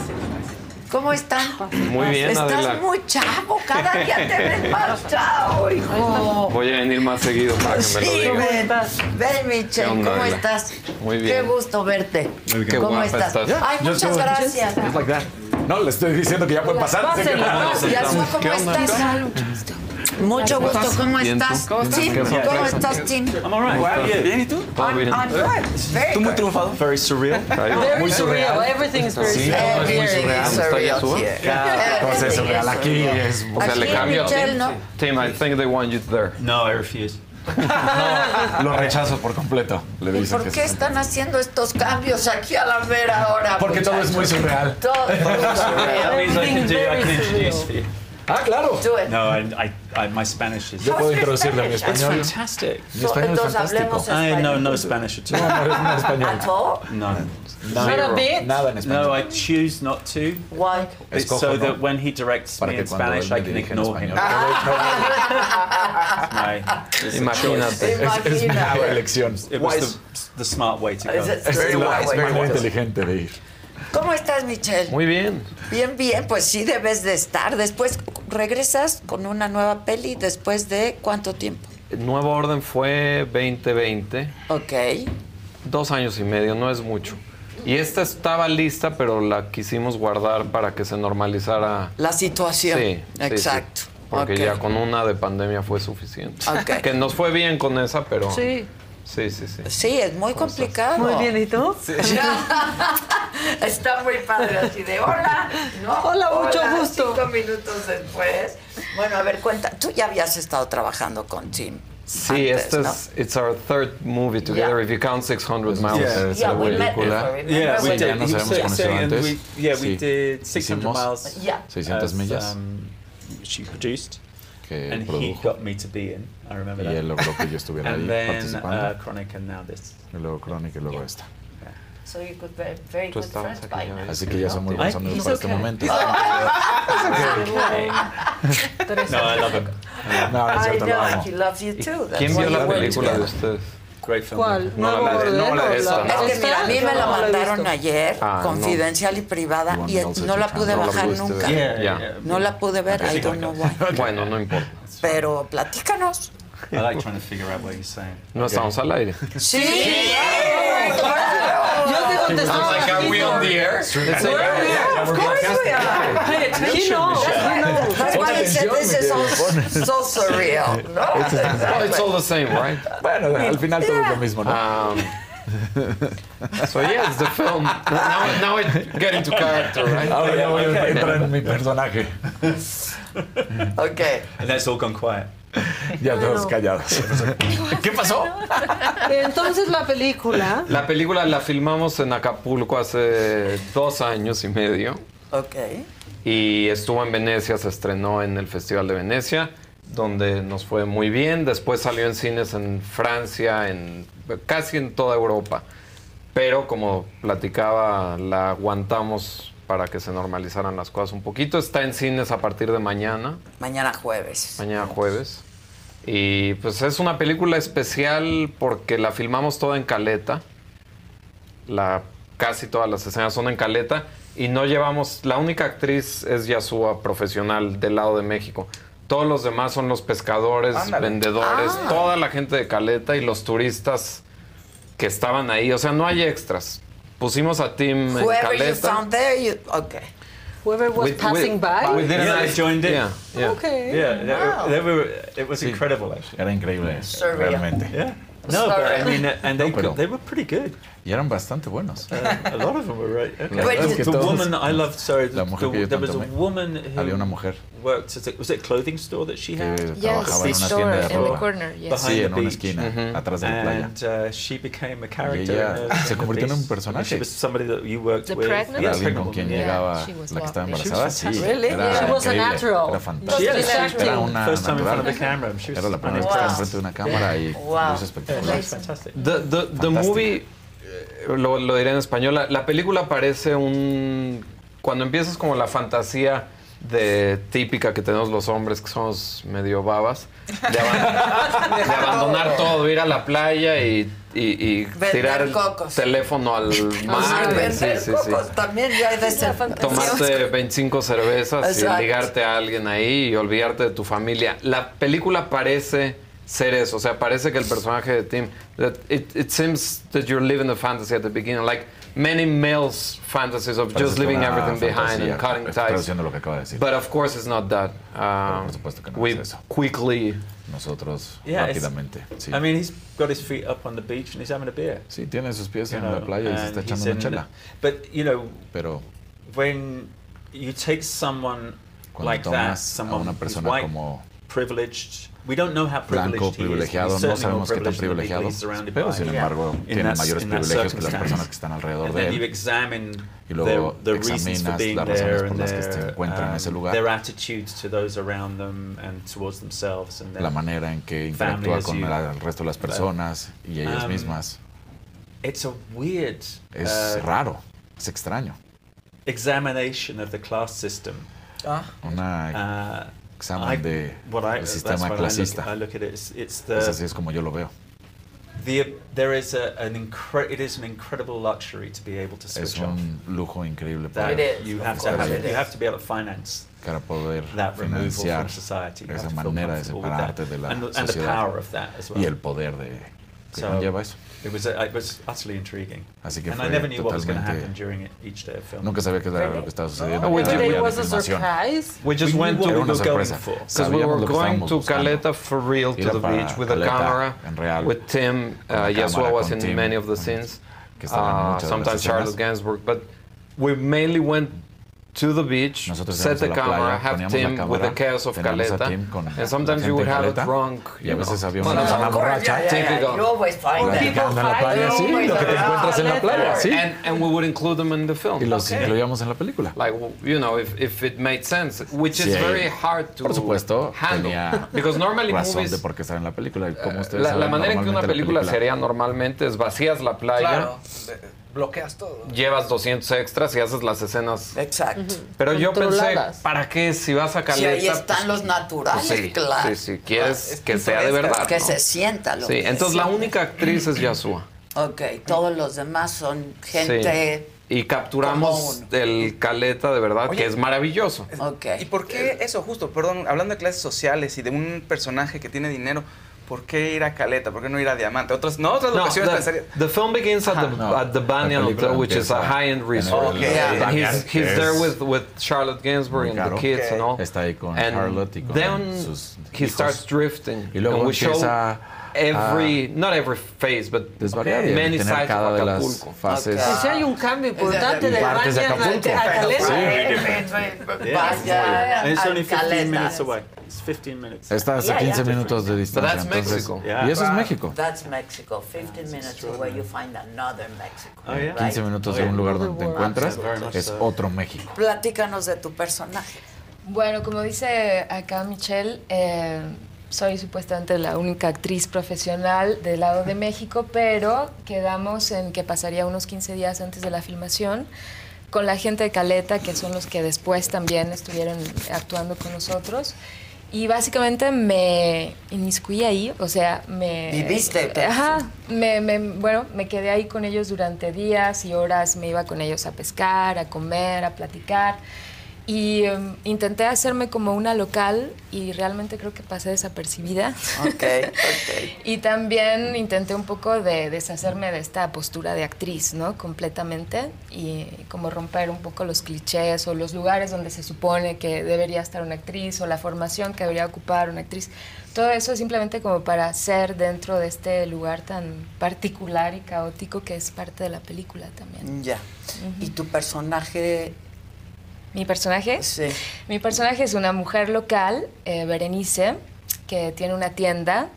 ¿Cómo están? Muy bien, Estás Adela. muy chavo, cada día te ves [laughs] más chavo, hijo. Voy a venir más seguido para que me lo Sí, digas. ven, ven, Michelle, ¿Qué onda, ¿cómo Adela? estás? Muy bien. Qué gusto verte. Qué ¿Cómo guapa estás? estás. Ay, Yo muchas gracias. Just like that. No, le estoy diciendo que ya puede pasar. Pásenlo. ¿cómo estás? Mucho gusto, ¿cómo ¿tú? estás? ¿Cómo estás? Tim, ¿cómo estás, Tim? I'm all right. ¿Cómo estás? Bien, ¿y tú? Todo bien. I'm good. Very Tú muy triunfado. Very surreal. Very Muy surreal. surreal. Everything's very Sí, surreal. todo es muy Everything surreal. is ¿Está se Everything surreal? is Aquí es... O sea, le Michelle, Tim. ¿no? Tim, I think they want you there. No, I refuse. Lo rechazo por completo. Le ¿Y por que qué sí. están haciendo estos cambios aquí a la vera hora? Porque todo es muy surreal. Todo es muy [laughs] That surreal. Means I can do. I can Everything's introduce for you. Ah, claro. Do it. No, I, I, I, my Spanish is. Yo puedo introducirle a mi It's fantastic. Mi español es fantástico. I know español. no Spanish at No, all. no, no es español. ¿At all? None. Not a bit. Nada en español. No, I choose not to. Why? It's so ¿no? that when he directs Para me in Spanish, I can ignore him. español. My, Imagínate. Es, es mi elección. It was the, the smart way to go. Is it Es very la wise? manera inteligente de ir. ¿Cómo estás, Michelle? Muy bien. Bien, bien, pues sí debes de estar. Después regresas con una nueva peli después de cuánto tiempo. Nuevo orden fue 2020. Ok. Dos años y medio, no es mucho. Y esta estaba lista, pero la quisimos guardar para que se normalizara. La situación. Sí, Exacto. sí. Porque ya con una de pandemia fue suficiente. Ok. [laughs] Que nos fue bien con esa, pero. Sí. Sí, sí, sí. Sí, es muy complicado. Muy bien, ¿y tú? [laughs] Está muy padre así de hola. ¿no? Hola, mucho gusto. Cinco minutos después. Bueno, a ver, cuenta. Tú ya habías estado trabajando con Tim. Sí, antes, este ¿no? es it's our third movie together. Yeah. If you count 600 miles, Yeah. es Yeah, la we met película. before, remember? Yeah, we did. ya nos habíamos conocido antes. we, yeah, we Sí. did 600 Hicimos miles. Yeah. 600 as, millas Um, she produced, que and he produjo got me to be in. I remember y that. él logró que yo estuviera ahí and then participando. uh, Chronic, and now this. y luego Crónica y luego esta. So you could be very Tú good estabas friends aquí by ya now. ves. Así que ya son muy buenos amigos he's para este okay. momento. [laughs] [laughs] No, I love him. No, no es I cierto, lo amo. he loves you too. That's ¿Quién vio la película de together. ustedes? Great film. ¿Cuál? No, la de- no, la de esta, Es que mira, a mí me la mandaron ayer, Ah, confidencial y privada, y no la pude bajar nunca. No la pude ver, I don't know why. Bueno, no importa. Pero platícanos. I like trying to figure out what he's saying. No estamos al aire. Sí. Yo te contestaba. Like, are we on the air? Of course we are. Pay attention. He knows. He knows. That's why he said this is so, so surreal. [laughs] No, Oh, it's all the same, right? Bueno, al final todo es lo mismo, ¿no? Um, so yeah, it's the film. Now, now I get into character, right? Ahora ya voy a okay. entrar en mi personaje. Ok. And that's all gone quiet. [laughs] Ya todos callados. [laughs] ¿Qué pasó? Entonces la película. La película la filmamos en Acapulco hace dos años y medio Ok. y estuvo en Venecia, se estrenó en el Festival de Venecia, donde nos fue muy bien. Después salió en cines en Francia, en casi en toda Europa. Pero como platicaba, la aguantamos para que se normalizaran las cosas un poquito. Está en cines a partir de mañana. Mañana jueves. Mañana jueves. Y pues es una película especial porque la filmamos toda en Caleta. La, casi todas las escenas son en Caleta. Y no llevamos. La única actriz es Yasua, profesional del lado de México. Todos los demás son los pescadores, Ándale. vendedores, Ah. toda la gente de Caleta y los turistas que estaban ahí. O sea, no hay extras. Pusimos a Tim en Whoever you Caleta. found there, you. Ok. Whoever was With- passing with- by. Within Yeah, yeah, I joined in. Yeah, yeah. Okay. Yeah, they were- Wow. they were, it was incredible, actually. Era increíble, Surreal. realmente. Yeah. No, but I mean, uh, and they, no, could, they were pretty good. Y eran bastante buenos. Uh, a lot of them were right. [laughs] Okay. The woman I loved, sorry, La the, there was a woman who Había una mujer worked at a, was it a clothing store that she had? trabajaba en una tienda de ropa. Behind Sí, en the una beach. esquina, atrás de la playa. And uh, she became a character. ella in a- se in convirtió en un personaje. She was somebody that you worked The with. pregnant? Era Yes, alguien pregnant con quien woman. llegaba She was la que estaba embarazada. was Sí. Really? era She was a natural. Era yeah, acting. Era una first time in front of the camera. Era la primera vez que Wow. estaba enfrente de una cámara y. The, the, the movie, lo, lo diré en español, la, la película parece un... Cuando empiezas como la fantasía de típica que tenemos los hombres que somos medio babas, de, aban- [laughs] de abandonar todo, ir a la playa y, y- y Vender tirar el cocos. teléfono al mar. Ah, vender sí, sí, sí. cocos, también ya hay de esa Tomarte 25 cervezas Exacto. y ligarte a alguien ahí y olvidarte de tu familia. La película parece ser eso, o sea, parece que el personaje de Tim, that it, it seems that you're living a fantasy at the beginning, like many males' fantasies of Parece just leaving everything behind and cutting ties. lo que acaba de decir. But of course it's not that. Um, por supuesto que no we es eso. quickly Nosotros Yeah, rápidamente. Sí. I mean, he's got his feet up on the beach and he's having a beer. Sí, tiene sus pies You en know, la playa y se está and echando una in- chela. But you know, Pero when you take someone Cuando like that, tomas a someone una who's persona white, como privileged, we don't know how privileged blanco, he is. privilegiado, no sabemos qué tan privilegiado, pero sin embargo In tiene that- mayores privilegios que las circumstance. personas que están alrededor And de then you él. examine Y luego the, the reasons for examinas being las razones there por las que se their, encuentran en ese um, lugar. their attitudes to those around them and towards themselves and their la manera en que family interactúa con you- el resto de las personas y ellas Um, mismas. It's a weird Es uh, raro, es extraño. examination of the class system. Una Uh, examen de what I- el that's sistema clasista. Es así es como yo lo veo. Es un lujo increíble you have to have, you have to be able to finance para poder financiar from society. You esa manera de separarte la sociedad power of that as well. y el poder de que So, conlleva eso. It was, uh, it was utterly intriguing. Así que and fue I never knew what was going to totalmente- happen during it, each day of filming. Nunca sabía qué era lo que estaba sucediendo. Oh, en cada it día was a surprise. We just We went knew to what Era una we were going sorpresa. for. Because we Sabíamos were lo que going estábamos to buscando. Caleta for real to Ir the para beach with a Caleta, camera, en real, with Tim. con Uh, la Yeshua cámara, was con in Tim, many of the con- scenes. que estaba en Uh, muchas de las sometimes escenas. Charlotte Gainsbourg, but we mainly went to the beach, Nosotros set the camera, playa, have Tim with the cámara, chaos of Caleta, and sometimes you would have a Caleta, drunk. y a you veces know. había una persona borracha. yeah, yeah, You always find that. Platicando en la playa, sí, lo que te encuentras en la playa, sí. And, we would include them in the film. Y los incluíamos en la película. Like, you know, if, if it made sense, which Sí, is very hard to Por supuesto, handle. tenía Because normally razón movies, de por qué estar en la película. Como ustedes la, la manera en que una película se haría normalmente es vacías la playa, Claro, bloqueas todo. llevas 200 extras y haces las escenas. Exacto. Pero yo pensé. ¿para qué si vas a Si Caleta? ahí están pues, los naturales, pues sí, claro. sí, sí, quieres Es que sea de verdad. Que ¿no? se sienta lo Sí, que entonces la única actriz es Yasua. [clears throat] Ok, todos los demás son gente... Y capturamos el Caleta de verdad, Oye. que es maravilloso. Ok. ¿Y por qué eso, justo, perdón, hablando de clases sociales y de un personaje que tiene dinero, ¿por qué ir a Caleta? ¿Por qué no ir a Diamante? Otras, no, otras No, locaciones the, pensarías- the film begins at the, No, at the la Banyan Hotel, which is a empieza high-end en resort. el And Banyan, he's, que he's there es with, with Charlotte Gainsbourg and the kids and all. Está ahí con and Charlotte y con then sus he hijos. starts drifting. Y luego and we show every, not every phase, but desvariar y many sides cada of Acapulco. fases. Sí, sí hay un cambio importante de Partes de a- Acapulco. a al only 15 Caleta. minutes away. It's 15 minutes. Está hace Yeah, 15 yeah. minutos de distancia. that's entonces-. Yeah. Y eso es México. That's Mexico. 15 minutes away you find another Mexico. Oh, yeah. 15 minutos de un lugar donde te encuentras es otro México. Platícanos de tu personaje. Bueno, como dice acá Michelle, eh, soy supuestamente la única actriz profesional del lado de México, pero quedamos en que pasaría unos 15 días antes de la filmación con la gente de Caleta, que son los que después también estuvieron actuando con nosotros. Y básicamente me inmiscuí ahí, o sea, me... Viviste, pues. Ajá, me, me- bueno, me quedé ahí con ellos durante días y horas, me iba con ellos a pescar, a comer, a platicar. Y em, intenté hacerme como una local y realmente creo que pasé desapercibida. Ok, ok. [laughs] Y también intenté un poco de deshacerme de esta postura de actriz, ¿no? Completamente. Y como romper un poco los clichés o los lugares donde se supone que debería estar una actriz o la formación que debería ocupar una actriz. Todo eso simplemente como para ser dentro de este lugar tan particular y caótico que es parte de la película también. Ya. ¿Y tu personaje? ¿Mi personaje? Sí. Mi personaje es una mujer local, eh, Berenice, que tiene una tienda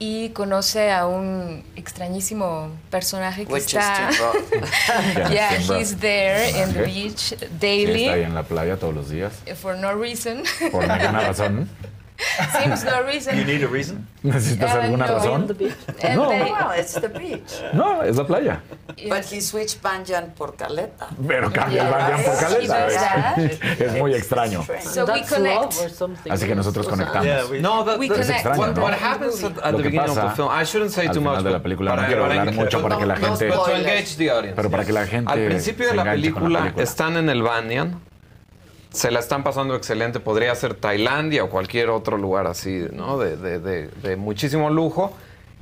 y conoce a un extrañísimo personaje que Which is está... Roth. [laughs] yeah, he's there in the beach Sí, daily está ahí en la playa todos los días. for no reason. Por ninguna razón. [laughs] [laughs] Seems no reason. You need a reason? ¿Necesitas Uh, alguna no. razón? No. they- Well, it's the beach. No, es la playa. But he switched Banjan por Caleta. Pero cambia el Banyan por caleta. Es, [laughs] es muy extraño. So we connect. Así que nosotros conectamos. No, that, We connect. extraño, what, ¿no? what happens at, at Lo the que beginning of pasa the film, I shouldn't say too much, final de la but- película, but no I- quiero but I- hablar mucho para que la no, gente- but to engage the audience. Pero para que la gente Al principio de la película. están en el Banyan, se la están pasando excelente. Podría ser Tailandia o cualquier otro lugar así, ¿no? De, de- de- de muchísimo lujo.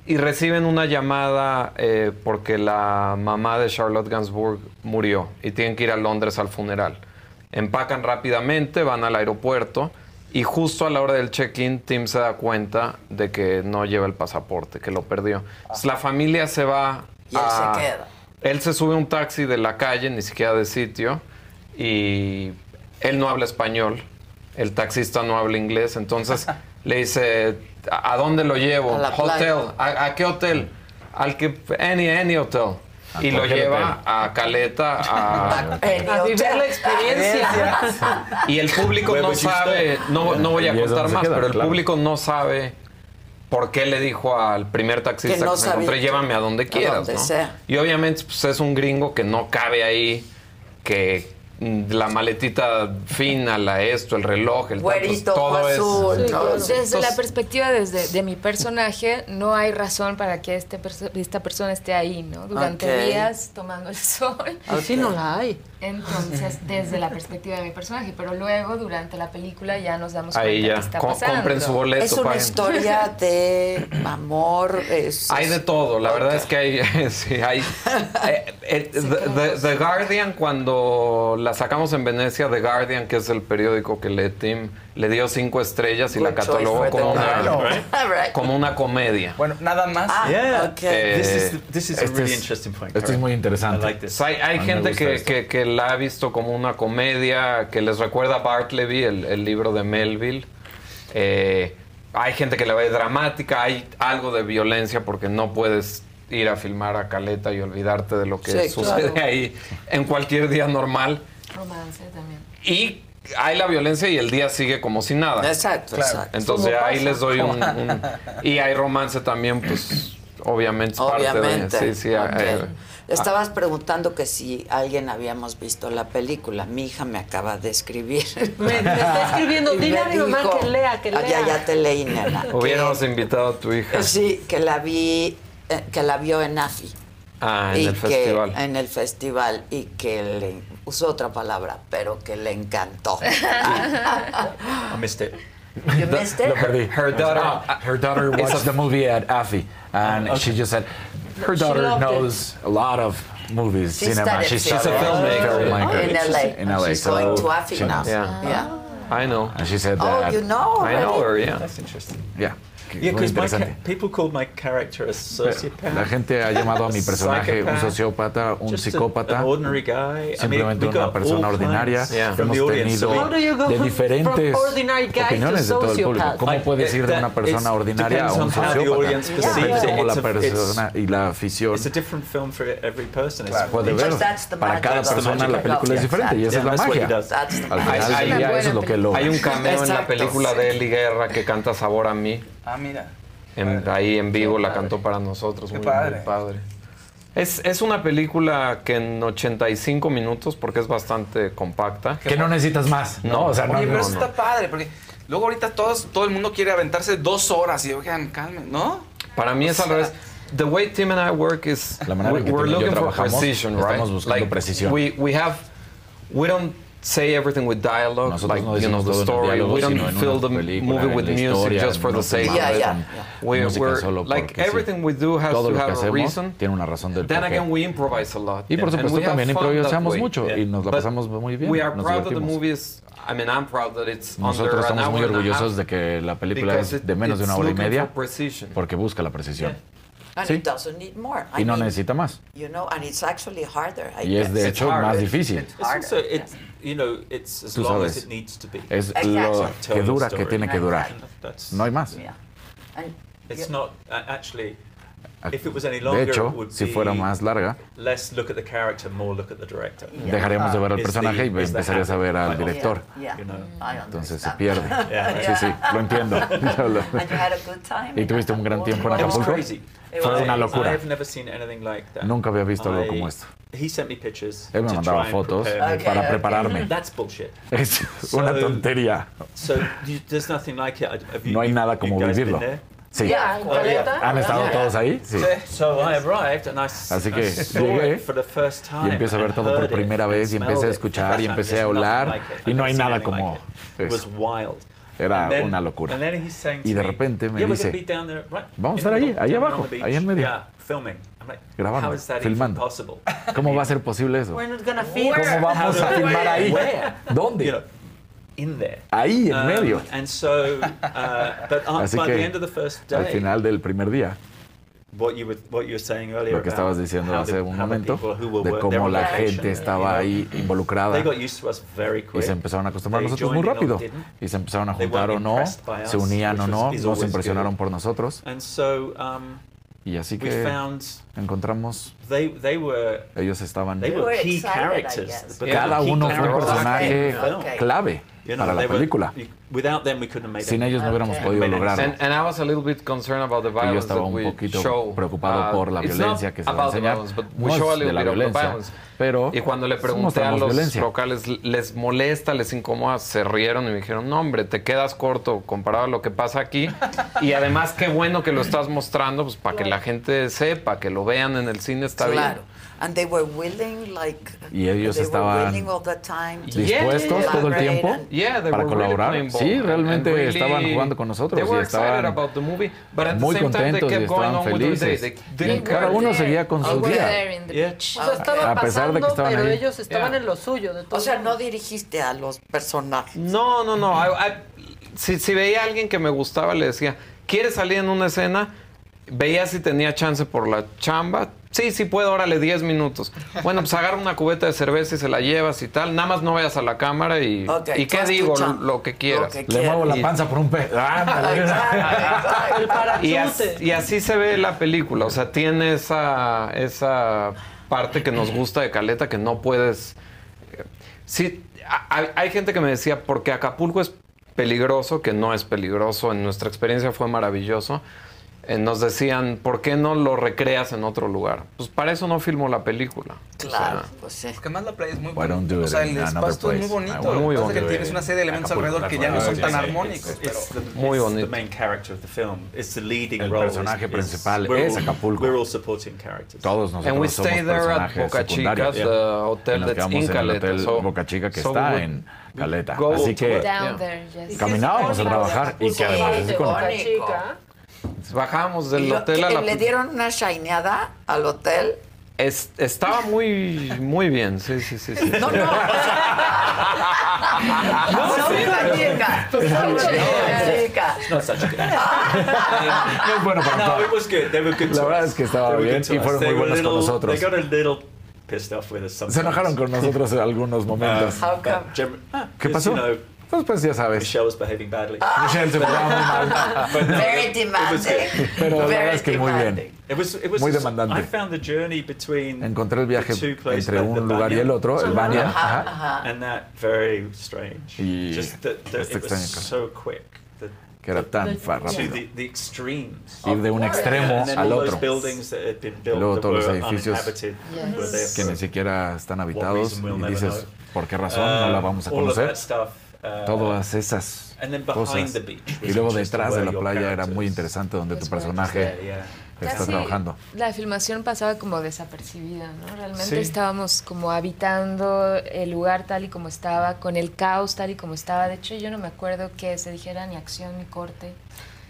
Y reciben una llamada eh, porque la mamá de Charlotte Gainsbourg murió y tienen que ir a Londres al funeral. Empacan rápidamente, van al aeropuerto y justo a la hora del check-in Tim se da cuenta de que no lleva el pasaporte, que lo perdió. Entonces, la familia se va Y él a- se queda. él se sube a un taxi de la calle, ni siquiera de sitio, y él no habla español. El taxista no habla inglés, entonces [laughs] le dice, ¿a dónde lo llevo? A la Hotel. ¿A, a qué hotel? Al que, any, any hotel. Y lo lleva a Caleta a... [laughs] A vivir la [laughs] experiencia. Y el público no sabe, no, no voy a contar más, queda, pero el claro. público no sabe por qué le dijo al primer taxista Que no encontré, llévame a donde a quieras. donde ¿no? sea. Y obviamente pues, es un gringo que no cabe ahí, que la maletita fina, la esto, el reloj, el pues, Güerito, todo es... azul. Sí, todo claro. eso. Desde la perspectiva desde, de mi personaje, no hay razón para que este perso- esta persona esté ahí, ¿no? Durante días tomando el [laughs] sol. Así no la hay. Entonces, [laughs] desde la perspectiva de mi personaje, pero luego durante la película ya nos damos Ahí cuenta ya, que está Co- pasando. compren su boleto. Es una paguen. historia [laughs] de amor. Es, Hay de todo, la verdad es que hay, [laughs] sí, hay eh, eh, the, The- The Guardian cuando la sacamos en Venecia, The Guardian que es el periódico que lee Tim, le dio cinco estrellas y la Good catalogó como The una. Right. como una comedia. Bueno, nada más. Ah, Yeah. ok. Eh, This is, this is a really es- interesting point. este es muy interesante. I like this. Hay, gente que, esto. que- que la ha visto como una comedia, que les recuerda a Bartleby, el, el libro de Melville. Eh, hay gente que la ve dramática, hay algo de violencia porque no puedes ir a filmar a Caleta y olvidarte de lo que Sí, sucede claro. ahí en cualquier día normal. Romance también. Y hay la violencia y el día sigue como si nada. Exacto, exacto. Entonces ahí pasa. les doy un, un- [laughs] Y hay romance también, pues obviamente es Obviamente. parte de... Sí, sí, Ok. eh, Estabas preguntando que si alguien habíamos visto la película. Mi hija me acaba de escribir. [laughs] Me, me está escribiendo, dile a mi mamá dijo- que lea, que Ah, lea. Ya, ya te leí, nena. [laughs] Hubiéramos invitado a tu hija. Sí, que la vi, eh, que la vio en AFI. Ah, en y el que, festival. En el festival y que le usó otra palabra, pero que le encantó. I missed it. You missed it? Her daughter- Ah, her daughter watched the movie at AFI, and she just said her daughter loved it. knows a lot of movies, She cinema. She's. She's a filmmaker. Oh, in LA. In LA. She's so going to AFI now. knows. Yeah. Yeah. I know. And she said that. Oh, that. you know I know her, yeah. That's interesting. Yeah. Yeah, muy because my interesante. ca- people called my character a sociopath. La gente ha llamado a mi personaje un sociópata, un just psicópata, an ordinary guy. I simplemente mean, we una persona ordinaria. Yeah. Hemos tenido So de diferentes opiniones de todo el público. ¿Cómo Like, puedes ir de una persona it's- ordinaria a un sociópata? Depende cómo la persona y la afición It's a different film for every person. It's puede ver. Because that's the Para magic cada of the persona la película es diferente y esa es la magia. Al final eso es lo que lo... Hay un cameo en la película de Eli Guerra que canta Sabor a mí. Ah, mira. En- ahí en vivo la cantó para nosotros. Qué muy, padre. muy padre. Es, es una película que en 85 minutos, porque es bastante compacta. Que no necesitas más, ¿no? O sea, no, Oye, pero no, eso no. está padre, porque luego ahorita todos, todo el mundo quiere aventarse dos horas y oigan, calmen, ¿no? Para mí es al revés. The way Tim and I work is La manera en que we're yo looking for precision, right? estamos buscando precisión. We we have we don't say everything with dialogue, Nosotros like no you know the story. diálogo, we don't fill the película, movie en with la music historia, just for no the sake of it. Yeah, con We're, like sí. everything we do has Todo to lo que have a hacemos reason. tiene una razón del Then porqué. again, we improvise a lot. Y por and supuesto también improvisamos mucho y nos la But pasamos muy bien. We are nos proud that the divertimos. movie is. I mean, I'm proud that it's under Nosotros estamos muy orgullosos de que la película because es it- de menos de it's una hora y media porque busca la precisión. And Sí. it doesn't need more. I Y no mean, necesita más. You know, and it's actually harder. I Y es de hecho más difícil. It's also it's you know it's as Tú long as sabes. it needs to be. Es Exactly. lo que the dura que story. tiene que durar. No hay más. It's not uh, actually. If it was any De longer, hecho, it would si be fuera más larga, less look at the character, more look at the director. dejaríamos de ver al personaje y empezarías a ver al director. you know. Entonces se pierde. Yeah. Sí, sí, lo entiendo. [laughs] And you had a good time. ¿Y tuviste un gran tiempo en It was Acapulco? Fue una I- locura. I've never seen anything like that. Nunca había visto algo I- como esto. He sent me pictures Él me to mandaba try and fotos prepare me. para prepararme. That's bullshit. Es una So- tontería. So you, there's nothing like it. Have you, No hay you- nada como vivirlo. Sí. Yeah, Oh. ¿Han estado Yeah. todos ahí? Sí. So I arrived and I, Así que llegué it for the first time y empiezo a ver and todo por primera vez y empecé a escuchar y empecé a it. y no hay nada como like it. It was eso. Era And then- una locura. Y de repente me "Yeah, we're dice, there, right, vamos a estar down on abajo, the beach." ahí en medio. Yeah, filming. I'm like, Grabando, how is that even filmando. possible? ¿Cómo va a [laughs] ser posible eso? We're not gonna film. ¿Cómo vamos a filmar ahí? Where? ¿Dónde? You know, in there. Ahí, en Um, medio. And so, uh, but uh, Así by the que end of the first al day, final del primer día, what you were what you were saying earlier lo que estabas diciendo hace the- un momento, de cómo la gente estaba ahí involucrada. They got used to us very y se empezaron a acostumbrar a nosotros muy rápido. y se empezaron a juntar o no, se unían o no, was- is no se always impresionaron por nosotros. And so um, y así we que found encontramos, they they were ellos estaban, they were key characters. cada were key uno fue un personaje. Okay. clave You know, para la were- película. without them, we couldn't have made Sin it. ellos no hubiéramos Okay. podido lograrlo. And, and I was a little bit concerned about the Y yo violence estaba that un poquito show. preocupado Uh, por la violencia que se va a enseñar. violence, but we No show a es de la violencia, pero Y cuando le pregunté a los violencia. locales, ¿les molesta, les incomoda? Se rieron y me dijeron, no, hombre, te quedas corto comparado a lo que pasa aquí. y además, qué bueno que lo estás mostrando, pues para que la gente sepa, que lo vean en el cine, está Claro. bien. And they were willing, like, Y ellos they estaban were willing all the time. to dispuestos todo el tiempo and- Yeah, they para were really colaborar. ball Sí, realmente really- estaban jugando con nosotros They y estaban about the movie, but at the muy same time they contentos y kept going estaban felices. They Y didn't cada uno seguía con su día. there Yeah. beach. O sea, estaba A pesar de que estaban pero ahí. ellos estaban Yeah. en lo suyo. De O todo. sea, no dirigiste a los personajes. No, no, no. I- I- si, si veía a alguien que me gustaba, le decía, ¿quieres salir en una escena? Veía si tenía chance por la chamba. Sí, sí puedo, órale, 10 minutos. Bueno, pues agarra una cubeta de cerveza y se la llevas y tal. Nada más no vayas a la cámara y, ¿y qué digo? Lo que quieras. Lo que Le muevo la panza por un pe... [laughs] Ándale. [laughs] El parachute. Y así, y así se ve la película, o sea, tiene esa, esa parte que nos gusta de Caleta que no puedes... Sí, a- hay, hay gente que me decía, porque Acapulco es peligroso, que no es peligroso, en nuestra experiencia fue maravilloso. Eh, nos decían, ¿por qué no lo recreas en otro lugar? Pues para eso no filmo la película. O sea, Claro, pues sí. Es que más la playa es muy Why don't bonita. do O it sea, in el another espacio es muy place? bonito. Want Muy es que bonito. tienes una serie de elementos Acapulco, alrededor que ya no son tan armónicos. Pero Muy bonito. the main character of the film. It's the leading El role. personaje principal we're es all- Acapulco. We're all supporting characters. Todos nosotros And we somos stay there at personajes Boca secundarios. Chica, the hotel that's in en el hotel So- Boca Chica que so está we- en Caleta. Así que Yeah. there, yes. caminábamos a trabajar y que además es con... Bajamos del lo- hotel a que la... ¿Le dieron una shineada al hotel? Es- estaba muy, muy bien, sí, sí, sí. sí. No, no. no. No es bueno para no, todo. it was good. They were good. La verdad us. es que estaba bien y fueron muy buenos con little- nosotros. They got a little pissed off with us. Se enojaron con nosotros en algunos momentos. How come? ¿Qué pasó? You know, Pues, pues ya sabes. Michelle was behaving badly. Michelle se portaba muy mal. But no, Very demanding. Pero la verdad es que muy bien. It was, it was Muy demandante. I found the journey between Encontré el viaje the two places, entre the un lugar y el otro, el Ajá, ajá, and that very strange. Y Just este it was extraño, so quick. That, que era tan rápido. the, the extremes. Ir de un extremo and then al all otro. those buildings that had been built Luego todos los edificios Yes. que ni siquiera están habitados y dices. ¿por qué razón no la vamos a Um, all of conocer? Uh, Todas esas and then behind cosas. the beach was Y luego interesting detrás de where la your playa era muy interesante donde tu was personaje está trabajando. La filmación pasaba como desapercibida, ¿no? Realmente Sí. estábamos como habitando el lugar tal y como estaba, con el caos tal y como estaba. De hecho, yo no me acuerdo que se dijera ni acción ni corte.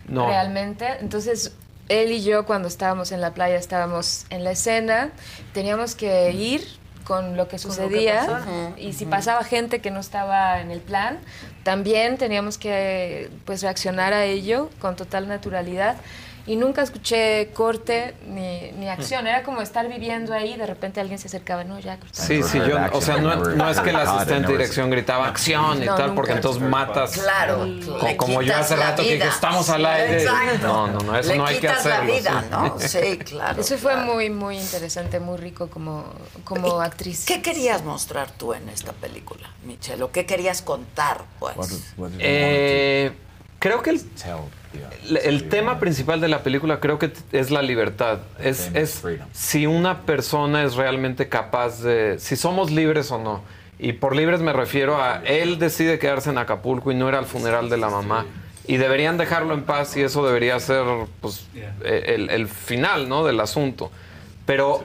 No. Realmente. Entonces, él y yo cuando estábamos en la playa estábamos en la escena, teníamos que ir con lo que Con lo que sucedía. y si pasaba gente que no estaba en el plan, también teníamos que pues reaccionar a ello con total naturalidad y nunca escuché corte ni, ni, acción. Era como estar viviendo ahí y de repente alguien se acercaba, no, ya cortaba. Sí, sí, yo, o sea, no, no es que la asistente de dirección gritaba acción y no, tal, porque entonces matas. Claro, como, como yo hace rato que dije, estamos al aire. No, no, no, eso Le no hay que hacerlo. La vida, sí. ¿no? Sí, claro. Eso fue claro. muy, muy interesante, muy rico como, como actriz. ¿Qué querías mostrar tú en esta película, Michelle? ¿O qué querías contar, pues? What, what eh, creo que el. Tell el, tema principal de la película creo que es la libertad. Es, es si una persona es realmente capaz de, si somos libres o no. Y por libres me refiero a él decide quedarse en Acapulco y no era al funeral de la mamá. Y deberían dejarlo en paz y eso debería ser pues, eh, el, el final ¿no? del asunto. Pero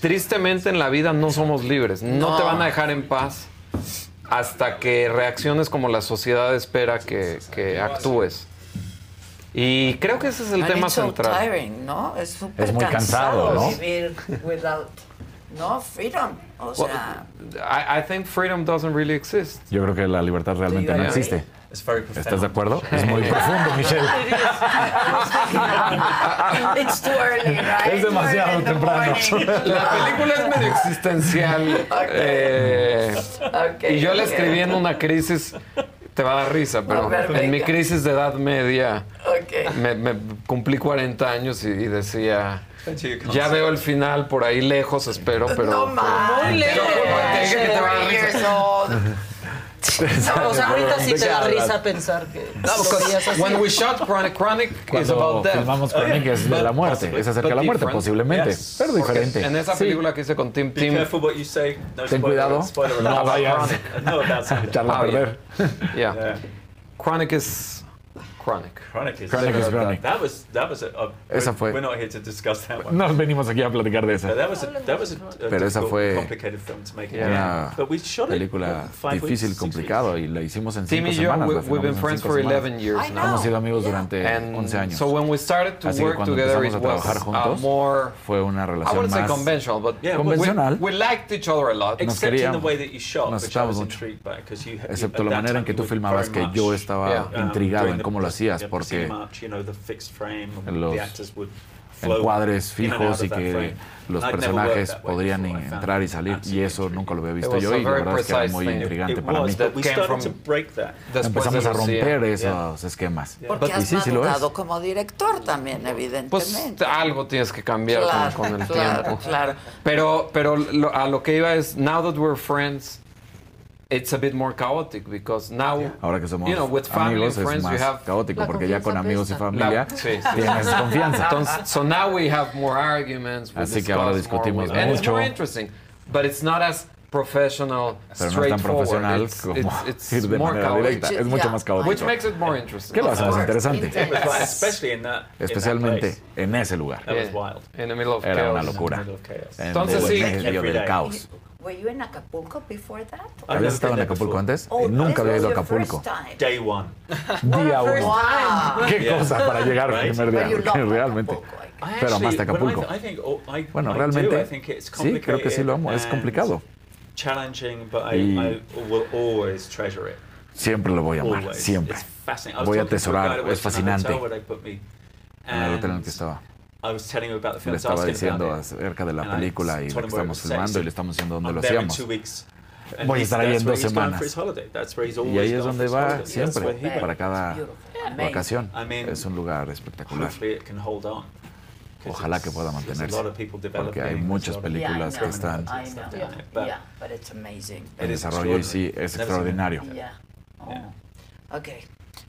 tristemente en la vida no somos libres. No, te van a dejar en paz hasta que reacciones como la sociedad espera que actúes. Y creo que ese es el And tema it's central. Tiring, ¿no? Es súper es muy cansado, cansado ¿no? vivir without no freedom, o sea. Well, I, I, think freedom doesn't really exist. Yo creo que la libertad realmente no existe. ¿Estás de acuerdo? Es muy [laughs] profundo, Michelle. [laughs] It's too early, right? Es demasiado temprano. [laughs] La película es medio existencial. Okay. Eh, okay, y yo la escribí en una crisis te va a dar risa, pero en mi crisis de edad media me, me, cumplí 40 años y, decía... Ya veo el final por ahí lejos, espero, pero. No. Muy lejos. [laughs] o sea, ahorita sí te da risa pensar que. No, we shot Chronic, Chronic is about death. Filmamos Chronic es de la muerte, es acerca de la muerte, posiblemente. Pero diferente. En esa película que hice con Tim Tim. Ten cuidado. No ah, vayas. [laughs] No, that's [laughs] Echarla a perder. Ah, [laughs] yeah. Chronic es Chronic. Chronic is That was that was a, esa fue. We're not here to discuss that one. No venimos aquí a platicar de esa. Pero esa fue Una we shot película it difícil, weeks, complicado y la hicimos en cinco y yo, Hemos sido amigos durante and 11 años. So when we started to Así work together, it was juntos, more fue una relación I convencional. We, liked each other a lot. Nos Except queríamos, in the way excepto la manera en que tú filmabas que yo estaba um, intrigado en cómo lo hacías decías, porque los encuadres fijos y que los personajes podrían entrar y salir y eso nunca lo había visto yo y la verdad es que era muy intrigante para mí. Empezamos a romper esos esquemas. Porque has madurado como director también, evidentemente. Pues algo tienes que cambiar con, el tiempo. Pero, pero a lo que iba es, now that we're friends, it's a bit more chaotic because now ahora que somos you know, with family and friends, es más have caótico porque ya con amigos y familia tienes confianza. Entonces, so now we have more arguments. Mucho. And it's more interesting, but it's not as professional, Pero no es tan profesional it's, como it's, [laughs] it's. Es mucho más caótico. Which makes it more interesting. Que lo hace más interesante. Especialmente in that en ese lugar. Middle of Era chaos. una locura. En medio del caos. Were you in Acapulco before that? ¿Habías estado en Acapulco antes? Oh, Nunca había ido a Acapulco. Day one. [laughs] Día oh, uno. Wow. Qué yeah. cosa para llegar al right? primer día, realmente. Acapulco, Pero amaste Acapulco. Bueno, realmente, sí, creo que sí lo amo. Es complicado. Challenging, but I, I will always treasure it. Siempre lo voy a amar, siempre. Voy a atesorar, es fascinante. En el hotel en el que estaba le estaba diciendo acerca de la película y lo que estamos filmando y le estamos diciendo dónde lo hacíamos. Voy a estar ahí en dos semanas. Y ahí es donde va siempre, para cada vacación. Es un lugar espectacular. Ojalá que pueda mantenerse, porque hay muchas películas que están en desarrollo y sí, es extraordinario. Okay.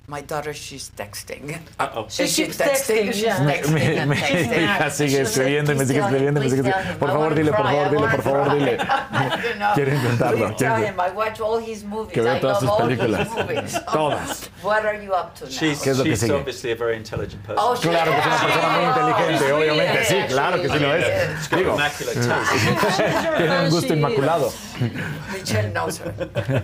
My daughter, she's texting. Uh oh. She she's texting. She's texting. Me, me, texting. Mi sigue escribiendo me sigue escribiendo. Me sigue escribiendo. Por favor, dile, por favor, dile, por favor, dile. Quiero intentarlo. I watch all his movies. Que veo todas sus películas. [laughs] Todas. What are you up to now? She's, ¿Qué es lo que sigue? obviously a very intelligent person. Oh, claro que es una persona muy inteligente, obviamente. Sí, claro que sí lo es. Digo, [laughs] tiene un gusto inmaculado. Michelle knows her.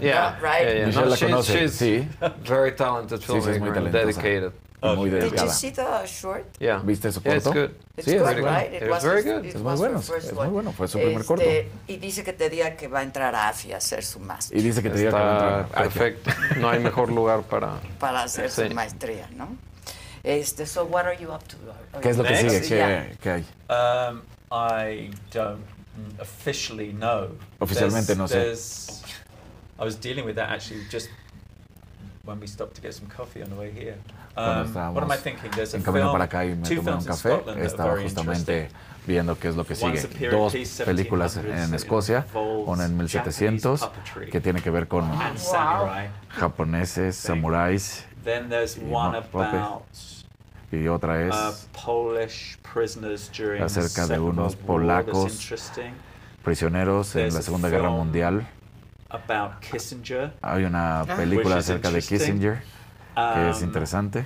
Yeah, right. Yeah, yeah. Michelle no, la she's, conoce. She's sí. very talented filmmaker, sí, muy talentosa. dedicated. Okay. Muy dedicada. Did you see the short? Yeah. ¿Viste ese corto? Yeah, it's good. It's sí, good, es right? It was very good. It es muy bueno. Es muy bueno. Fue su primer este, corto. Y dice que te diga que va a entrar AFI a hacer su máster. Y dice que te diga que va a entrar. Perfecto. no hay mejor lugar para. [laughs] Para hacer sí. su maestría, ¿no? Este, so what are you up to? Are ¿Qué es lo next? que sigue? Yeah. ¿Qué hay? Um, I don't officially know. Oficialmente There's- no sé. I was dealing with that actually just when we stopped to get some coffee on the way here. Um, what am I thinking? There's a en camino film, para acá y me two tomé un films in café, Scotland that are estaba very justamente viendo qué es lo que One's sigue. a period Dos películas 1700s, en Escocia, una en 1700, Japanese puppetry que tiene que ver con japoneses, samuráis, Then there's y one puppet. about y otra es uh, Polish prisoners during the acerca de unos polacos prisioneros en la Segunda Guerra Mundial. About Kissinger. Hay una Ah. película acerca de. Kissinger que es Um, interesante.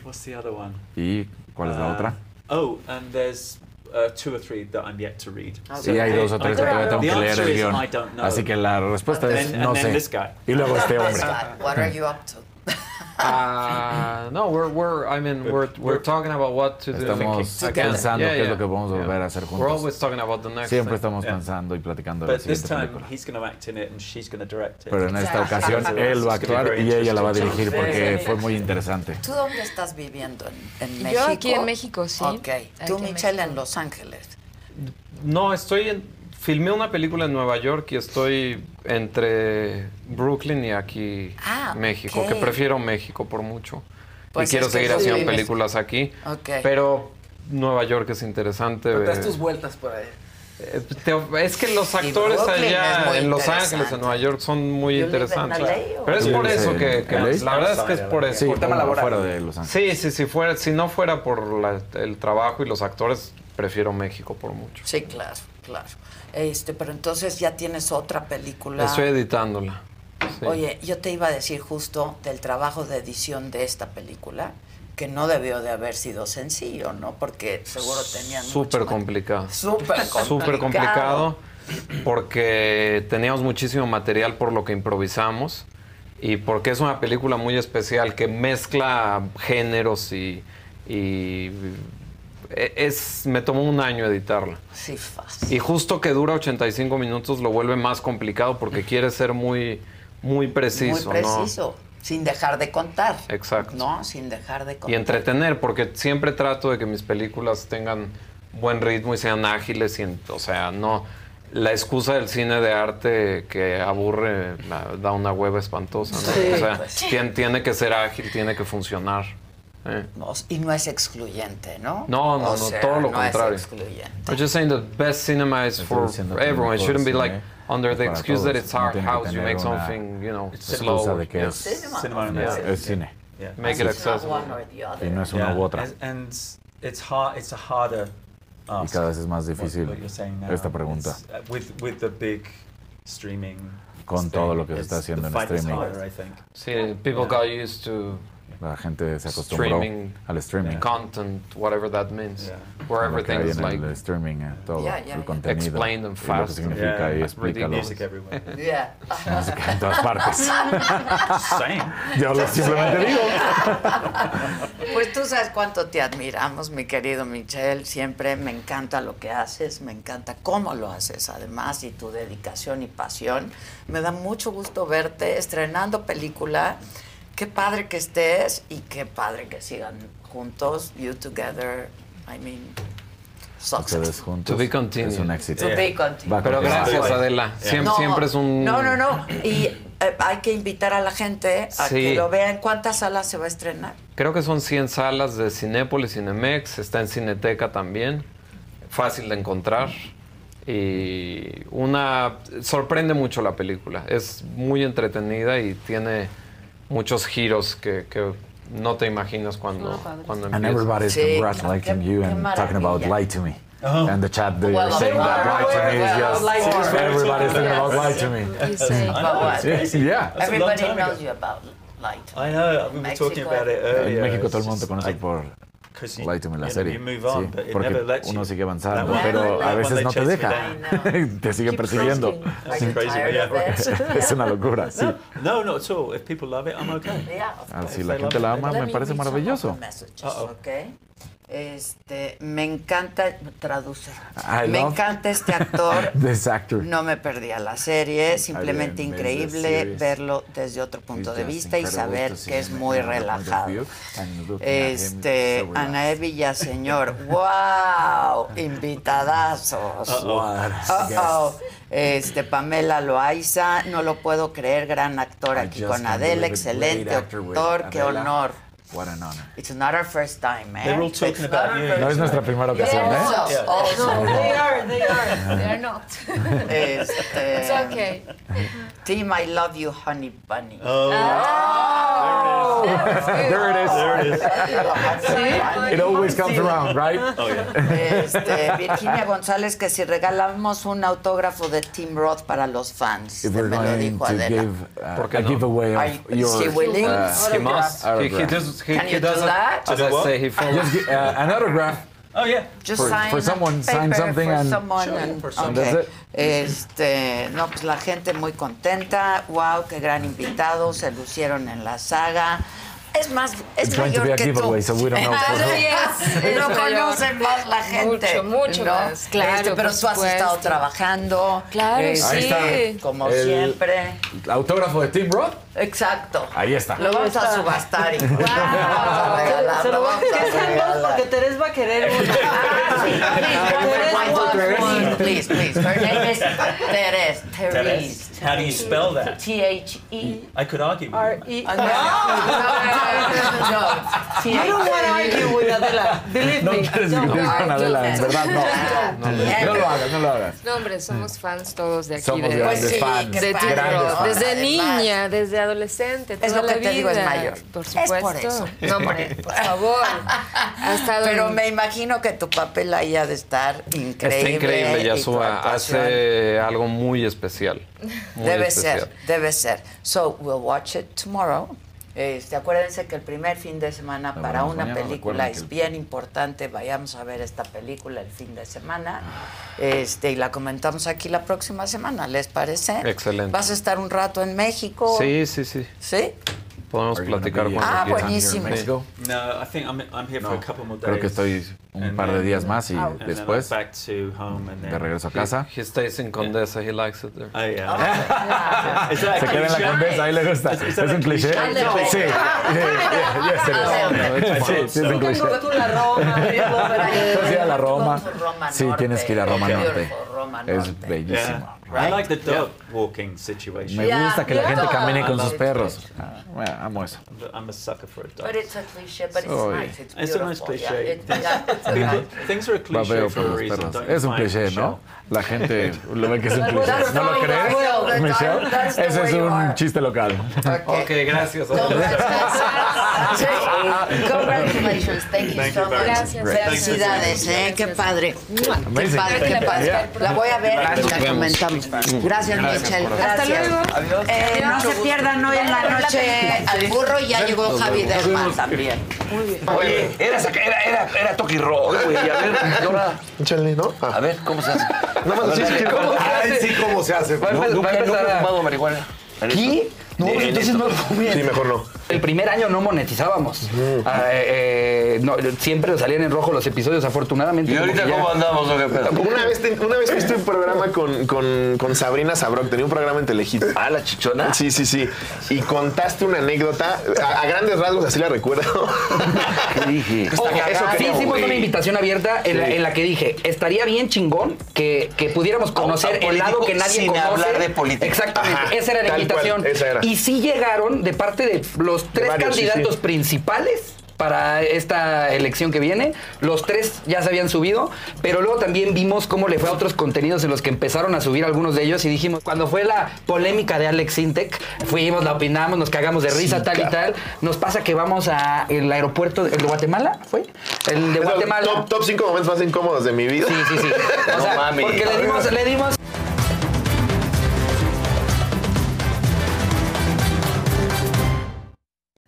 ¿Y cuál es la Uh, otra? Oh, and there's uh, two or three that I'm yet to read. Sí, hay dos o tres que todavía tengo que leer el guion. Así que la respuesta es no sé. Y luego este hombre. what are you up to? Uh, no, we're, we're, I mean, we're, we're talking about what to do. Estamos pensando Yeah, qué es yeah. lo que vamos a volver a hacer We're juntos. always talking about the next Siempre thing. estamos Yeah. pensando y platicando de la But this siguiente time película. he's going to act in it and she's going to direct it. Pero en esta ocasión él va a actuar y ella la va a dirigir porque fue muy interesante. ¿Tú dónde estás viviendo? ¿En, en Yo México? aquí en México, sí. Ok. Tú, Michelle, en Los Ángeles. No, estoy en. Filmé una película en Nueva York y estoy entre Brooklyn y aquí Ah, México, que prefiero México por mucho. Pues y quiero seguir haciendo vives- películas aquí. Pero Nueva York es interesante. Das eh, tus vueltas por ahí. eh, te- es que los actores allá en Los. Ángeles, en Nueva York, son muy interesantes. Pero es por ¿Vives eso que, que- LA? la verdad es que es por eso. Sí, Por tema como laboral. fuera de Los Ángeles. Sí, sí, si fuera, si no fuera por la- el trabajo y los actores, prefiero México por mucho. Sí, claro, claro. Este, pero entonces ya tienes otra película. Estoy editándola. sí. Oye, yo te iba a decir justo del trabajo de edición de esta película, que no debió de haber sido sencillo, ¿no? Porque seguro tenían [laughs] Súper complicado. Súper complicado. Súper complicado porque teníamos muchísimo material por lo que improvisamos y porque es una película muy especial que mezcla géneros y, y es me tomó un año editarla. Sí, fácil. Y justo que dura 85 minutos lo vuelve más complicado porque quiere ser muy muy preciso, Muy ¿no? preciso, sin dejar de contar. Exacto. No, sin dejar de contar. y entretener, porque siempre trato de que mis películas tengan buen ritmo y sean ágiles, y, o sea, no la excusa del cine de arte que aburre la- da una hueva espantosa, ¿no? Sí, o sea, pues. tien- tiene que ser ágil, tiene que funcionar. ¿Eh? No, y no es excluyente, ¿no? No, no, O no, sea, todo lo no contrario. Es excluyente. I'm just saying the best cinema is Estoy for diciendo que el everyone. It mejor shouldn't be cine like under the para excuse that todos. it's No our house, you make something, you know, excusa slow. de que es- Cinema. Yeah. Es cine. Yeah. Make it accessible. one or the other. Y no es una Yeah, u otra. And, it's hard. It's a harder Y cada vez es más difícil now. esta pregunta. Uh, with with the big streaming. Con thing, todo lo que se está haciendo the en streaming. harder, I think. Sí, people got used to La gente se acostumbró streaming al streaming. content, whatever that means, Yeah. where everything is like el streaming, eh, todo Yeah, yeah, el contenido. Explained and y lo que fast. significa Yeah, y explícalo. music everywhere. [laughs] Yeah. Música en todas partes. [laughs] Same. Yo lo simplemente digo. [laughs] Pues tú sabes cuánto te admiramos, mi querido Michelle. Siempre me encanta lo que haces, me encanta cómo lo haces, además, y tu dedicación y pasión. Me da mucho gusto verte estrenando película. Qué padre que estés y qué padre que sigan juntos. You together, I mean, Ustedes success. juntos. To be continued. Es un éxito. To be continued. Pero gracias, Adela. Siempre, No, siempre es un... No, no, no. Y eh, hay que invitar a la gente a Sí. que lo vea. ¿En cuántas salas se va a estrenar? Creo que son 100 salas de Cinépolis, Cinemex, está en Cineteca también, fácil de encontrar. Y una sorprende mucho la película, es muy entretenida y tiene muchos giros que, que no te imaginas cuando, cuando And empieza. everybody's Sí, congratulating you and talking about lie to me. And the chat, they're Well, saying that lie to me is well, just lie me. everybody's thinking about lie to me. Yeah. Everybody knows you about light. I know. We were talking about it earlier. En México todo el mundo te conoce por to Me, la serie. on, Sí, porque uno sigue avanzando, pero a veces no te deja. [laughs] te sigue persiguiendo. [laughs] Es una locura, sí. No, not at all. If people love it, I'm okay. Yeah, Ah, si la gente la ama, me parece maravilloso. Este, me encanta, traduce. I me encanta este actor. [laughs] This actor. No me perdía la serie, simplemente increíble verlo desde otro punto It's de vista y saber que es muy relajado. Este, so. Anaé Villaseñor, wow, invitadazos. Este, Pamela Loaiza, no lo puedo creer, gran actor aquí con Adela, excelente actor qué honor. What an honor. It's not our first time, eh? They were all talking It's about not our you. first No es nuestra primera ocasión, ¿eh? Also, also. They are, they are. They're not. Este, It's okay. Team, I love you, honey bunny. Oh. there it is. There it is. It always comes around, right? Oh, yeah. Este, Virginia González, que si regalamos un autógrafo de Tim Roth para los fans. If me we're lo going dijo to Adela. give uh, ¿Por qué a no? giveaway Are of you- your is he willing? uh, He must. He, he autograph. He, Can he you do doesn't. that? As To do I what? say, he follows. Just uh, an autograph. Oh, yeah. Just For- sign for someone, sign something for and- someone and- for okay. someone. That's it. Este, no, pues la gente muy contenta. Wow, qué gran invitado. Se lucieron en la saga. Es más, es It's going to mayor be a que giveaway, tú. so we don't know [laughs] for Así who. es. Lo Es mayor. conoce más la gente. Mucho, mucho ¿no? más, claro, Este, pero por tú has estado supuesto. trabajando. Claro, eh, sí. está. Como El- siempre. Autógrafo de Tim Roth. Exacto. Ahí está. Lo vamos a subastar. hijo. Vamos a regalar, Se lo lo vamos a dos regalar. porque Teresa va a querer uno. [laughs] Please, please, please. Her name is Teres. Teres. Teres. How do you spell that? T H E. I could argue with you. R-E. No, no, You don't want to argue with Adela. Believe No me. quieres Don't. discutir con Adela, en verdad, no. No, no, no lo hagas, no lo hagas. No, hombre, somos fans todos de aquí. Somos de, grandes Pues sí, fans. de. Desde niña, desde adolescente, Es toda lo que la te digo, es vida. mayor. Por Es supuesto. por eso. No, hombre, por favor. Ha estado Pero en- me imagino que tu papel ahí ha de estar increíble. Está increíble, Yasua. Hace algo muy especial. Muy Debe especial. ser, debe ser. So, we'll watch it tomorrow. Este, acuérdense que el primer fin de semana Lo para una mañana, película es bien importante. Vayamos a ver esta película el fin de semana. Este, y la comentamos aquí la próxima semana, ¿les parece? Excelente. ¿Vas a estar un rato en México? Sí, sí, sí. ¿Sí? Podemos platicar cuando Ah, quieran. buenísimo. Here in Mexico? No, I think I'm, I'm here for a couple more days. Creo que estoy un And par de días más y I'm después back to home and then de regreso a casa. He stays in Condesa. He likes it there. Oh yeah. [laughs] A Se queda en la condesa, ahí le gusta. Is- is ¿Es un cliché? cliché? [laughs] Sí, sí, es un cliché. La Roma. Ir a la Sí, tienes que ir a Roma Norte. Es bellísimo. I like the dog walking situation. Me gusta que la gente camine con sus perros. Ah, bueno, amo eso. I'm a sucker for a dog. But it's a cliché, but it's Soy- nice. It's, It's a nice it- Things- yeah, it's a People- nice- Things are a cliché Babeo for a reason. Es un cliché? ¿no? La gente [laughs] lo ve que es un cliché. ¿No lo crees, Michelle? Ese es un chiste local. Ok, gracias. [laughs] Congratulations. Thank you so much. Gracias. Felicidades, ¿eh? Qué padre. Qué Amazing. padre, qué padre. La voy a ver y la comentamos. Gracias, Michelle. Hasta luego. Eh, no se pierdan hoy en la noche al burro. Ya llegó Javi Derman también. Oye, era, saca- era, era, era Toki Rock, güey. A ver, ahora. Échale, ¿no? Ah. A ver, ¿cómo se hace? No más así, sí, ¿Cómo se Ay, hace? sí, ¿cómo se hace? Va a No, empezar- nunca, va a nunca he fumado marihuana. ¿Qué? No, pues entonces no lo comían. Sí, mejor no. El primer año no monetizábamos. Ah, eh, eh, no, siempre salían en rojo los episodios, afortunadamente. ¿Y ahorita ya- cómo andamos o qué pedo? [laughs] Una vez, te- una vez fuiste a un programa con, con, con Sabrina Sabrok, tenía un programa en Telehit. Ah, la chichona. Sí, sí, sí. Y contaste una anécdota, a, a grandes rasgos así la recuerdo. ¿Qué dije? [laughs] Ojo, Eso sí hicimos una invitación abierta en, la, Sí. en la que dije, estaría bien chingón que, que pudiéramos conocer el lado que nadie sin conoce. hablar de política. Exactamente, Ajá, esa era la invitación. cual, esa era. Y sí llegaron de parte de los tres varios, candidatos sí. principales para esta elección que viene. Los tres ya se habían subido, pero luego también vimos cómo le fue a otros contenidos en los que empezaron a subir algunos de ellos y dijimos, cuando fue la polémica de Alex Intec, fuimos, la opinamos, nos cagamos de risa, Sí, tal y tal. Nos pasa que vamos a el aeropuerto, ¿el de Guatemala fue? El de Guatemala. Top, top 5 momentos más incómodos de mi vida. Sí, sí, sí. [laughs] O No sea, mami. porque le dimos, le dimos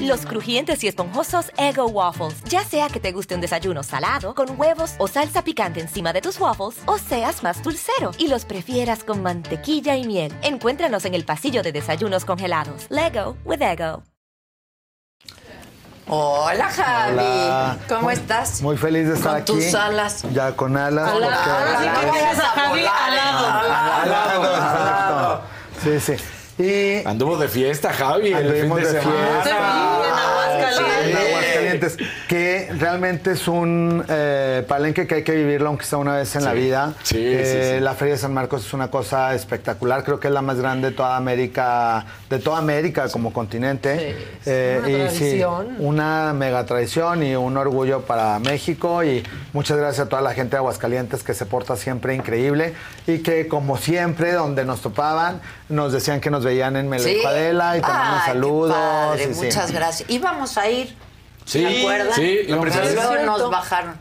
Los crujientes y esponjosos Ego Waffles. Ya sea que te guste un desayuno salado, con huevos o salsa picante encima de tus waffles, o seas más dulcero y los prefieras con mantequilla y miel. Encuéntranos en el pasillo de desayunos congelados. Lego with Ego. Hola, Javi. Hola. ¿Cómo estás? Muy feliz de estar Con aquí. tus alas. Ya con alas. Sí, que vayas a Javi al lado. Al lado, exacto. Sí, sí. Y Anduvo de fiesta, Javi, el fin de fiesta. Que realmente es un eh, palenque que hay que vivirlo aunque sea una vez en la Sí. vida. Sí, Eh, sí, sí. La Feria de San Marcos es una cosa espectacular, creo que es la más grande de toda América, de toda América como continente. Eh, una y sí, tradición. una mega tradición y un orgullo para México y muchas gracias a toda la gente de Aguascalientes que se porta siempre increíble y que como siempre donde nos topaban nos decían que nos veían en Melejo Sí. Adela y te mandan saludos. padre, y sí. Muchas gracias. Íbamos a ir. Sí, ¿Se acuerdan? sí, luego nos bajaron.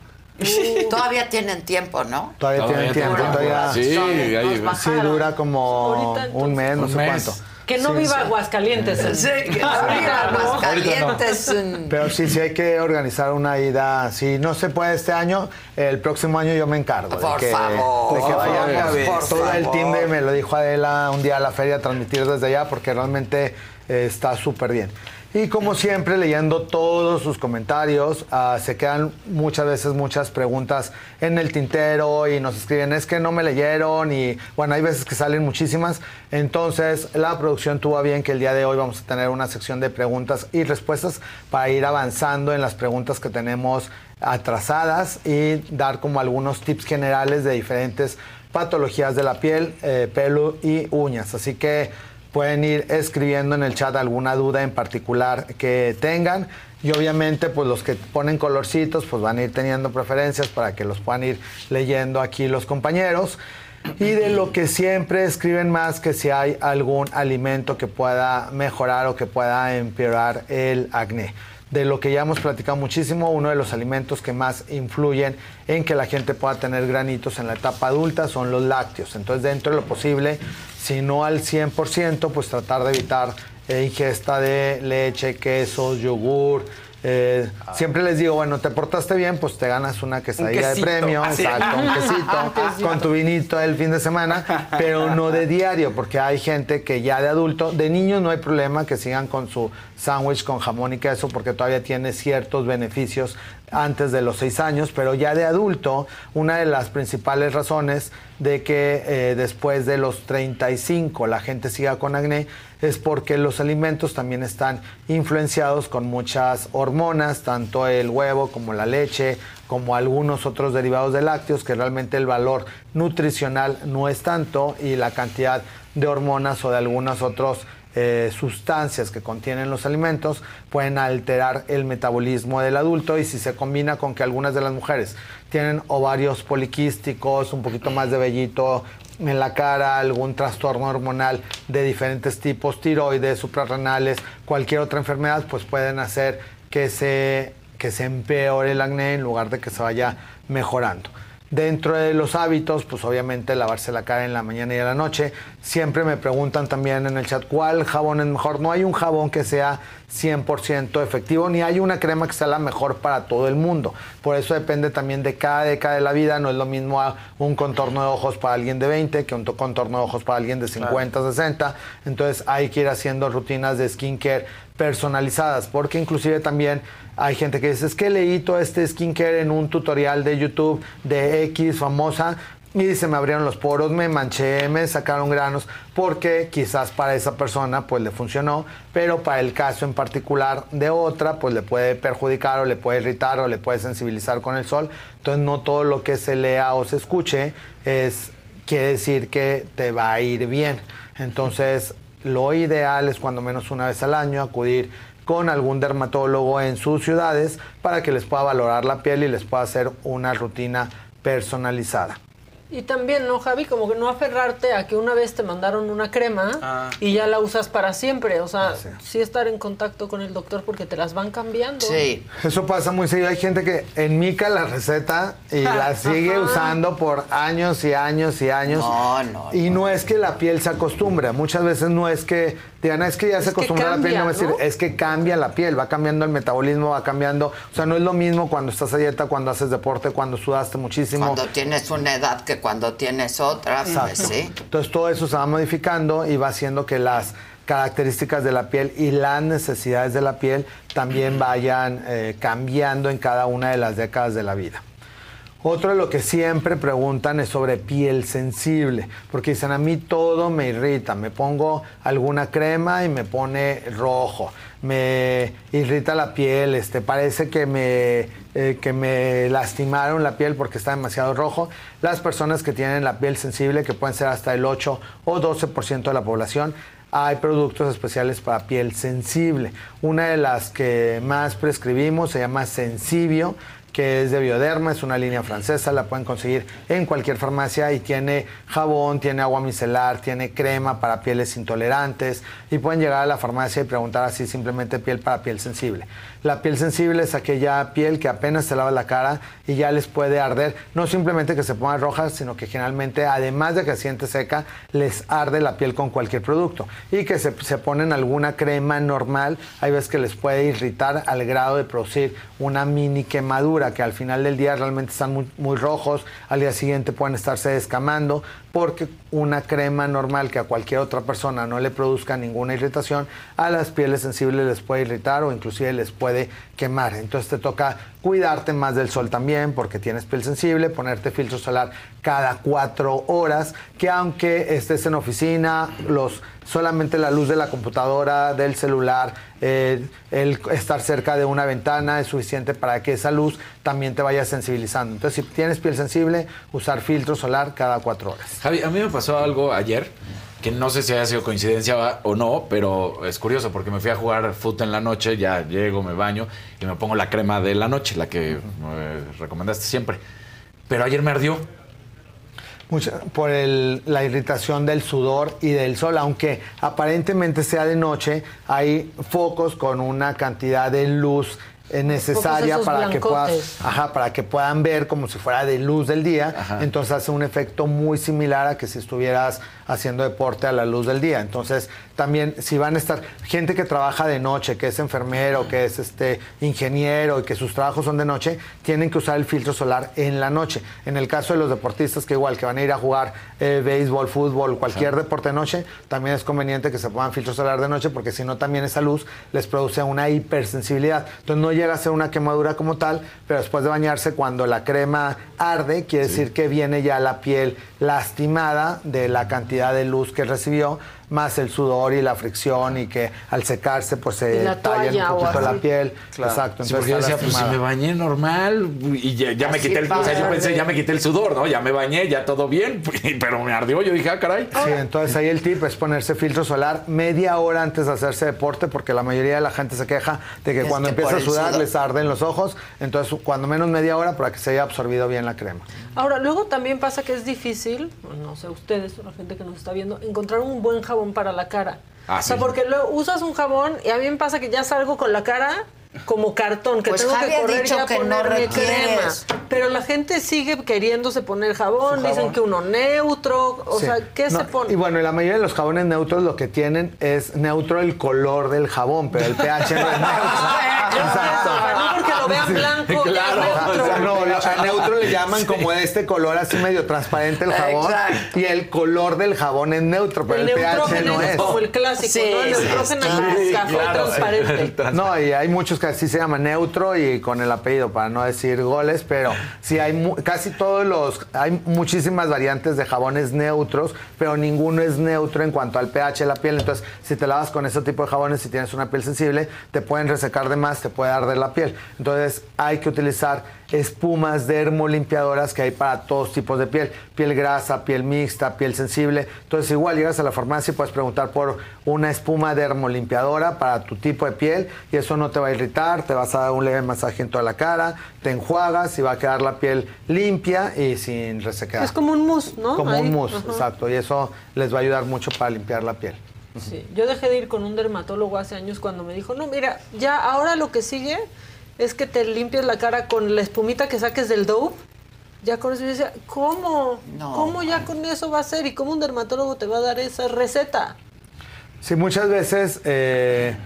Todavía tienen tiempo, ¿no? Todavía, tienen tiempo, todavía. Sí, ahí Sí, dura como un mes, no Un sé mes. cuánto. Que no Sí, viva sí. Aguascalientes. Sí, que no viva Aguascalientes. Pero sí, sí hay que organizar una ida. Si no se puede este año, el próximo año yo me encargo. Por de que, favor, de que todo el favor. team de, me lo dijo Adela un día a la feria, transmitir desde allá, porque realmente eh, está súper bien. Y como siempre, leyendo todos sus comentarios, ah, se quedan muchas veces muchas preguntas en el tintero y nos escriben, es que no me leyeron y bueno, hay veces que salen muchísimas. Entonces, la producción tuvo a bien que el día de hoy vamos a tener una sección de preguntas y respuestas para ir avanzando en las preguntas que tenemos atrasadas y dar como algunos tips generales de diferentes patologías de la piel, eh, pelo y uñas. Así que pueden ir escribiendo en el chat alguna duda en particular que tengan. Y obviamente, pues los que ponen colorcitos, pues van a ir teniendo preferencias para que los puedan ir leyendo aquí los compañeros. Y de lo que siempre escriben más que si hay algún alimento que pueda mejorar o que pueda empeorar el acné de lo que ya hemos platicado muchísimo, uno de los alimentos que más influyen en que la gente pueda tener granitos en la etapa adulta son los lácteos. Entonces, dentro de lo posible, si no al 100%, pues tratar de evitar eh, ingesta de leche, quesos, yogur. eh, siempre les digo, bueno, te portaste bien, pues te ganas una quesadilla de premio, Así. exacto, un quesito, [laughs] Quesito. con tu vinito el fin de semana, pero no de diario, porque hay gente que ya de adulto, de niños no hay problema que sigan con su sándwich con jamón y queso, porque todavía tiene ciertos beneficios antes de los seis años, pero ya de adulto, una de las principales razones de que eh, después de los 35 la gente siga con acné es porque los alimentos también están influenciados con muchas hormonas, tanto el huevo como la leche, como algunos otros derivados de lácteos, que realmente el valor nutricional no es tanto y la cantidad de hormonas o de algunos otros eh, sustancias que contienen los alimentos pueden alterar el metabolismo del adulto y si se combina con que algunas de las mujeres tienen ovarios poliquísticos, un poquito más de vellito en la cara, algún trastorno hormonal de diferentes tipos, tiroides, suprarrenales, cualquier otra enfermedad, pues pueden hacer que se, que se empeore el acné en lugar de que se vaya mejorando. Dentro de los hábitos, pues obviamente lavarse la cara en la mañana y en la noche. Siempre me preguntan también en el chat cuál jabón es mejor. No hay un jabón que sea 100% efectivo, ni hay una crema que sea la mejor para todo el mundo. Por eso depende también de cada década de la vida. No es lo mismo a un contorno de ojos para alguien de 20 que un to- contorno de ojos para alguien de 50, 60. Entonces hay que ir haciendo rutinas de skincare personalizadas, porque inclusive también hay gente que dice, es que leí todo este skincare en un tutorial de YouTube de X famosa y se me abrieron los poros, me manché, me sacaron granos, porque quizás para esa persona pues le funcionó, pero para el caso en particular de otra pues le puede perjudicar o le puede irritar o le puede sensibilizar con el sol. Entonces no todo lo que se lea o se escuche es quiere decir que te va a ir bien. Entonces lo ideal es cuando menos una vez al año acudir con algún dermatólogo en sus ciudades para que les pueda valorar la piel y les pueda hacer una rutina personalizada. Y también, ¿no, Javi? Como que no aferrarte a que una vez te mandaron una crema Ah. y ya la usas para siempre. O sea, sí estar en contacto con el doctor porque te las van cambiando. Eso pasa muy seguido. Hay gente que enmica la receta y [laughs] la sigue Ajá. usando por años y años y años. No, no, Y no es que la piel se acostumbre. Muchas veces no es que digan, es que ya se que acostumbró a la piel. cambia, No, es que cambia la piel, va cambiando el metabolismo, va cambiando. O sea, no es lo mismo cuando estás a dieta, cuando haces deporte, cuando sudaste muchísimo. Cuando tienes una edad que cuando tienes otra, pues sí. Entonces todo eso se va modificando y va haciendo que las características de la piel y las necesidades de la piel también vayan eh, cambiando en cada una de las décadas de la vida. Otro de lo que siempre preguntan es sobre piel sensible, porque dicen a mí todo me irrita, me pongo alguna crema y me pone rojo, me irrita la piel, este, parece que me, eh, que me lastimaron la piel porque está demasiado rojo. Las personas que tienen la piel sensible, que pueden ser hasta el 8 o 12% de la población, hay productos especiales para piel sensible. Una de las que más prescribimos se llama Sensibio, que es de Bioderma, es una línea francesa, la pueden conseguir en cualquier farmacia y tiene jabón, tiene agua micelar, tiene crema para pieles intolerantes y pueden llegar a la farmacia y preguntar así simplemente piel para piel sensible. La piel sensible es aquella piel que apenas se lava la cara y ya les puede arder, no simplemente que se pongan rojas, sino que generalmente además de que se siente seca, les arde la piel con cualquier producto. Y que se, se ponen alguna crema normal, hay veces que les puede irritar al grado de producir una mini quemadura que al final del día realmente están muy, muy rojos, al día siguiente pueden estarse descamando porque una crema normal que a cualquier otra persona no le produzca ninguna irritación, a las pieles sensibles les puede irritar o inclusive les puede quemar. Entonces te toca cuidarte más del sol también porque tienes piel sensible, ponerte filtro solar cada cuatro horas, que aunque estés en oficina, los solamente la luz de la computadora, del celular, eh, el estar cerca de una ventana es suficiente para que esa luz también te vaya sensibilizando. Entonces, si tienes piel sensible, usar filtro solar cada cuatro horas. Javi, a mí me pasó algo ayer que no sé si haya sido coincidencia o no, pero es curioso porque me fui a jugar fútbol en la noche, ya llego, me baño y me pongo la crema de la noche, la que eh, recomendaste siempre. Pero ayer me ardió. Mucha- por el- la irritación del sudor y del sol, aunque aparentemente sea de noche, hay focos con una cantidad de luz necesaria para que, puedas, blancotes. ajá, para que puedan ver como si fuera de luz del día. Entonces hace un efecto muy similar a que si estuvieras haciendo deporte a la luz del día. Entonces también si van a estar gente que trabaja de noche, que es enfermero, que es este ingeniero y que sus trabajos son de noche, tienen que usar el filtro solar en la noche. En el caso de los deportistas que igual que van a ir a jugar eh, béisbol, fútbol, cualquier deporte de noche, también es conveniente que se pongan filtro solar de noche porque si no también esa luz les produce una hipersensibilidad. Entonces no llega a ser una quemadura como tal, pero después de bañarse cuando la crema arde, quiere decir que viene ya la piel lastimada de la cantidad de luz que recibió, más el sudor y la fricción y que al secarse pues se la talla toalla un poquito la piel. Claro. Exacto. Sí, porque yo decía, pues si me bañé normal y ya, ya me quité el, o sea, yo pensé, ya me quité el sudor, ¿no? Ya me bañé, ya todo bien, [laughs] pero me ardió. Yo dije, ah, caray. Sí, entonces ahí el tip es ponerse filtro solar media hora antes de hacerse deporte, porque la mayoría de la gente se queja de que Es cuando que empieza a sudar sudor. les arden los ojos. Entonces, cuando menos media hora para que se haya absorbido bien la crema. Ahora, luego también pasa que es difícil, no sé, ustedes o la gente que nos está viendo, encontrar un buen jabón para la cara. Ah, o sea, sí. porque luego usas un jabón y a mí me pasa que ya salgo con la cara como cartón, que Pues tengo Javi que correr dicho ya que no ponerme crema. Pero la gente sigue queriéndose poner jabón, Su dicen jabón. que uno neutro, o Sí. sea, ¿qué No, se pone? Y bueno, y la mayoría de los jabones neutros lo que tienen es neutro el color del jabón, pero el pH no es [laughs] neutro. Exacto. No porque lo vean blanco, Ajá, neutro. o sea, no, lo- a neutro le llaman como de este color así medio transparente el jabón. Exacto. Y el color del jabón es neutro, pero El el, pH no es como el clásico, Sí, ¿no? El sí, neutrógeno sí, es café claro. transparente. No, y hay muchos que así se llaman neutro y con el apellido, para no decir goles, pero sí hay mu- casi todos los, hay muchísimas variantes de jabones neutros, pero ninguno es neutro en cuanto al pH de la piel. Entonces, si te lavas con ese tipo de jabones, si tienes una piel sensible, te pueden resecar de más te puede arder la piel. Entonces hay que utilizar espumas dermolimpiadoras que hay para todos tipos de piel. Piel grasa, piel mixta, piel sensible. Entonces igual llegas a la farmacia y puedes preguntar por una espuma dermolimpiadora para tu tipo de piel y eso no te va a irritar, te vas a dar un leve masaje en toda la cara, te enjuagas y va a quedar la piel limpia y sin resequedad. Es como un mousse, ¿no? Como Ahí. un mousse, Ajá. exacto. Y eso les va a ayudar mucho para limpiar la piel. Sí, yo dejé de ir con un dermatólogo hace años cuando me dijo, no, mira, ya ahora lo que sigue es que te limpies la cara con la espumita que saques del Dove. Ya con eso yo decía, ¿cómo? No, ¿Cómo ya con eso va a ser? ¿Y cómo un dermatólogo te va a dar esa receta? Sí, muchas veces eh,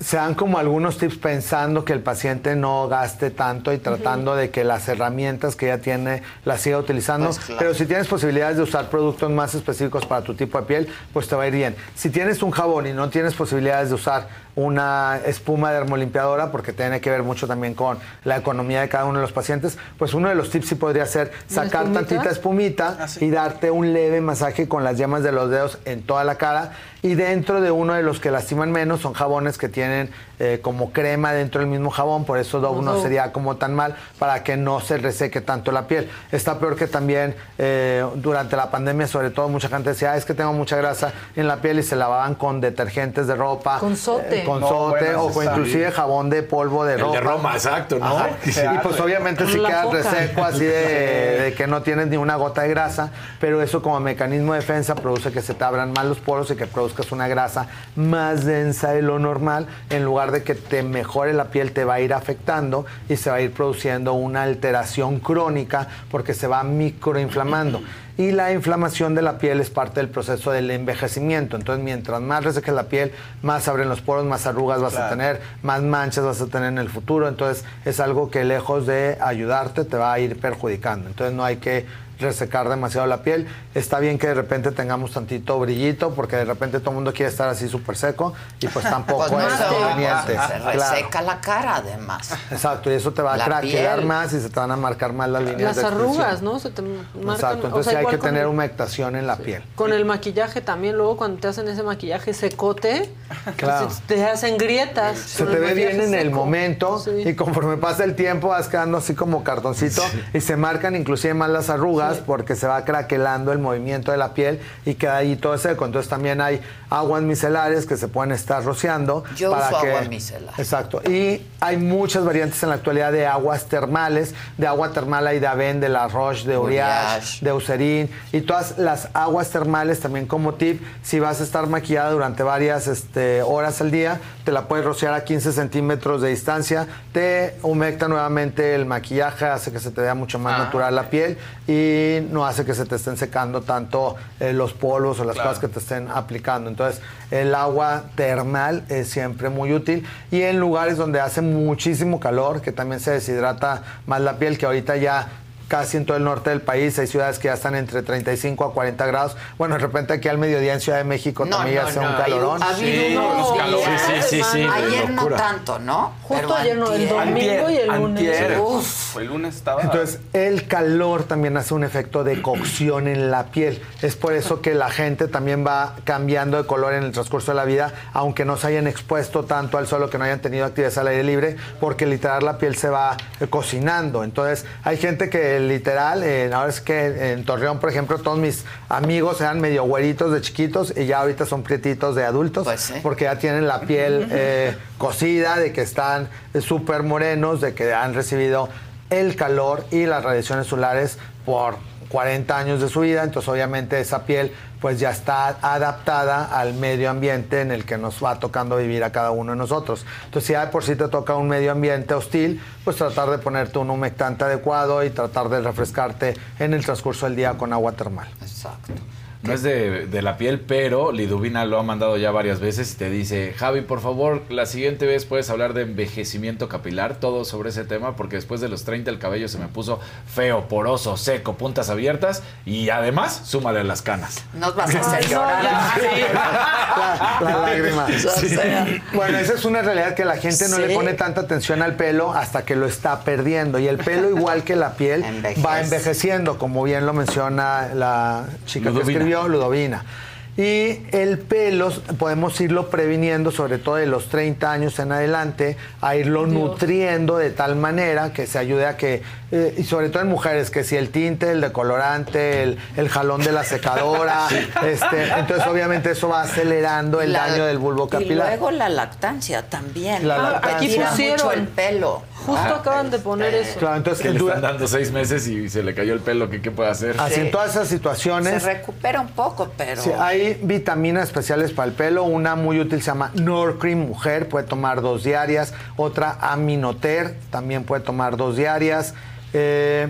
se dan como algunos tips pensando que el paciente no gaste tanto y tratando de que las herramientas que ya tiene las siga utilizando. Pues claro. Pero si tienes posibilidades de usar productos más específicos para tu tipo de piel, pues te va a ir bien. Si tienes un jabón y no tienes posibilidades de usar una espuma dermolimpiadora, porque tiene que ver mucho también con la economía de cada uno de los pacientes, pues uno de los tips sí podría ser sacar espumita? tantita espumita y darte un leve masaje con las yemas de los dedos en toda la cara. Y dentro de uno de los que lastiman menos son jabones que tienen eh, como crema dentro del mismo jabón, por eso Dove no sería como tan mal para que no se reseque tanto la piel. Está peor que también eh, durante la pandemia, sobre todo mucha gente decía, "Ah, es que tengo mucha grasa en la piel y se lavaban con detergentes de ropa. Con sote. eh, con No, bueno, o inclusive bien. jabón de polvo de El ropa. de Roma, exacto, ¿no? Ajá. Y pues obviamente si quedas reseco así de, [laughs] de que no tienes ni una gota de grasa, pero eso como mecanismo de defensa produce que se te abran más los poros y que produzcas una grasa más densa de lo normal, en lugar de que te mejore la piel, te va a ir afectando y se va a ir produciendo una alteración crónica porque se va microinflamando. Y la inflamación de la piel es parte del proceso del envejecimiento. Entonces, mientras más reseque la piel, más abren los poros, más arrugas vas a tener, más manchas vas a tener en el futuro. Entonces, es algo que lejos de ayudarte, te va a ir perjudicando. Entonces, no hay que resecar demasiado la piel. Está bien que de repente tengamos tantito brillito, porque de repente todo el mundo quiere estar así súper seco y pues [laughs] tampoco Pues no es conveniente. se Claro. reseca la cara además. Exacto, y eso te va a La piel. más y se te van a marcar más las líneas Las de arrugas, ¿no? Se te marcan. Exacto, o entonces sea, hay que tener el- humectación en la piel. Con el maquillaje también, luego cuando te hacen ese maquillaje secote, Claro. se- te hacen grietas. Se te ve bien en el momento Sí. y conforme pasa el tiempo vas quedando así como cartoncito y se marcan inclusive más las arrugas porque se va craquelando el movimiento de la piel y queda ahí todo seco. Entonces también hay aguas micelares que se pueden estar rociando. Yo para uso que... agua micelar. Exacto. Y hay muchas variantes en la actualidad de aguas termales. De agua termal hay de Aven, de La Roche, de Uriage, Uriage. de Eucerin y todas las aguas termales también como tip. Si vas a estar maquillada durante varias este, horas al día, te la puedes rociar a 15 centímetros de distancia. Te humecta nuevamente el maquillaje, hace que se te vea mucho más Ah, natural la piel y no hace que se te estén secando tanto eh, los polvos o las Claro. cosas que te estén aplicando. Entonces, el agua termal es siempre muy útil y en lugares donde hace muchísimo calor, que también se deshidrata más la piel, que ahorita ya casi en todo el norte del país hay ciudades que ya están entre 35 a 40 grados. Bueno, de repente aquí al mediodía en Ciudad de México No, también no, ya hace no, un calorón. ha habido Sí, unos calores. Sí, sí, Ayer no tanto, ¿no? Justo Pero ayer no, el antier. domingo y el lunes. Antier. Uf. El lunes estaba. Entonces, el calor también hace un efecto de cocción en la piel. Es por eso que la gente también va cambiando de color en el transcurso de la vida, aunque no se hayan expuesto tanto al sol o que no hayan tenido actividades al aire libre, porque literal la piel se va eh, cocinando. Entonces, hay gente que literal, eh, ahora es que en Torreón, por ejemplo, todos mis amigos eran medio güeritos de chiquitos y ya ahorita son prietitos de adultos, Pues porque ya tienen la piel eh, cocida, de que están súper morenos, de que han recibido el calor y las radiaciones solares por 40 años de su vida, entonces obviamente esa piel pues ya está adaptada al medio ambiente en el que nos va tocando vivir a cada uno de nosotros. Entonces si ya por sí te toca un medio ambiente hostil, pues tratar de ponerte un humectante adecuado y tratar de refrescarte en el transcurso del día con agua termal. Exacto. No es de, de la piel, pero Liduvina lo ha mandado ya varias veces y te dice, Javi, por favor, la siguiente vez puedes hablar de envejecimiento capilar, todo sobre ese tema, porque después de los 30 el cabello se me puso feo, poroso, seco, puntas abiertas y además súmale las canas. Nos vas a hacer llorar. [laughs] la, la lágrima. O sea. Bueno, esa es una realidad que la gente no Sí. le pone tanta atención al pelo hasta que lo está perdiendo. Y el pelo, igual que la piel, [laughs] Envejece. va envejeciendo, como bien lo menciona la chica que Ludovina. Ludovina. Y el pelo podemos irlo previniendo, sobre todo de los 30 años en adelante, a irlo nutriendo de tal manera que se ayude a que, eh, y sobre todo en mujeres, que si el tinte, el decolorante, el, el jalón de la secadora, [laughs] este, entonces obviamente eso va acelerando el La- daño del bulbo Y capilar. luego la lactancia también. La Ah, lactancia. Aquí pusieron mucho el pelo. Justo acaban de poner eso. Claro, entonces que le están dando seis meses y se le cayó el pelo, ¿qué, qué puede hacer? Así en todas esas Se situaciones. recupera un poco, pero. Sí, vitaminas especiales para el pelo. Una muy útil se llama Norcream Mujer, puede tomar dos diarias. Otra Aminoter, también puede tomar dos diarias. Eh,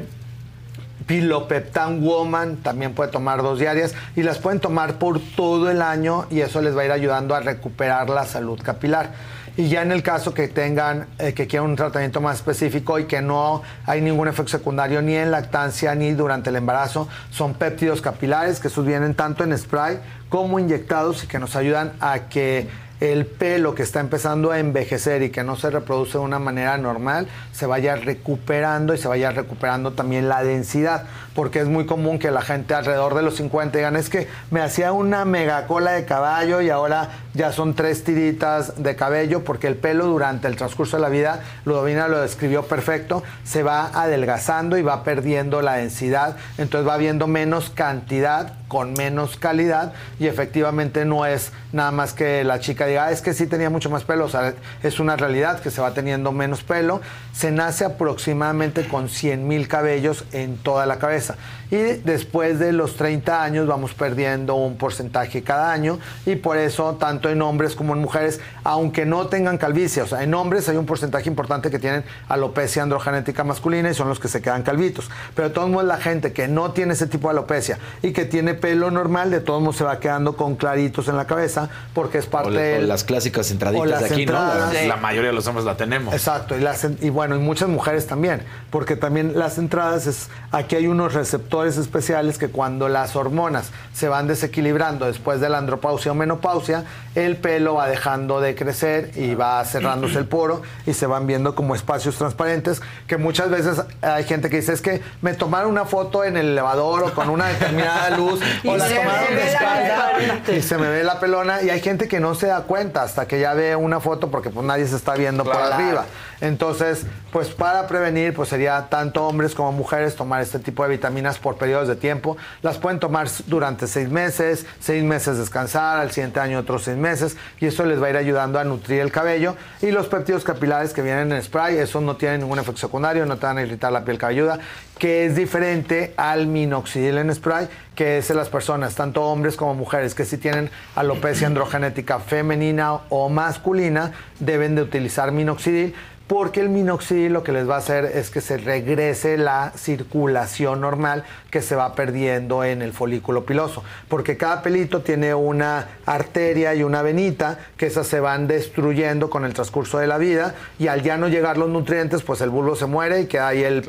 Pilopeptan Woman también puede tomar dos diarias y las pueden tomar por todo el año y eso les va a ir ayudando a recuperar la salud capilar. Y ya en el caso que tengan, eh, que quieran un tratamiento más específico y que no hay ningún efecto secundario ni en lactancia ni durante el embarazo, son péptidos capilares que esos vienen tanto en spray como inyectados y que nos ayudan a que el pelo que está empezando a envejecer y que no se reproduce de una manera normal se vaya recuperando y se vaya recuperando también la densidad, porque es muy común que la gente alrededor de los 50 digan, es que me hacía una mega cola de caballo y ahora ya son tres tiritas de cabello, porque el pelo durante el transcurso de la vida, Ludovina lo describió perfecto, se va adelgazando y va perdiendo la densidad, entonces va habiendo menos cantidad con menos calidad y efectivamente no es nada más que la chica "Ah, es que sí tenía mucho más pelo, o sea, es una realidad que se va teniendo menos pelo. Se nace aproximadamente con 100 mil cabellos en toda la cabeza y después de los 30 años vamos perdiendo un porcentaje cada año y por eso tanto en hombres como en mujeres, aunque no tengan calvicie, o sea, en hombres hay un porcentaje importante que tienen alopecia androgenética masculina y son los que se quedan calvitos, pero de todos modos la gente que no tiene ese tipo de alopecia y que tiene pelo normal, de todos modos se va quedando con claritos en la cabeza porque es parte O, le- o del- las clásicas o entraditas las de aquí, entradas. ¿no? La mayoría de los hombres la tenemos. Exacto, y, las, en- y bueno, y muchas mujeres también, porque también las entradas es, aquí hay unos receptores especiales que cuando las hormonas se van desequilibrando después de la andropausia o menopausia, el pelo va dejando de crecer y va cerrándose el poro y se van viendo como espacios transparentes, que muchas veces hay gente que dice, es que me tomaron una foto en el elevador o con una determinada luz [laughs] o Y la se tomaron me de espalda y se me ve la pelona y hay gente que no se da cuenta hasta que ya ve una foto porque pues nadie se está viendo por arriba. Entonces, pues para prevenir, pues sería tanto hombres como mujeres tomar este tipo de vitaminas por periodos de tiempo. Las pueden tomar durante seis meses, seis meses descansar, al siguiente año otros seis meses y eso les va a ir ayudando a nutrir el cabello. Y los péptidos capilares que vienen en spray, esos no tienen ningún efecto secundario, no te van a irritar la piel cabelluda, que es diferente al minoxidil en spray, que es en las personas, tanto hombres como mujeres, que si tienen alopecia androgenética femenina o masculina, deben de utilizar minoxidil porque el minoxidil lo que les va a hacer es que se regrese la circulación normal que se va perdiendo en el folículo piloso, porque cada pelito tiene una arteria y una venita que esas se van destruyendo con el transcurso de la vida y al ya no llegar los nutrientes, pues el bulbo se muere y queda ahí el,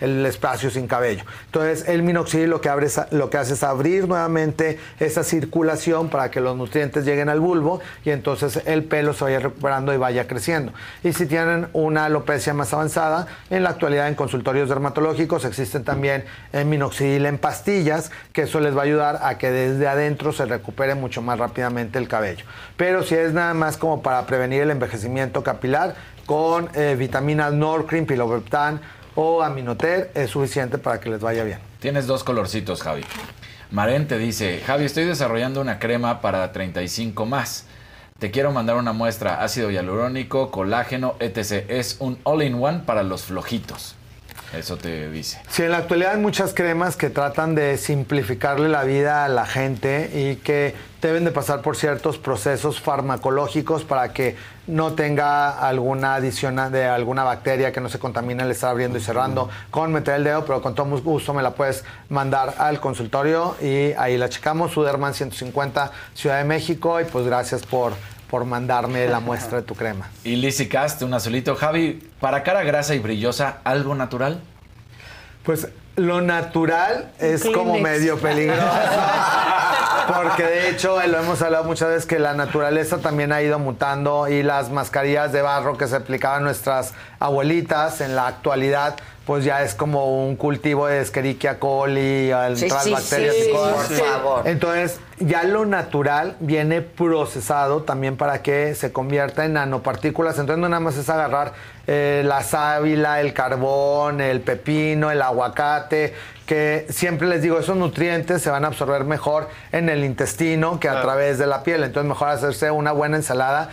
el espacio sin cabello. Entonces el minoxidil lo que, abre lo que hace es abrir nuevamente esa circulación para que los nutrientes lleguen al bulbo y entonces el pelo se vaya recuperando y vaya creciendo. Y si tienen una alopecia más avanzada, en la actualidad en consultorios dermatológicos existen también eh, minoxidil en pastillas, que eso les va a ayudar a que desde adentro se recupere mucho más rápidamente el cabello. Pero si es nada más como para prevenir el envejecimiento capilar, con eh, vitaminas Norcream, Pilopeptan o Aminoter es suficiente para que les vaya bien. Tienes dos colorcitos, Javi. Maren te dice, Javi, estoy desarrollando una crema para 35 más. Te quiero mandar una muestra, ácido hialurónico, colágeno, etc. Es un all-in-one para los flojitos. Eso te dice. Sí, en la actualidad hay muchas cremas que tratan de simplificarle la vida a la gente y que deben de pasar por ciertos procesos farmacológicos para que no tenga alguna adición de alguna bacteria que no se contamine al estar abriendo y cerrando. Con meter el dedo, pero con todo gusto me la puedes mandar al consultorio y ahí la checamos, Suderman 150 Ciudad de México. Y pues gracias por, por mandarme la muestra de tu crema. [laughs] Y Lizzy Cast, un azulito. Javi, para cara grasa y brillosa, ¿algo natural? Pues lo natural es como medio peligroso. [laughs] Porque de hecho lo hemos hablado muchas veces que la naturaleza también ha ido mutando y las mascarillas de barro que se aplicaban nuestras abuelitas en la actualidad pues ya es como un cultivo de Escherichia coli, Sí, otras sí, bacterias sí, y cosas. por favor. Entonces, ya lo natural viene procesado también para que se convierta en nanopartículas. Entonces, no nada más es agarrar eh, la sábila, el carbón, el pepino, el aguacate, que siempre les digo, esos nutrientes se van a absorber mejor en el intestino que a través de la piel. Entonces, mejor hacerse una buena ensalada.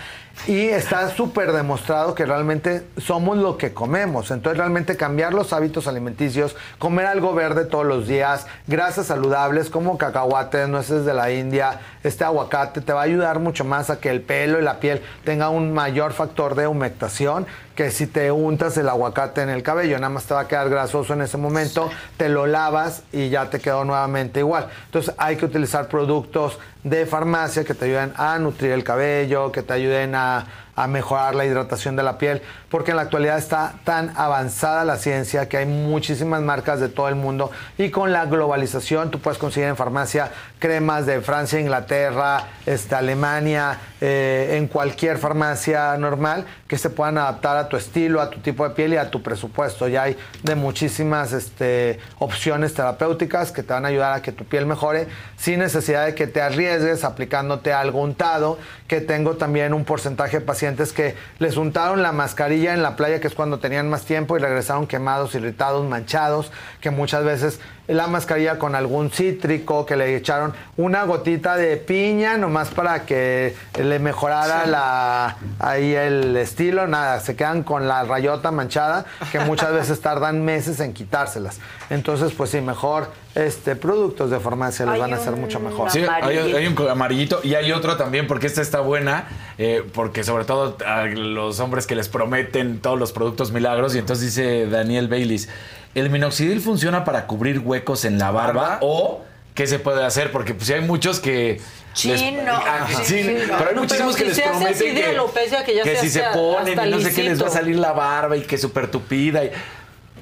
Y está súper demostrado que realmente somos lo que comemos. Entonces, realmente cambiar los hábitos alimenticios, comer algo verde todos los días, grasas saludables como cacahuates, nueces de la India, este aguacate, te va a ayudar mucho más a que el pelo y la piel tenga un mayor factor de humectación que si te untas el aguacate en el cabello, nada más te va a quedar grasoso en ese momento, te lo lavas y ya te quedó nuevamente igual. Entonces hay que utilizar productos de farmacia que te ayuden a nutrir el cabello, que te ayuden a, a mejorar la hidratación de la piel, porque en la actualidad está tan avanzada la ciencia que hay muchísimas marcas de todo el mundo y con la globalización tú puedes conseguir en farmacia cremas de Francia, Inglaterra, este, Alemania, eh, en cualquier farmacia normal que se puedan adaptar a tu estilo, a tu tipo de piel y a tu presupuesto. Ya hay de muchísimas este, opciones terapéuticas que te van a ayudar a que tu piel mejore sin necesidad de que te arriesgues aplicándote algo untado, que tengo también un porcentaje de pacientes que les untaron la mascarilla en la playa, que es cuando tenían más tiempo, y regresaron quemados, irritados, manchados, que muchas veces la mascarilla con algún cítrico, que le echaron una gotita de piña nomás para que le mejorara la, ahí el estilo, nada, se quedan con la rayota manchada, que muchas veces [laughs] tardan meses en quitárselas. Entonces, pues sí, mejor este productos de farmacia les van a hacer mucho mejor. Sí, hay, hay un amarillito y hay otro también porque esta está buena, eh, porque sobre todo a los hombres que les prometen todos los productos milagros y entonces dice Daniel Baylis, ¿el minoxidil funciona para cubrir huecos en la barba o qué se puede hacer? Porque pues hay muchos que... les- Chino. Ah, Sí, pero hay No, muchísimos pero que si les así prometen de que, alopecia, que ya se si se ponen y no sé qué les va a salir la barba y que súper tupida. Y...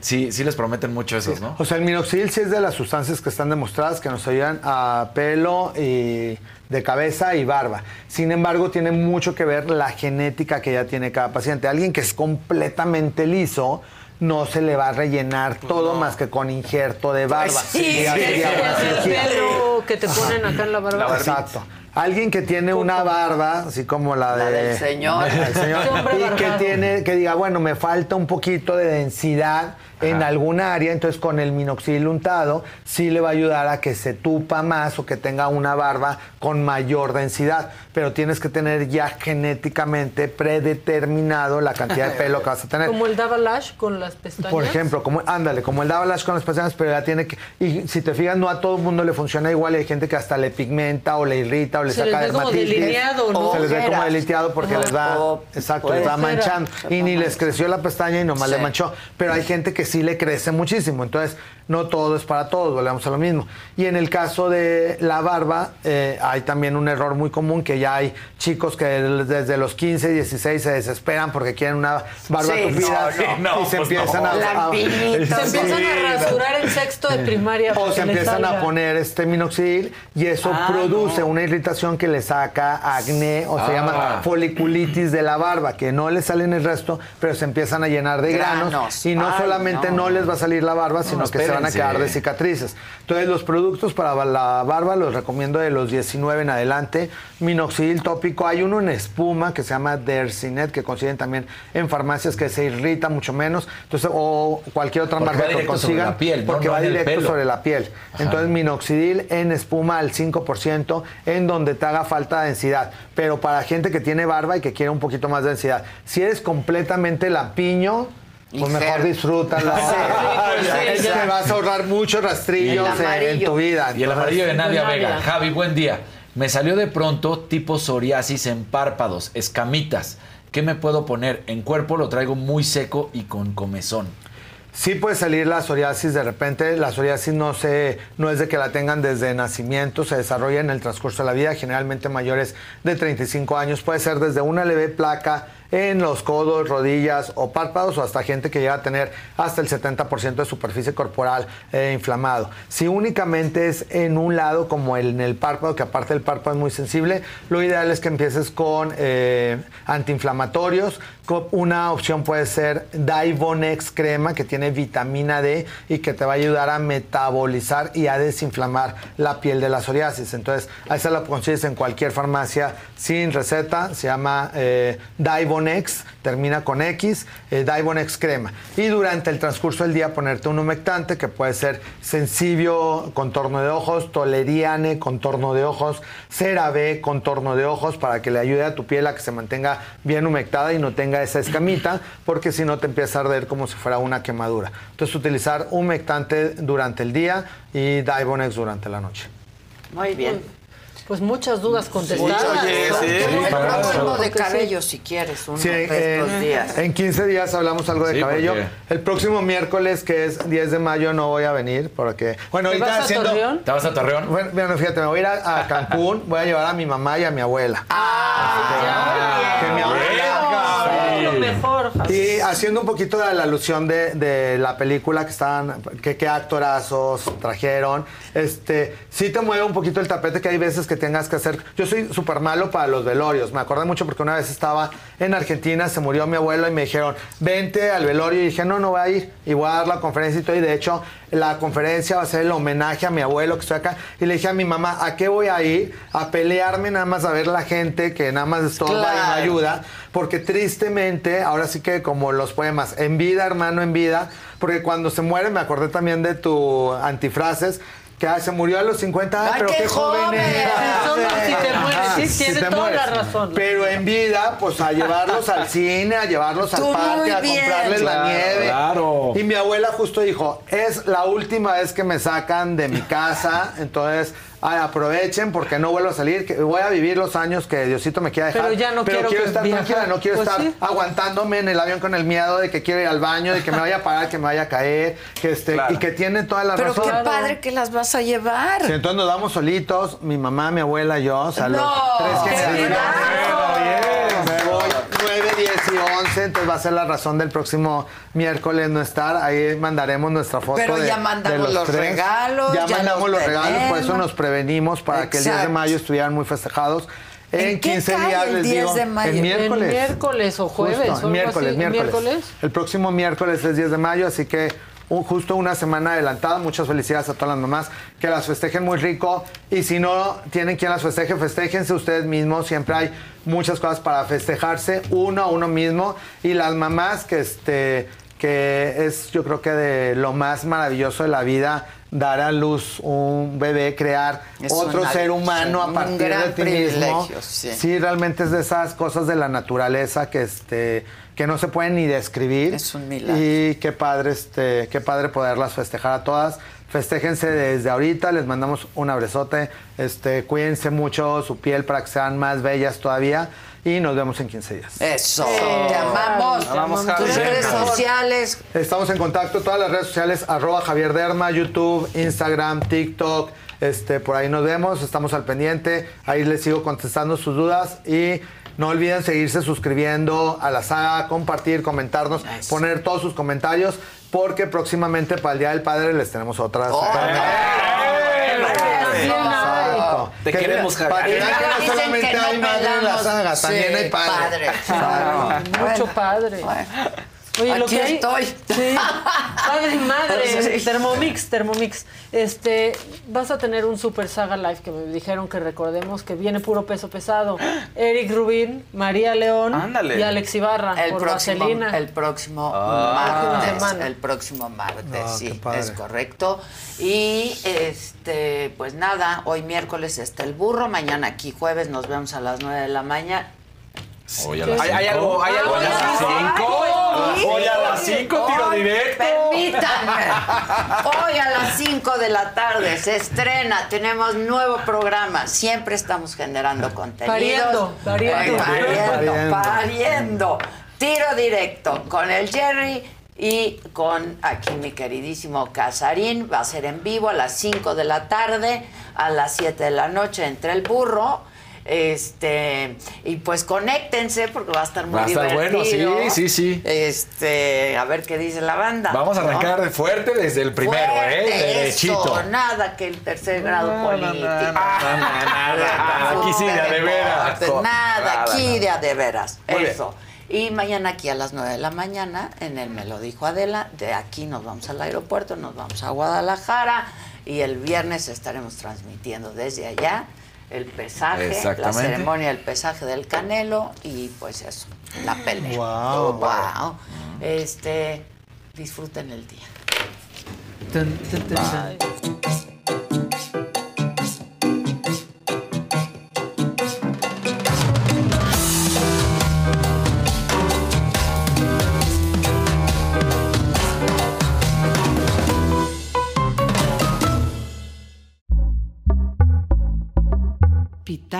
Sí, sí les prometen mucho esos, ¿no? O sea, el minoxidil sí es de las sustancias que están demostradas que nos ayudan a pelo y de cabeza y barba. Sin embargo, tiene mucho que ver la genética que ya tiene cada paciente. Alguien que es completamente liso no se le va a rellenar todo más que con injerto de barba. Sí, sí, pelo que te ponen acá en la barba. Exacto. Alguien que tiene una barba, así como la, La de, del señor. la del señor, y que tiene, que diga, bueno, me falta un poquito de densidad en alguna área, entonces con el minoxidil untado sí le va a ayudar a que se tupa más o que tenga una barba con mayor densidad, pero tienes que tener ya genéticamente predeterminado la cantidad de pelo que vas a tener. Como el Davalash con las pestañas. Por ejemplo, como, ándale, como el Davalash con las pestañas, pero ya tiene que. Y si te fijas, no a todo el mundo le funciona igual. y Hay gente que hasta le pigmenta o le irrita o le Se les saca ve como dermatitis. delineado, ¿no? Se les ve como delineado porque Ajá. les va. O- exacto, puede les va manchando. Y ni les creció la pestaña y nomás Sí. le manchó. Pero hay gente que sí le crece muchísimo. Entonces, no todo es para todos, volvemos a lo mismo. Y en el caso de la barba, eh, hay también un error muy común que ya hay chicos que desde los 15, 16 se desesperan porque quieren una barba Sí, tupida no, no, y se pues empiezan no. a, a-. Se empiezan a rasurar en sexto de primaria. o se empiezan a poner este minoxidil y eso Ah, produce no. una irritación que le saca acné o se Ah. llama foliculitis de la barba, que no le salen el resto, pero se empiezan a llenar de granos, Granos. y no Ay, solamente no. no. les va a salir la barba, sino que se van a quedar de cicatrices. Entonces los productos para la barba los recomiendo de los 19 en adelante. Minoxidil tópico, hay uno en espuma que se llama Dercinet, que consiguen también en farmacias que se irrita mucho menos, entonces o cualquier otra Porque marca que consigan, la piel, porque No va directo sobre la piel. Ajá. Entonces minoxidil en espuma al 5% en donde te haga falta densidad. Pero para gente que tiene barba y que quiere un poquito más de densidad. Si eres completamente lampiño, pues mejor disfrútalo. [laughs] Sí, pues sí, te vas a ahorrar muchos rastrillos en- tu vida. Y el amarillo de Nadia Nadia. Vega. Javi, buen día. Me salió de pronto tipo psoriasis en párpados, escamitas. ¿Qué me puedo poner? En cuerpo lo traigo muy seco y con comezón. Sí puede salir la psoriasis de repente. La psoriasis no, se, no es de que la tengan desde nacimiento, se desarrolla en el transcurso de la vida, generalmente mayores de 35 años. Puede ser desde una leve placa en los codos, rodillas o párpados o hasta gente que llega a tener hasta el 70% de superficie corporal eh, inflamado. Si únicamente es en un lado como en el párpado, que aparte el párpado es muy sensible, lo ideal es que empieces con eh, antiinflamatorios. Una opción puede ser Divonex crema, que tiene vitamina D y que te va a ayudar a metabolizar y a desinflamar la piel de la psoriasis. Entonces, se la consigues en cualquier farmacia sin receta. Se llama eh, termina con X, eh, crema. Y durante el transcurso del día ponerte un humectante que puede ser Sensibio, contorno de ojos, Toleriane, contorno de ojos, CeraVe, contorno de ojos, para que le ayude a tu piel a que se mantenga bien humectada y no tenga esa escamita, porque si no te empieza a arder como si fuera una quemadura. Entonces, utilizar humectante durante el día y Divonex durante la noche. Muy bien. Pues muchas dudas contestadas. Oye, sí. El próximo de cabello, si quieres, uno Sí, de estos en, días. en 15 días hablamos algo de Sí, cabello. porque- El próximo miércoles, que es 10 de mayo, no voy a venir porque... Bueno, ¿Te ahorita vas a haciendo... Torreón? ¿Te vas a Torreón? Bueno, bueno, fíjate, me voy a ir a, a [laughs] Cancún, voy a llevar a mi mamá y a mi abuela. Ah, que mi abuela... Mejor. Y haciendo un poquito de la alusión de, de la película que estaban, que qué actorazos trajeron, este, sí te mueve un poquito el tapete que hay veces que tengas que hacer. Yo soy súper malo para los velorios, me acordé mucho porque una vez estaba en Argentina, se murió mi abuelo y me dijeron, vente al velorio y dije, no, no voy a ir y voy a dar la conferencia y todo. Y de hecho, la conferencia va a ser el homenaje a mi abuelo que estoy acá. Y le dije a mi mamá, ¿a qué voy a ir? A pelearme nada más a ver la gente que nada más no Claro. ayuda porque tristemente, ahora sí que como los poemas, en vida, hermano, en vida, porque cuando se muere, me acordé también de tu antifrases, que ah, se murió a los 50, ay, ¡Ay, pero qué qué, joven, joven! era. Son los si te mueres, sí, Si tiene te toda mueres. la razón. Pero en vida, pues a llevarlos al cine, a llevarlos Tú al parque, a comprarles Claro, la nieve. claro. Y mi abuela justo dijo, es la última vez que me sacan de mi casa, entonces ay, aprovechen porque no vuelvo a salir, que voy a vivir los años que Diosito me quiera dejar. Pero ya no quiero que estar viajar. tranquila, no quiero Pues estar sí. aguantándome en el avión con el miedo de que quiero ir al baño, de que me vaya a parar, que me vaya a caer, que este, y que tiene toda la Pero razón. qué padre que las vas a llevar. Sí, entonces nos vamos solitos, mi mamá, mi abuela, yo, o sea, los No, tres qué generaciones. bien. Me voy 9, 10 y 11, entonces va a ser la razón del próximo miércoles no estar. Ahí mandaremos nuestra foto. Pero de- ya de mandamos los tres. regalos, Ya, ya mandamos los los regalos, por eso nos prevenimos para que el 10 de Exacto. mayo estuvieran muy festejados. En, ¿En qué 15 cae días el les 10 digo, de mayo? el miércoles. El miércoles o jueves, Justo, o algo miércoles, así. miércoles, ¿Miércoles? El próximo miércoles es 10 de mayo, así que un- justo una semana adelantada. Muchas felicidades a todas las mamás que las festejen muy rico. Y si no tienen quien las festeje, festéjense ustedes mismos. Siempre hay muchas cosas para festejarse uno a uno mismo. Y las mamás que este que es yo creo que de lo más maravilloso de la vida dar a luz un bebé, crear Es otro una- ser humano sí, a partir de ti mismo. sí. Sí, realmente es de esas cosas de la naturaleza que este que no se pueden ni describir. Es un milagro. Y qué padre este, qué padre poderlas festejar a todas. Festéjense desde ahorita, les mandamos un abrazote. Este, cuídense mucho su piel para que sean más bellas todavía y nos vemos en 15 días. Eso. Te amamos. Te amamos, Tus Javi. redes sociales. Estamos en contacto, todas las redes sociales, arroba Javier Derma, YouTube, Instagram, TikTok, este, por ahí nos vemos, estamos al pendiente, ahí les sigo contestando sus dudas y no olviden seguirse suscribiendo a la saga, compartir, comentarnos, poner todos sus comentarios, porque próximamente para el Día del Padre les tenemos otras. Exacto. Te Que- queremos, Javier. Para que no solamente que no hay madre en la saga, también Sí, hay padre. padre. Claro. Mucho padre. Oye, lo Aquí que hay- estoy. Sí. Padre y madre. [laughs] Sí. Thermomix, Thermomix. Este, vas a tener un Super Saga Live que me dijeron que recordemos que viene puro peso pesado. [gasps] Eric Rubín, María León Ándale. y Alex Ibarra El por próximo, Vaselina. el próximo Ah. martes. El próximo martes, Ah, sí, es correcto. Y este, pues nada, hoy miércoles está el burro, mañana aquí jueves nos vemos a las 9 de la mañana. Hoy a las ¿Hay- hay cinco. algo- hay algo Hoy a las la cinco. Ay, Hoy a las cinco, tiro Hoy, directo. Permítanme. Hoy a las 5 de la tarde se estrena, tenemos nuevo programa. Siempre estamos generando contenidos. Pariendo, pariendo. Pariendo, Pariendo. pariendo. Tiro directo con el Jerry y con aquí mi queridísimo Casarín. Va a ser en vivo a las 5 de la tarde, a las 7 de la noche entre el burro. Este, y pues conéctense porque va a estar muy Va a estar bueno, divertido. sí, sí, sí. Este, a ver qué dice la banda. Vamos a ¿no? arrancar de fuerte desde el primero, Fuerte, ¿eh? Derechito. Nada que el tercer grado No, no, no, político. no, no, no, nada. Aquí sí, de a de veras. Nada, aquí de a de veras. Eso. Y mañana aquí a las 9 de la mañana, en el Me lo dijo Adela, de aquí nos vamos al aeropuerto, nos vamos a Guadalajara y el viernes estaremos transmitiendo desde allá el pesaje, la ceremonia del pesaje del Canelo y pues eso, la pelea. Wow. wow. Este, disfruten el día.